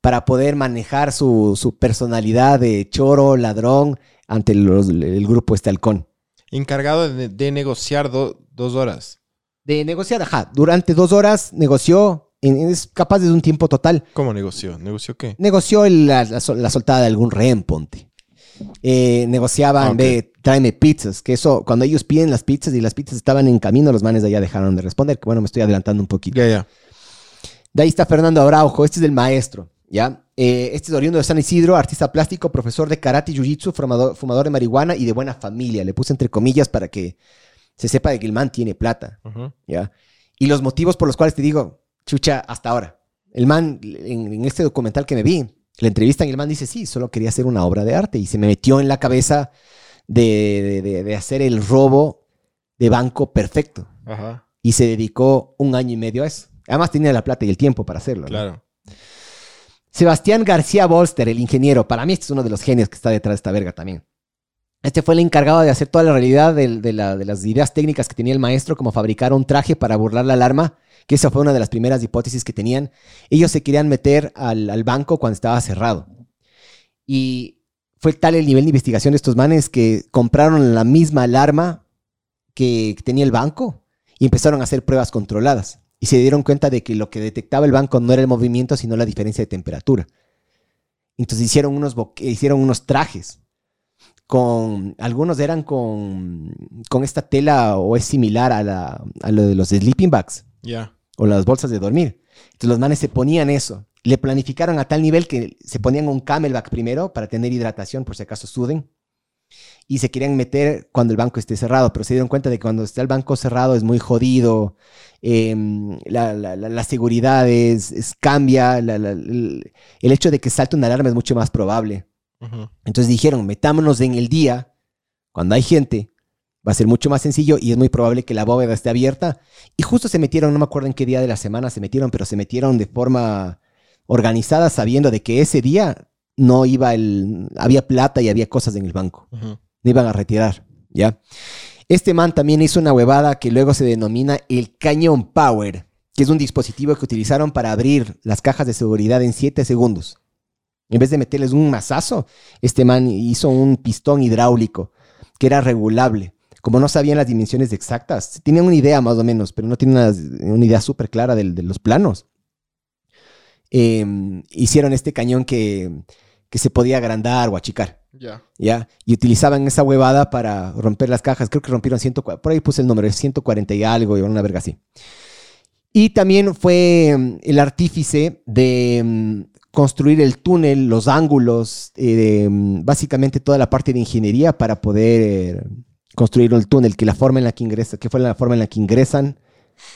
Speaker 3: para poder manejar su, su personalidad de choro, ladrón, ante los- el grupo este halcón.
Speaker 2: Encargado de, de negociar do- dos horas.
Speaker 3: De negociar, ajá, durante dos horas negoció, es capaz de un tiempo total,
Speaker 2: ¿Cómo negoció? ¿Negoció qué?
Speaker 3: negoció la, la sol- la soltada de algún rehén, ponte. Eh, negociaban,
Speaker 2: Ah, ok.
Speaker 3: ve, tráeme pizzas, que eso, cuando ellos piden las pizzas y las pizzas estaban en camino, los manes de allá dejaron de responder, que bueno, me estoy adelantando un poquito.
Speaker 2: Ya, ya.
Speaker 3: De ahí está Fernando Araujo, este es el maestro, ¿ya? Eh, este es oriundo de San Isidro, artista plástico, profesor de karate y jiu-jitsu, fumador, fumador de marihuana y de buena familia. Le puse entre comillas para que se sepa de que el man tiene plata.
Speaker 2: Ujú.
Speaker 3: ¿ya? Y los motivos por los cuales te digo, chucha, hasta ahora. El man, en, en este documental que me vi, la entrevistan y el man dice, sí, solo quería hacer una obra de arte y se me metió en la cabeza de, de- hacer el robo de banco perfecto.
Speaker 2: Ajá.
Speaker 3: Y se dedicó un año y medio a eso. Además tenía la plata y el tiempo para hacerlo. ¿no?
Speaker 2: Claro.
Speaker 3: Sebastián García Bolster, el ingeniero. Para mí este es uno de los genios que está detrás de esta verga también. Este fue el encargado de hacer toda la realidad del- de, la- de las ideas técnicas que tenía el maestro, como fabricar un traje para burlar la alarma, que esa fue una de las primeras hipótesis que tenían. Ellos se querían meter al, al banco cuando estaba cerrado. Y fue tal el nivel de investigación de estos manes que compraron la misma alarma que tenía el banco y empezaron a hacer pruebas controladas. Y se dieron cuenta de que lo que detectaba el banco no era el movimiento, sino la diferencia de temperatura. Entonces hicieron unos, hicieron unos trajes. Con, algunos eran con, con esta tela o es similar a, la, a lo de los sleeping bags O las bolsas de dormir. Entonces los manes se ponían eso. Le planificaron a tal nivel que se ponían un camelback primero para tener hidratación por si acaso suden. Y se querían meter cuando el banco esté cerrado, pero se dieron cuenta de que cuando está el banco cerrado es muy jodido, em, la, la- la- la seguridad es, es- cambia, el, hecho de que salte una alarma es mucho más probable. Entonces dijeron, metámonos en el día, cuando hay gente, va a ser mucho más sencillo y es muy probable que la bóveda esté abierta. Y justo se metieron, no me acuerdo en qué día de la semana se metieron, pero se metieron de forma organizada sabiendo de que ese día no iba el, había plata y había cosas en el banco, no iban a retirar, ¿ya? Este man también hizo una huevada que luego se denomina el Cañón Power, que es un dispositivo que utilizaron para abrir las cajas de seguridad en 7 segundos. En vez de meterles un mazazo, este man hizo un pistón hidráulico que era regulable. Como no sabían las dimensiones exactas, tenían una idea más o menos, pero no tienen una, una idea súper clara del- de, los planos. Eh, hicieron este cañón que, que se podía agrandar o achicar.
Speaker 2: Ya.
Speaker 3: ¿ya? Y utilizaban esa huevada para romper las cajas. Creo que rompieron 140, por ahí puse el número, es 140 y algo, y una verga así. Y también fue mm, el artífice de mm, construir el túnel, los ángulos, eh, de, básicamente toda la parte de ingeniería para poder construir el túnel, que la forma en la que ingresa, que fue la forma en la que ingresan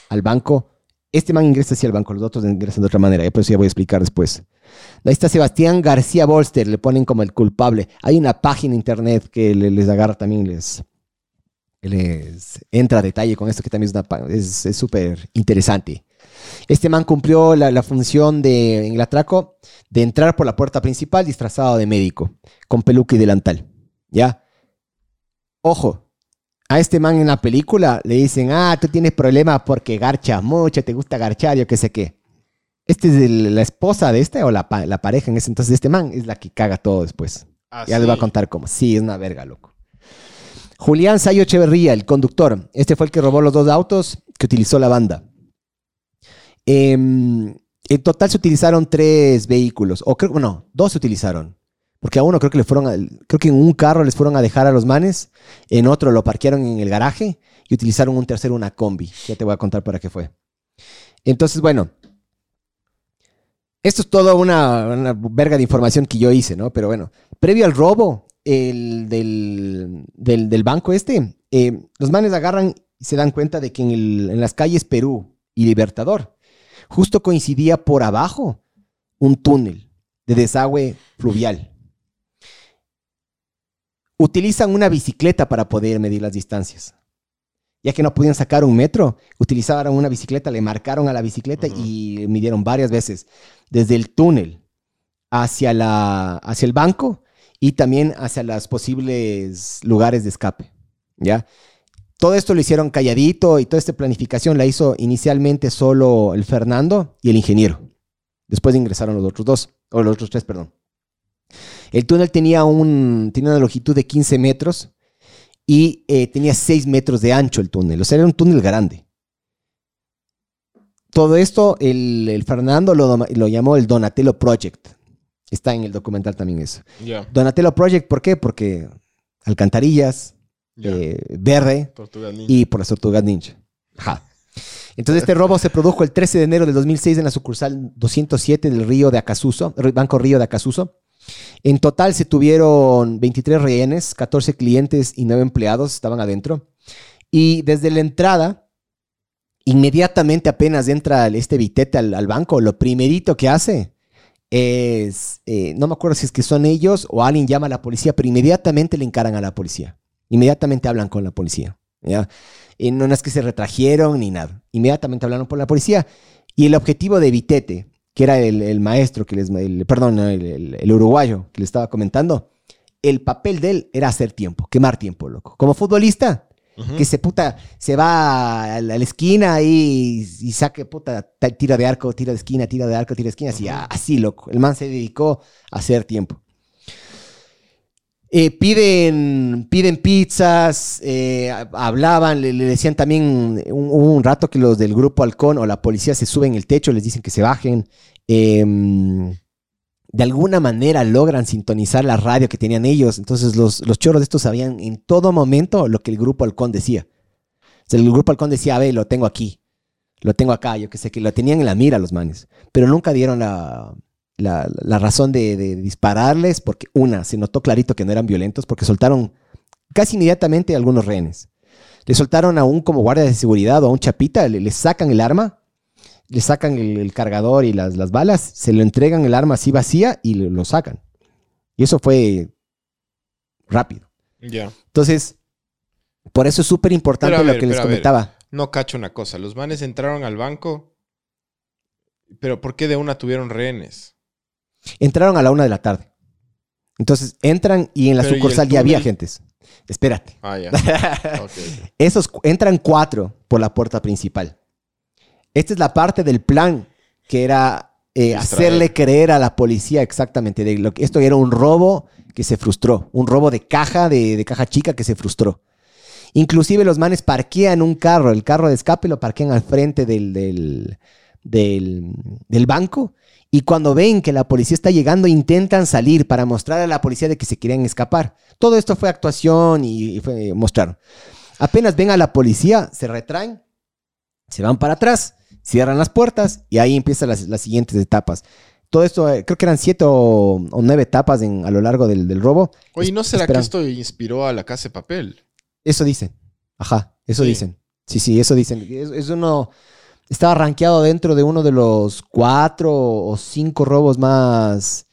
Speaker 3: al banco. Este man ingresa así al banco, los otros ingresan de otra manera, ya por eso ya voy a explicar después. Ahí está Sebastián García Bolster, le ponen como el culpable. Hay una página internet que le- les agarra también, les, les entra a detalle con esto, que también es súper interesante. Este man cumplió la, la función de, en el atraco de entrar por la puerta principal disfrazado de médico, con peluca y delantal. ¿Ya? Ojo, a este man en la película le dicen, ah, tú tienes problemas porque garchas mucho, te gusta garchar, yo qué sé qué. Este es el- la esposa de este o la, la pareja en ese entonces de este man, es la que caga todo después.
Speaker 2: Ah,
Speaker 3: Ya les voy a
Speaker 2: sí.
Speaker 3: contar cómo. Sí, es una verga, loco. Julián Sayo Echeverría, el conductor. Este fue el que robó los dos autos que utilizó la banda. Em, en total se utilizaron tres vehículos. O creo, no, dos se utilizaron. Porque a uno creo que le fueron a- creo que en un carro les fueron a dejar a los manes, en otro lo parquearon en el garaje y utilizaron un tercero, una combi. Ya te voy a contar para qué fue. Entonces, bueno, esto es toda una, verga de información que yo hice, ¿no? Pero bueno, previo al robo el, del, del- del banco este, eh, los manes agarran y se dan cuenta de que en, el- en las calles Perú y Libertador, justo coincidía por abajo un túnel de desagüe fluvial. Utilizan una bicicleta para poder medir las distancias. Ya que no podían sacar un metro, utilizaron una bicicleta, le marcaron a la bicicleta y midieron varias veces desde el túnel hacia, la, hacia el banco y también hacia los posibles lugares de escape. ¿ya? Todo esto lo hicieron calladito y toda esta planificación la hizo inicialmente solo el Fernando y el ingeniero. Después ingresaron los otros dos, o los otros tres, perdón. El túnel tenía, un, tenía una longitud de 15 metros y eh, tenía 6 metros de ancho el túnel. O sea, era un túnel grande. Todo esto, el, el Fernando lo, lo llamó el Donatello Project. Está en el documental también eso.
Speaker 2: Ya.
Speaker 3: Donatello Project, ¿por qué? Porque alcantarillas,
Speaker 2: ya.
Speaker 3: eh, verde y por las tortugas ninja. Ajá. Entonces este robo se produjo el 13 de enero del 2006 en la sucursal 207 del río de Acasuso, Banco Río de Acasuso. En total se tuvieron 23 rehenes, 14 clientes y 9 empleados estaban adentro. Y desde la entrada, inmediatamente apenas entra este bitete al, banco, lo primerito que hace es, eh, no me acuerdo si es que son ellos o alguien llama a la policía, pero inmediatamente le encaran a la policía. Inmediatamente hablan con la policía. ¿ya? Y no es que se retrajeron ni nada. Inmediatamente hablaron con la policía. Y el objetivo de Vitete, que era el, el maestro, que les, el- perdón, el, el- uruguayo que le estaba comentando, el papel de él era hacer tiempo, quemar tiempo, loco. Como futbolista, que se puta, se va a la, a la esquina y, y saque puta, ta- tira de arco, tira de esquina, tira de arco, tira de esquina, así, loco. El man se dedicó a hacer tiempo. Eh, piden, piden pizzas, eh, ha- hablaban, le, le decían también, un, hubo un rato que los del grupo Halcón o la policía se suben el techo, les dicen que se bajen. Em, de alguna manera logran sintonizar la radio que tenían ellos. Entonces los, los choros de estos sabían en todo momento lo que el grupo Halcón decía. O sea, el grupo Halcón decía, a ver, lo tengo aquí, lo tengo acá, yo que sé, que lo tenían en la mira los manes. Pero nunca dieron la, la, la razón de, de dispararles porque una, se notó clarito que no eran violentos porque soltaron casi inmediatamente a algunos rehenes. Le soltaron a un como guardia de seguridad o a un chapita, le, le sacan el arma, le sacan el, el cargador y las, las balas, se lo entregan el arma así vacía y lo, lo sacan. Y eso fue rápido.
Speaker 2: Ya.
Speaker 3: Entonces, por eso es súper importante lo que les comentaba.
Speaker 2: No cacho una cosa. Los manes entraron al banco. Pero ¿por qué de una tuvieron rehenes?
Speaker 3: Entraron a la una de la tarde. Entonces entran y en la
Speaker 2: Pero, ¿y el
Speaker 3: sucursal ya había
Speaker 2: túnel?
Speaker 3: gentes. Espérate.
Speaker 2: Ah, ya. [LAUGHS] Ok, ok.
Speaker 3: Esos cu- entran cuatro por la puerta principal. Esta es la parte del plan que era eh,
Speaker 2: Distraer.
Speaker 3: hacerle creer a la policía exactamente de lo que esto era un robo que se frustró, un robo de caja de, de caja chica que se frustró. Inclusive los manes parquean un carro, el carro de escape lo parquean al frente del, del, del, del banco y cuando ven que la policía está llegando intentan salir para mostrar a la policía de que se querían escapar. Todo esto fue actuación y, y fue mostrar. Apenas ven a la policía, se retraen, se van para atrás, cierran las puertas y ahí empiezan las, las siguientes etapas. Todo esto, eh, creo que eran siete o, o nueve etapas en- a lo largo del, del robo.
Speaker 2: Oye, ¿no será
Speaker 3: Esperan.
Speaker 2: que esto inspiró a la casa de papel?
Speaker 3: Eso dicen. Ajá, eso
Speaker 2: Sí.
Speaker 3: dicen. Sí, sí, eso dicen. Es, es uno. Estaba rankeado dentro de uno de los cuatro o cinco robos más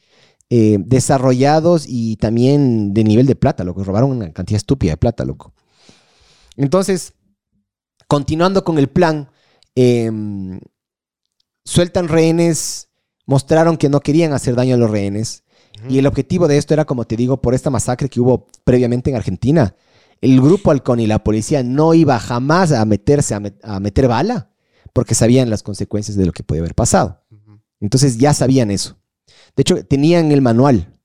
Speaker 3: eh, desarrollados y también de nivel de plata, loco. Robaron una cantidad estúpida de plata, loco. Entonces, continuando con el plan, em, sueltan rehenes, mostraron que no querían hacer daño a los rehenes. Y el objetivo de esto era, como te digo, por esta masacre que hubo previamente en Argentina. El grupo Halcón y la policía no iba jamás a meterse a, met- a meter bala porque sabían las consecuencias de lo que podía haber pasado. Entonces ya sabían eso. De hecho, tenían el manual.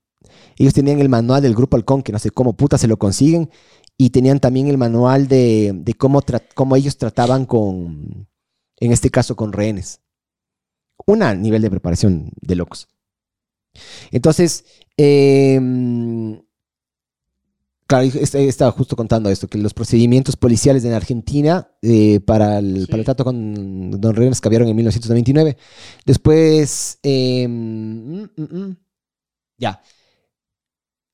Speaker 3: Ellos tenían el manual del grupo Halcón, que no sé cómo puta se lo consiguen. Y tenían también el manual de, de cómo, tra- cómo ellos trataban con, en este caso, con rehenes. Un nivel de preparación de locos. Entonces, em, Claro, est- estaba justo contando esto, que los procedimientos policiales en Argentina eh, para, el,
Speaker 2: Sí.
Speaker 3: para el trato con Don Renes cambiaron en 1999. Después, eh, mm, mm, mm. ya.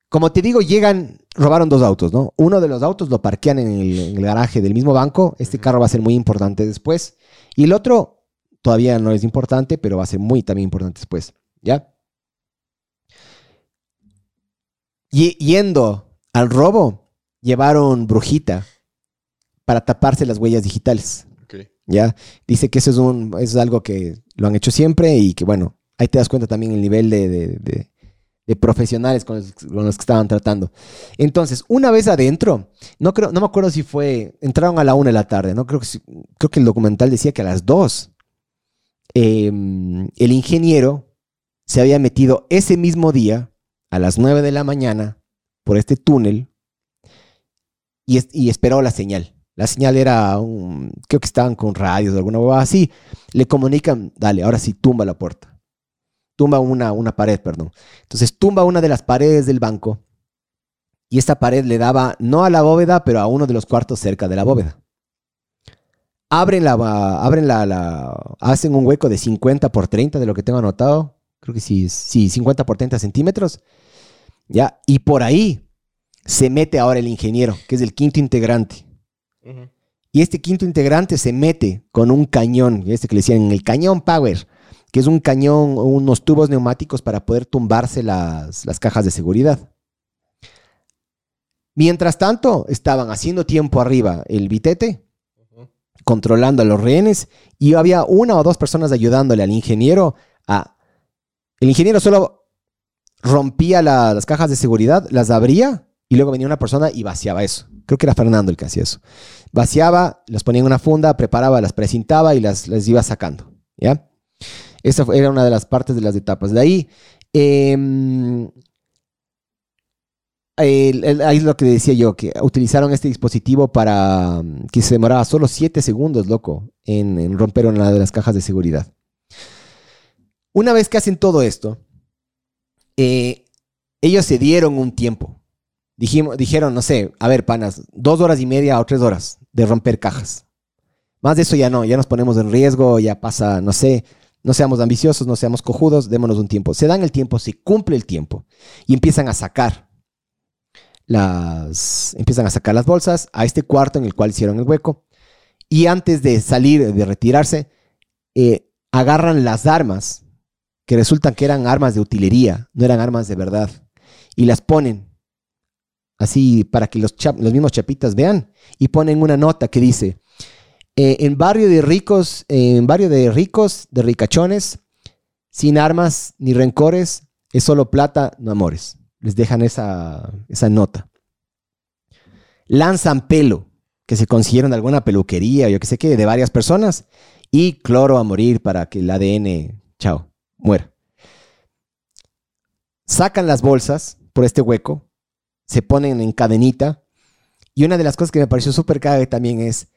Speaker 3: Como te digo, llegan, robaron dos autos, ¿no? Uno de los autos lo parquean en el, en el garaje del mismo banco. Este carro va a ser muy importante después. Y el otro todavía no es importante, pero va a ser muy también importante después, ¿ya? Y- yendo al robo, llevaron brujita para taparse las huellas digitales. ¿ya? Dice que eso es, un, eso es algo que lo han hecho siempre y que, bueno, ahí te das cuenta también el nivel de, de- de- de profesionales con los, con los que estaban tratando. Entonces, una vez adentro, no, creo, no me acuerdo si fue, entraron a la una de la tarde, ¿no? Creo que, creo que el documental decía que a las dos eh, el ingeniero se había metido ese mismo día, a las nueve de la mañana, por este túnel y, es- y esperó la señal. La señal era un, creo que estaban con radios o alguna huevada así. Le comunican, dale, ahora sí, tumba la puerta. Tumba una, una pared, perdón. Entonces tumba una de las paredes del banco y esta pared le daba no a la bóveda, pero a uno de los cuartos cerca de la bóveda. Abren la, abren la- hacen un hueco de 50 por 30 de lo que tengo anotado. Creo que sí, sí, 50 por 30 centímetros. ¿Ya? Y por ahí se mete ahora el ingeniero, que es el quinto integrante. Y este quinto integrante se mete con un cañón, este que le decían el cañón Power, que es un cañón, unos tubos neumáticos para poder tumbarse las, las cajas de seguridad. Mientras tanto, estaban haciendo tiempo arriba el vitete,
Speaker 2: Ujú.
Speaker 3: controlando a los rehenes, y había una o dos personas ayudándole al ingeniero a... El ingeniero solo rompía la- las cajas de seguridad, las abría, y luego venía una persona y vaciaba eso. Creo que era Fernando el que hacía eso vaciaba, las ponía en una funda, preparaba, las precintaba y las, las iba sacando. ¿Ya? Esa era una de las partes de las etapas. De ahí, em, ahí es lo que decía yo, que utilizaron este dispositivo para que se demoraba solo 7 segundos, loco, en, en romper una de las cajas de seguridad. Una vez que hacen todo esto, eh, ellos se dieron un tiempo. Dijimos, dijeron, no sé, a ver, panas, dos horas y media o tres horas de romper cajas. Más de eso ya no, ya nos ponemos en riesgo, ya pasa, no sé, no seamos ambiciosos, no seamos cojudos, démonos un tiempo. Se dan el tiempo, se cumple el tiempo y empiezan a sacar las, empiezan a sacar las bolsas a este cuarto en el cual hicieron el hueco y antes de salir, de retirarse, eh, agarran las armas que resultan que eran armas de utilería, no eran armas de verdad, y las ponen así para que los, los mismos chapitas vean y ponen una nota que dice, eh, en barrio de ricos, en barrio de ricos, de ricachones, sin armas ni rencores, es solo plata, no amores. Les dejan esa, esa nota. Lanzan pelo, que se consiguieron de alguna peluquería, yo que sé qué, de varias personas, y cloro a morir para que el ADN, chao, muera. Sacan las bolsas por este hueco, se ponen en cadenita. Y una de las cosas que me pareció súper caga también es,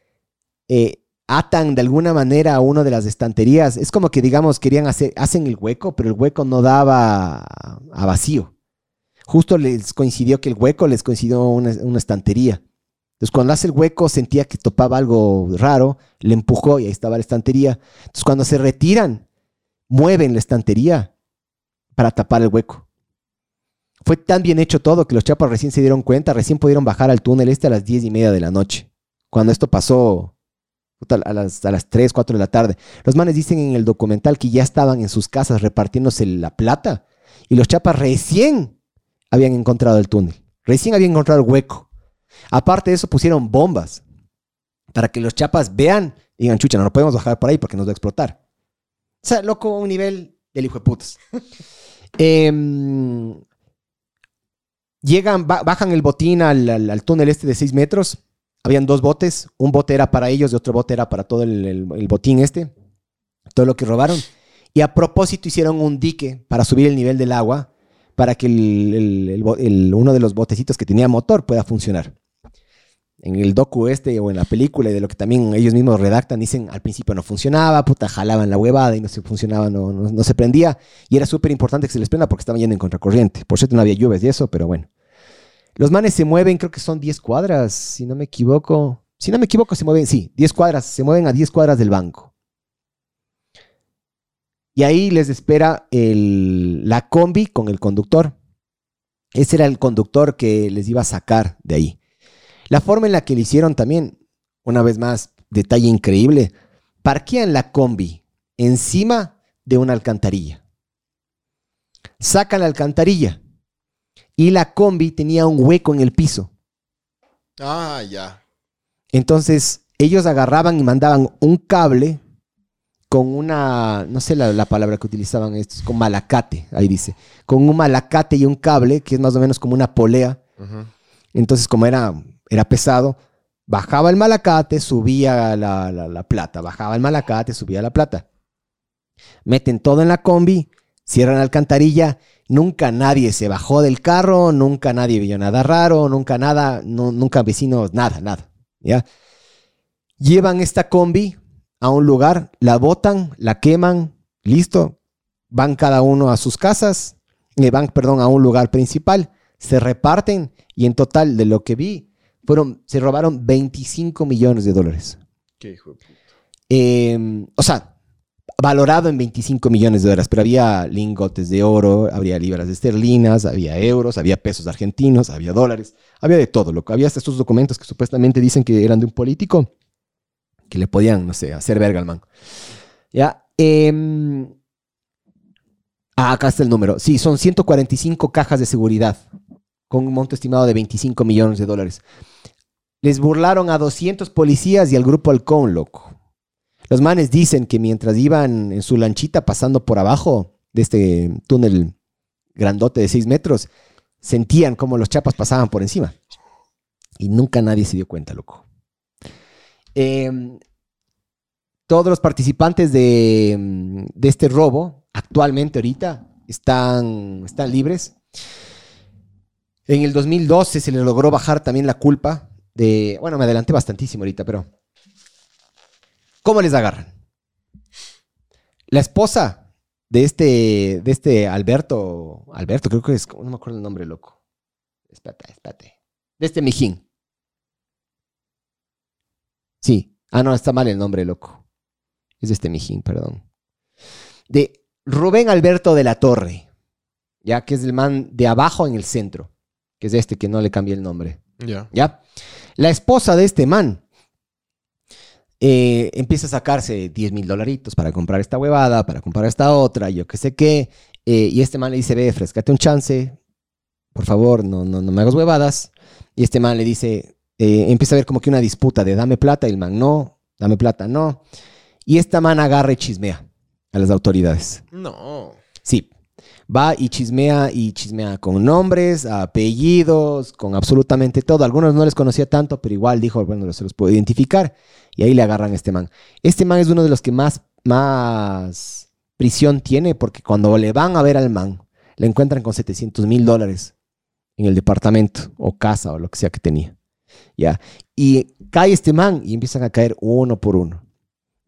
Speaker 3: eh, atan de alguna manera a una de las estanterías. Es como que, digamos, querían hacer, hacen el hueco, pero el hueco no daba a vacío. Justo les coincidió que el hueco les coincidió una, una estantería. Entonces, cuando hace el hueco, sentía que topaba algo raro, le empujó y ahí estaba la estantería. Entonces, cuando se retiran, mueven la estantería para tapar el hueco. Fue tan bien hecho todo que los chapas recién se dieron cuenta, recién pudieron bajar al túnel este a las diez y media de la noche. Cuando esto pasó a las, a las 3, 4 de la tarde. Los manes dicen en el documental que ya estaban en sus casas repartiéndose la plata y los chapas recién habían encontrado el túnel. Recién habían encontrado el hueco. Aparte de eso, pusieron bombas para que los chapas vean y digan, chucha, no lo podemos bajar por ahí porque nos va a explotar. O sea, loco, un nivel del hijo de putas. [LAUGHS] Em, llegan, ba- bajan el botín al, al- túnel este de 6 metros. Habían dos botes. Un bote era para ellos y otro bote era para todo el, el- botín este. Todo lo que robaron. Y a propósito hicieron un dique para subir el nivel del agua para que el- uno de los botecitos que tenía motor pueda funcionar. En el docu este o en la película y de lo que también ellos mismos redactan, dicen al principio no funcionaba, puta, jalaban la huevada y no se funcionaba, no, no- se prendía. Y era súper importante que se les prenda porque estaban yendo en contracorriente. Por cierto, no había lluvias y eso, pero bueno. Los manes se mueven, creo que son 10 cuadras, si no me equivoco. Si no me equivoco, se mueven, sí, 10 cuadras, se mueven a 10 cuadras del banco. Y ahí les espera el- la combi con el conductor. Ese era el conductor que les iba a sacar de ahí. La forma en la que le hicieron también, una vez más, detalle increíble, parquean la combi encima de una alcantarilla. Sacan la alcantarilla y la combi tenía un hueco en el piso.
Speaker 2: Ah, ya.
Speaker 3: Entonces ellos agarraban y mandaban un cable con una, no sé la, la palabra que utilizaban estos, con malacate, ahí dice, con un malacate y un cable que es más o menos como una polea. Entonces como era, era pesado, bajaba el malacate, subía la, la- la plata, bajaba el malacate, subía la plata. Meten todo en la combi, cierran la alcantarilla, nunca nadie se bajó del carro, nunca nadie vio nada raro, nunca nada, nu- nunca vecinos, nada, nada. Llevan esta combi a un lugar, la botan, la queman, listo. Van cada uno a sus casas, eh, van, perdón, a un lugar principal, se reparten y en total de lo que vi, fueron, se robaron 25 millones de dólares.
Speaker 2: Qué hijo de puta.
Speaker 3: Eh, o sea, valorado en 25 millones de dólares, pero había lingotes de oro, había libras de esterlinas, había euros, había pesos argentinos, había dólares, había de todo. Lo que había hasta estos documentos que supuestamente dicen que eran de un político que le podían, no sé, hacer verga al man. Ya. em, ah, acá está el número. Sí, son 145 cajas de seguridad con un monto estimado de 25 millones de dólares. Les burlaron a 200 policías y al grupo Halcón, loco. Los manes dicen que mientras iban en su lanchita pasando por abajo de este túnel grandote de 6 metros, sentían como los chapas pasaban por encima. Y nunca nadie se dio cuenta, loco. Eh, todos los participantes de, mm, de este robo, actualmente ahorita, están, están libres. En el 2012 se le logró bajar también la culpa de... Bueno, me adelanté bastantísimo ahorita, pero... ¿Cómo les agarran? La esposa de este, de este Alberto, Alberto creo que es, no me acuerdo el nombre, loco. Espérate, espérate. De este Mijín. Sí. Ah, no, está mal el nombre, loco. Es de este Mijín, perdón. De Rubén Alberto de la Torre. Ya que es el man de abajo en el centro. Que es este que no le cambié el nombre.
Speaker 2: Ya.
Speaker 3: ¿Ya? La esposa de este man eh, empieza a sacarse 10 mil dolaritos para comprar esta huevada, para comprar esta otra, yo qué sé qué. eh, y este man le dice, ve, frescate un chance, por favor, no, no, no me hagas huevadas. Y este man le dice, eh, empieza a ver como que una disputa de dame plata, y el man no, dame plata, no. Y esta man agarra y chismea a las autoridades.
Speaker 2: No.
Speaker 3: Sí. Va y chismea y chismea con nombres, apellidos, con absolutamente todo. Algunos no les conocía tanto, pero igual dijo, bueno, se los puedo identificar. Y ahí le agarran a este man. Este man es uno de los que más, más prisión tiene, porque cuando le van a ver al man, le encuentran con 700 mil dólares en el departamento o casa o lo que sea que tenía. ¿Ya? Y cae este man y empiezan a caer uno por uno.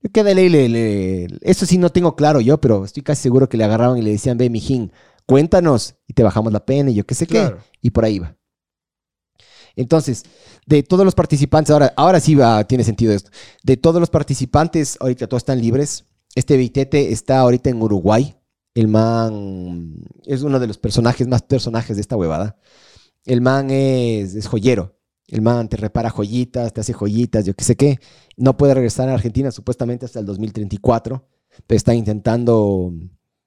Speaker 3: Yo que de ley le, le- Eso sí no tengo claro yo, pero estoy casi seguro que le agarraban y le decían, ve, mijín, cuéntanos y te bajamos la pena y yo qué sé
Speaker 2: Claro.
Speaker 3: qué. Y por ahí va. Entonces, de todos los participantes, ahora, ahora sí va, tiene sentido esto. De todos los participantes, ahorita todos están libres. Este Vitete está ahorita en Uruguay. El man es uno de los personajes más personajes de esta huevada. El man es, es joyero. El man te repara joyitas, te hace joyitas, yo qué sé qué. No puede regresar a Argentina supuestamente hasta el 2034, pero está intentando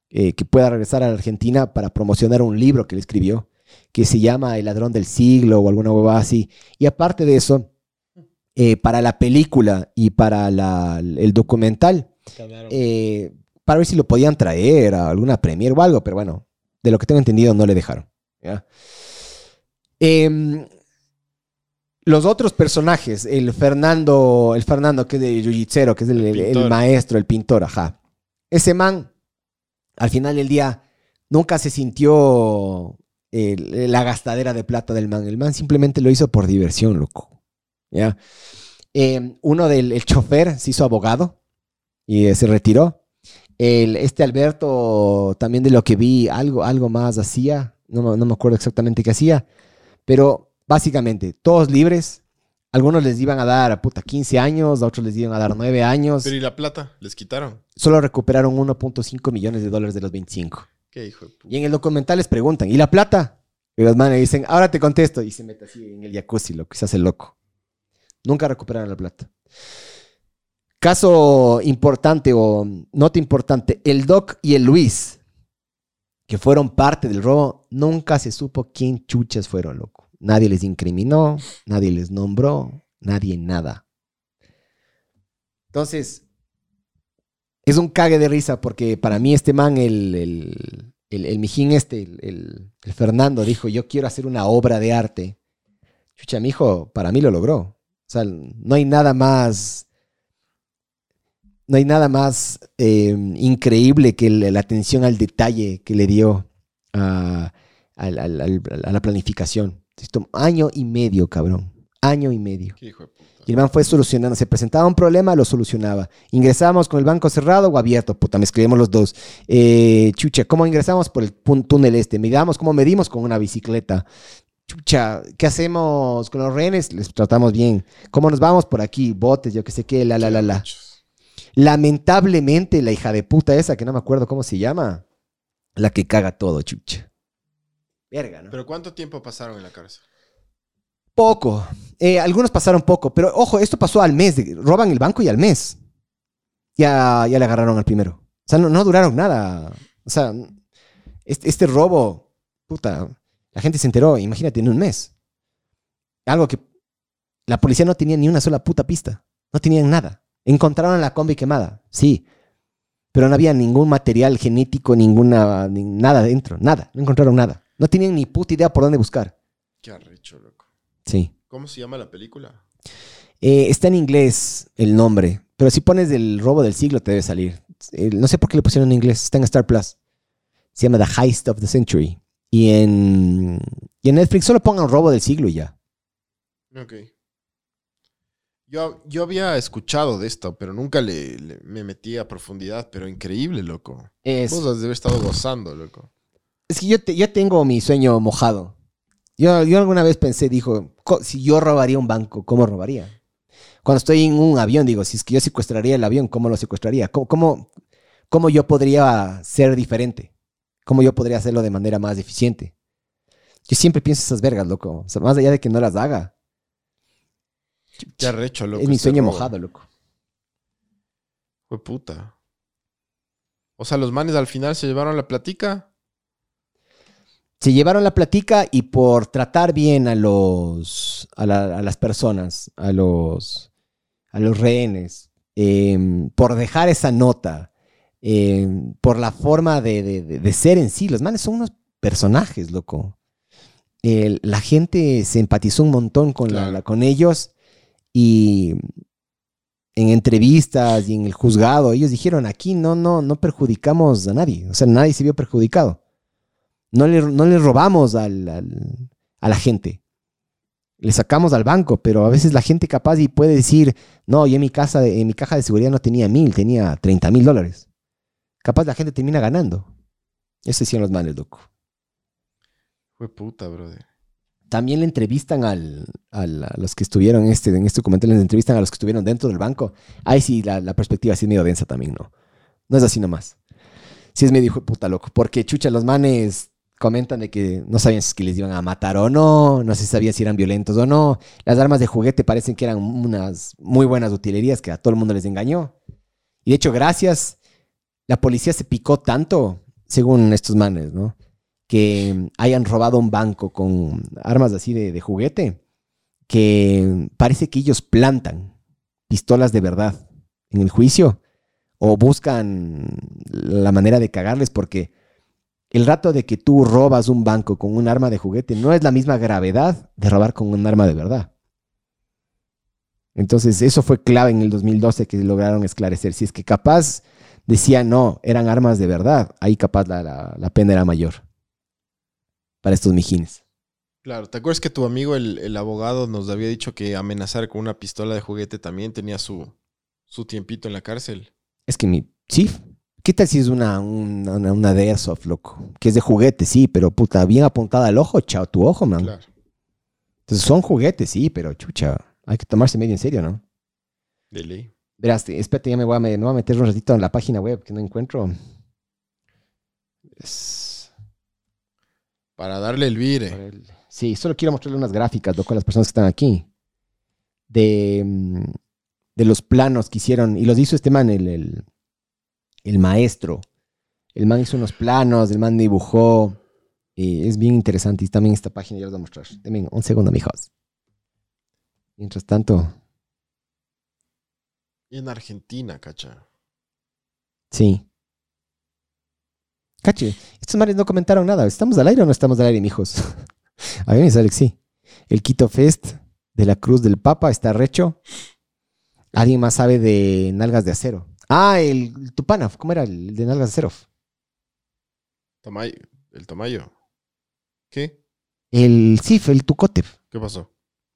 Speaker 3: eh, que pueda regresar a la Argentina para promocionar un libro que él escribió, que se llama El ladrón del siglo o alguna hueva así. Y aparte de eso, eh, para la película y para la- el documental, eh, para ver si lo podían traer a alguna premier o algo, pero bueno, de lo que tengo entendido no le dejaron. ¿ya? Em, los otros personajes, el Fernando, el Fernando que es de Jiu-Jitsu, que es el, el- el
Speaker 2: Pintor.
Speaker 3: maestro, el pintor, ajá. Ese man, al final del día, nunca se sintió la gastadera de plata del man. El man simplemente lo hizo por diversión, loco. ¿Ya? Em, uno del el chofer se hizo abogado y eh, se retiró. El, este Alberto, también de lo que vi, algo, algo más hacía. No, no me acuerdo exactamente qué hacía. Pero Básicamente, todos libres. Algunos les iban a dar a puta 15 años, a otros les iban a dar 9 años.
Speaker 2: Pero ¿y la plata? ¿Les quitaron?
Speaker 3: Solo recuperaron 1.5 millones de dólares de los 25.
Speaker 2: ¿Qué hijo de puta?
Speaker 3: Y en el documental les preguntan, ¿y la plata? Y los manes dicen, ahora te contesto. Y se mete así en el jacuzzi, lo que se hace loco. Nunca recuperaron la plata. Caso importante o nota importante, el Doc y el Luis, que fueron parte del robo, nunca se supo quién chuchas fueron, loco. Nadie les incriminó, nadie les nombró, nadie nada. Entonces, es un cague de risa porque para mí este man, el, el, el, el mijín este, el, Fernando, dijo, yo quiero hacer una obra de arte. Chucha, mi hijo, para mí lo logró. O sea, no hay nada más... No hay nada más eh, increíble que la atención al detalle que le dio a la planificación. Esto, año y medio, cabrón. Año y medio.
Speaker 2: ¿Qué hijo de puta?
Speaker 3: Y el man fue solucionando. Se presentaba un problema, lo solucionaba. Ingresábamos con el banco cerrado o abierto. Puta, me escribimos los dos. Eh, chucha, ¿cómo ingresamos por el túnel este? Midamos, ¿cómo medimos con una bicicleta? Chucha, ¿qué hacemos con los rehenes? Les tratamos bien. ¿Cómo nos vamos por aquí? Botes, yo qué sé qué, la, la, la, la. Lamentablemente, la hija de puta esa, que no me acuerdo cómo se llama, la que caga todo, chucha. Verga, ¿no?
Speaker 2: ¿Pero cuánto tiempo pasaron en la cárcel?
Speaker 3: Poco. Eh, algunos pasaron poco, pero ojo, esto pasó al mes. de- roban el banco y al mes. Ya, ya le agarraron al primero. O sea, no, no duraron nada. O sea, este, este robo, puta, la gente se enteró, imagínate, en un mes. Algo que la policía no tenía ni una sola puta pista. No tenían nada. Encontraron la combi quemada, sí. Pero no había ningún material genético, ninguna, ni- nada dentro, nada. No encontraron nada. No tenían ni puta idea por dónde buscar.
Speaker 2: Qué arrecho, loco.
Speaker 3: Sí.
Speaker 2: ¿Cómo se llama la película?
Speaker 3: Eh, está en inglés el nombre, pero si pones el robo del siglo te debe salir. Eh, no sé por qué le pusieron en inglés, está en Star Plus. Se llama The Heist of the Century. Y en, y en Netflix solo pongan robo del siglo y ya.
Speaker 2: Ok. Yo, yo había escuchado de esto, pero nunca le, le- me metí a profundidad. Pero increíble, loco.
Speaker 3: Es,
Speaker 2: Vos has de haber estado gozando, loco.
Speaker 3: Es que yo, te- yo tengo mi sueño mojado. Yo, yo alguna vez pensé, dijo, si yo robaría un banco, ¿cómo robaría? Cuando estoy en un avión, digo, si es que yo secuestraría el avión, ¿cómo lo secuestraría? ¿Cómo, cómo, cómo yo podría ser diferente? ¿Cómo yo podría hacerlo de manera más eficiente? Yo siempre pienso esas vergas, loco. O sea, más allá de que no las haga.
Speaker 2: Qué arrecho, loco.
Speaker 3: es mi
Speaker 2: este
Speaker 3: sueño
Speaker 2: robo.
Speaker 3: mojado, loco.
Speaker 2: Fue puta. O sea, los manes al final se llevaron la platica.
Speaker 3: Se llevaron la platica y por tratar bien a los a, la- a las personas, a los a los rehenes, em, por dejar esa nota, em, por la forma de, de- de- de ser en sí, los manes son unos personajes, loco. La gente se empatizó un montón con, la-
Speaker 2: Claro.
Speaker 3: la- con ellos y en entrevistas y en el juzgado, ellos dijeron, aquí no, no, no perjudicamos a nadie, o sea, nadie se vio perjudicado. No le, no le robamos al- al- a la gente. Le sacamos al banco, pero a veces la gente capaz y puede decir, no, yo en mi, casa, en mi caja de seguridad no tenía mil, tenía 30 mil dólares. Capaz la gente termina ganando. Eso decían los manes, loco.
Speaker 2: Fue puta, brother.
Speaker 3: También le entrevistan al, al- a los que estuvieron en este, en este documental, les entrevistan a los que estuvieron dentro del banco. Ahí sí, la, la perspectiva sí es medio densa también, ¿no? No es así nomás. Sí es medio hijo de puta loco. Porque, chucha, los manes comentan de que no sabían si les iban a matar o no, no se sabía si eran violentos o no. Las armas de juguete parecen que eran unas muy buenas utilerías que a todo el mundo les engañó. Y de hecho, gracias, la policía se picó tanto, según estos manes, ¿no? Que hayan robado un banco con armas así de, de juguete, que parece que ellos plantan pistolas de verdad en el juicio o buscan la manera de cagarles porque el rato de que tú robas un banco con un arma de juguete no es la misma gravedad de robar con un arma de verdad. Entonces, eso fue clave en el 2012 que lograron esclarecer. Si es que capaz decía no, eran armas de verdad, ahí capaz la, la- la pena era mayor para estos mijines.
Speaker 2: Claro, ¿te acuerdas que tu amigo, el, el abogado, nos había dicho que amenazar con una pistola de juguete también tenía su, su tiempito en la cárcel?
Speaker 3: Es que mi. Sí. ¿Qué tal si es una, una, una, una de Airsoft, loco? Que es de juguete, sí, pero puta, bien apuntada al ojo, chao, tu ojo, man.
Speaker 2: Claro.
Speaker 3: Entonces son juguetes, sí, pero chucha, hay que tomarse medio en serio, ¿no?
Speaker 2: De ley.
Speaker 3: Verás, te- espérate, ya me voy, a, me voy a meter un ratito en la página web que no encuentro. Es-
Speaker 2: Para darle el vire.
Speaker 3: el- Sí, solo quiero mostrarle unas gráficas, loco, a las personas que están aquí. De, mm, de los planos que hicieron, y los hizo este man, el, el, el maestro. El man hizo unos planos, el man dibujó. Y es bien interesante. Y también esta página ya les voy a mostrar. Denme un segundo, mijos. Mientras tanto,
Speaker 2: Y en Argentina, cacha.
Speaker 3: sí. Cache, estos manes no comentaron nada. ¿Estamos al aire o no estamos al aire, mijos? [LAUGHS] A mí me sale que sí. El Quito Fest de la Cruz del Papa está recho. ¿Alguien más sabe de Nalgas de Acero? Ah, el, el Tupana. ¿Cómo era el de Nalgas de Acero?
Speaker 2: Tamayo. El Tamayo. ¿Qué?
Speaker 3: El Cif, el Tucote.
Speaker 2: ¿Qué pasó?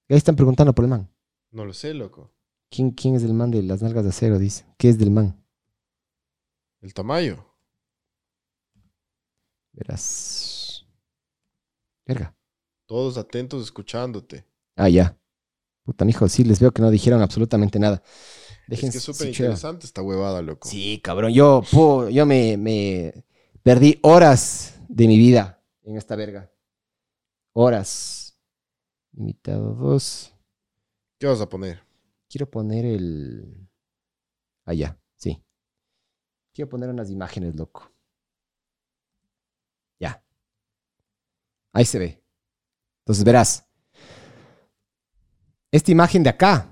Speaker 3: Ahí están preguntando por el man.
Speaker 2: No lo sé, loco.
Speaker 3: ¿Quién, ¿Quién es el man de las Nalgas de Acero? Dice. ¿Qué es del man?
Speaker 2: El Tamayo.
Speaker 3: Verás. Verga.
Speaker 2: Todos atentos escuchándote.
Speaker 3: Ah, ya. Puta, mijo, sí, les veo que no dijeron absolutamente nada.
Speaker 2: Es que es súper interesante esta huevada, loco.
Speaker 3: Sí, cabrón. Yo, yo me, me perdí horas de mi vida en esta verga. Horas. Limitado 2.
Speaker 2: ¿Qué vas a poner?
Speaker 3: Quiero poner el. Allá, sí. Quiero poner unas imágenes, loco. Ya. Ahí se ve. Entonces verás. Esta imagen de acá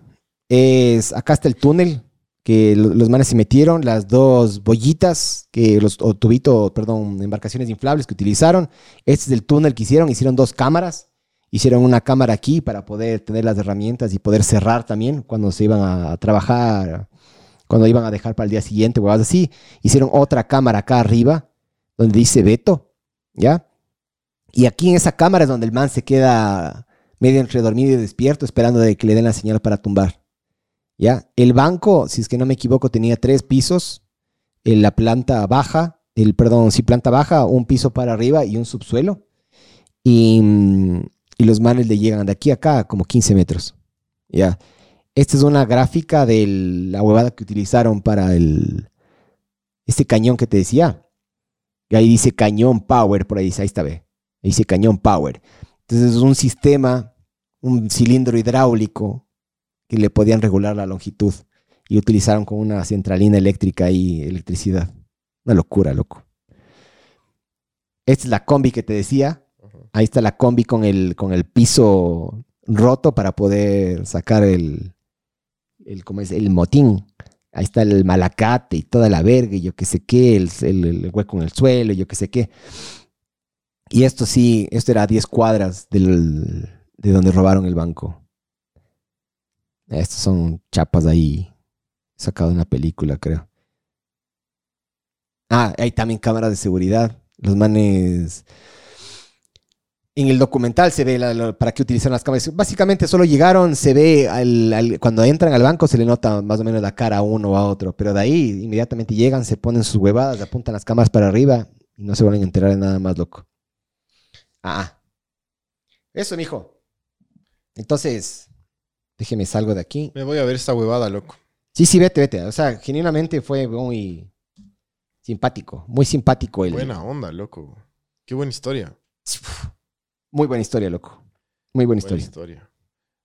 Speaker 3: es. Acá está el túnel que lo- los manes se metieron, las dos bollitas, que los, o tubito, perdón, embarcaciones inflables que utilizaron. Este es el túnel que hicieron. Hicieron dos cámaras. Hicieron una cámara aquí para poder tener las herramientas y poder cerrar también cuando se iban a trabajar, cuando iban a dejar para el día siguiente, huevadas así. Hicieron otra cámara acá arriba, donde dice Beto, ¿ya? Y aquí en esa cámara es donde el man se queda medio entre dormido y despierto, esperando de que le den la señal para tumbar. ¿Ya? El banco, si es que no me equivoco, tenía tres pisos. En la planta baja, el, perdón, sí, planta baja, un piso para arriba y un subsuelo. Y, y los manes le llegan de aquí a acá como 15 metros. ¿Ya? Esta es una gráfica de la huevada que utilizaron para el, este cañón que te decía. Y ahí dice cañón power, por ahí dice, ahí está, ve. Ahí dice cañón power. Entonces es un sistema, un cilindro hidráulico que le podían regular la longitud. Y utilizaron con una centralina eléctrica y electricidad. Una locura, loco. Esta es la combi que te decía. Ahí está la combi con el, con el piso roto para poder sacar el, el, ¿cómo es? el motín. Ahí está el malacate y toda la verga y yo qué sé qué, el, el- el hueco en el suelo y yo qué sé qué. Y esto sí, esto era a 10 cuadras del, de donde robaron el banco. Estos son chapas ahí sacado de una película, creo. Ah, hay también cámaras de seguridad. Los manes. En el documental se ve para qué utilizan las cámaras. Básicamente solo llegaron, se ve al- cuando entran al banco se le nota más o menos la cara a uno o a otro, pero de ahí inmediatamente llegan, se ponen sus huevadas, apuntan las cámaras para arriba y no se vuelven a enterar de nada más, loco. Ah, eso, mijo. Entonces, déjeme salgo de aquí.
Speaker 2: Me voy a ver esta huevada, loco.
Speaker 3: Sí, sí, vete, vete. O sea, genuinamente fue muy simpático, muy simpático el.
Speaker 2: Buena onda, loco. Qué buena historia. [SIGHS]
Speaker 3: Muy buena historia, loco. Muy buena
Speaker 2: Buena
Speaker 3: historia.
Speaker 2: historia.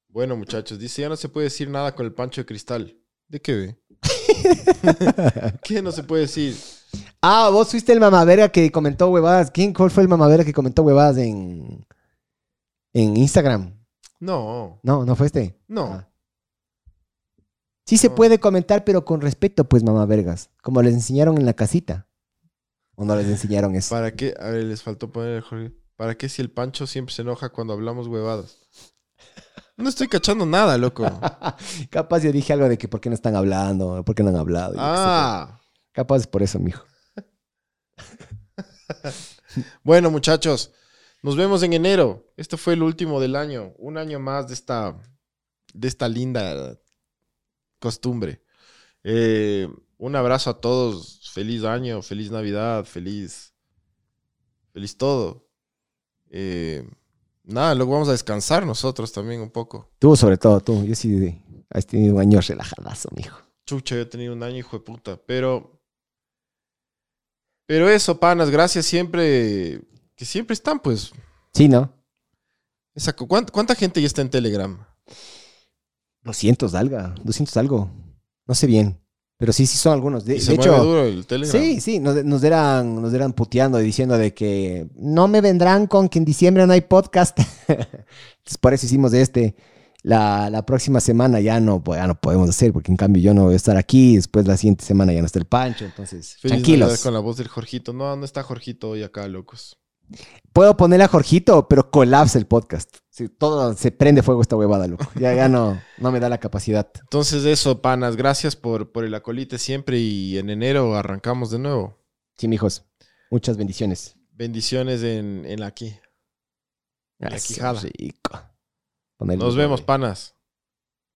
Speaker 2: Bueno, muchachos, dice, ya no se puede decir nada con el pancho de cristal. ¿De qué ve? [LAUGHS] ¿Qué no se puede decir?
Speaker 3: ah, vos fuiste el mamavera que comentó huevadas. ¿Quién? ¿Cuál fue el mamavera que comentó huevadas en, en Instagram?
Speaker 2: No,
Speaker 3: No, no fue este.
Speaker 2: no.
Speaker 3: Ah. Sí se
Speaker 2: No.
Speaker 3: puede comentar, pero con respeto, pues, mamá vergas. Como les enseñaron en la casita. ¿O no les enseñaron eso?
Speaker 2: ¿Para qué? A ver, les faltó poner el Jorge. ¿Para qué si el pancho siempre se enoja cuando hablamos huevadas? No estoy cachando nada, loco. [LAUGHS]
Speaker 3: Capaz yo dije algo de que por qué no están hablando, por qué no han hablado.
Speaker 2: Ah,
Speaker 3: Capaz es por eso, mijo. [LAUGHS]
Speaker 2: bueno, muchachos, nos vemos en enero. Este fue el último del año. Un año más de esta, de esta linda costumbre. Eh, un abrazo a todos. Feliz año, feliz Navidad, feliz, feliz todo. Eh, Nada, luego vamos a descansar nosotros también un poco.
Speaker 3: Tú, sobre todo, tú. Yo sí has tenido un año relajadazo, mijo.
Speaker 2: Chucha, yo he tenido un año, hijo de puta. Pero. Pero eso, panas, gracias siempre. Que siempre están, pues.
Speaker 3: Sí, ¿no?
Speaker 2: Esa, ¿cuánta, cuánta gente ya está en Telegram?
Speaker 3: 200 algo, 200 algo. No sé bien. Pero sí, sí son algunos. De,
Speaker 2: Y se
Speaker 3: de
Speaker 2: mueve
Speaker 3: hecho,
Speaker 2: duro el Telegram.
Speaker 3: sí, sí, nos, nos eran, nos eran puteando y diciendo de que no me vendrán con que en diciembre no hay podcast. [LAUGHS] Entonces, por eso hicimos este. La, la próxima semana ya no, po- ya no podemos hacer, porque en cambio yo no voy a estar aquí. Después la siguiente semana ya no está el Pancho. Entonces,
Speaker 2: Feliz
Speaker 3: tranquilos.
Speaker 2: Con la voz del Jorgito. No, no está Jorgito hoy acá, locos.
Speaker 3: Puedo ponerle a Jorgito, pero colapsa el podcast. Sí, todo se prende fuego esta huevada, loco. Ya, ya no, no me da la capacidad.
Speaker 2: Entonces, eso, panas, gracias por, por el acolite siempre. Y en enero arrancamos de nuevo.
Speaker 3: Sí, mijos. Muchas bendiciones.
Speaker 2: Bendiciones en, en aquí. La quijada.
Speaker 3: rico. Ponerle
Speaker 2: Nos vemos, panas.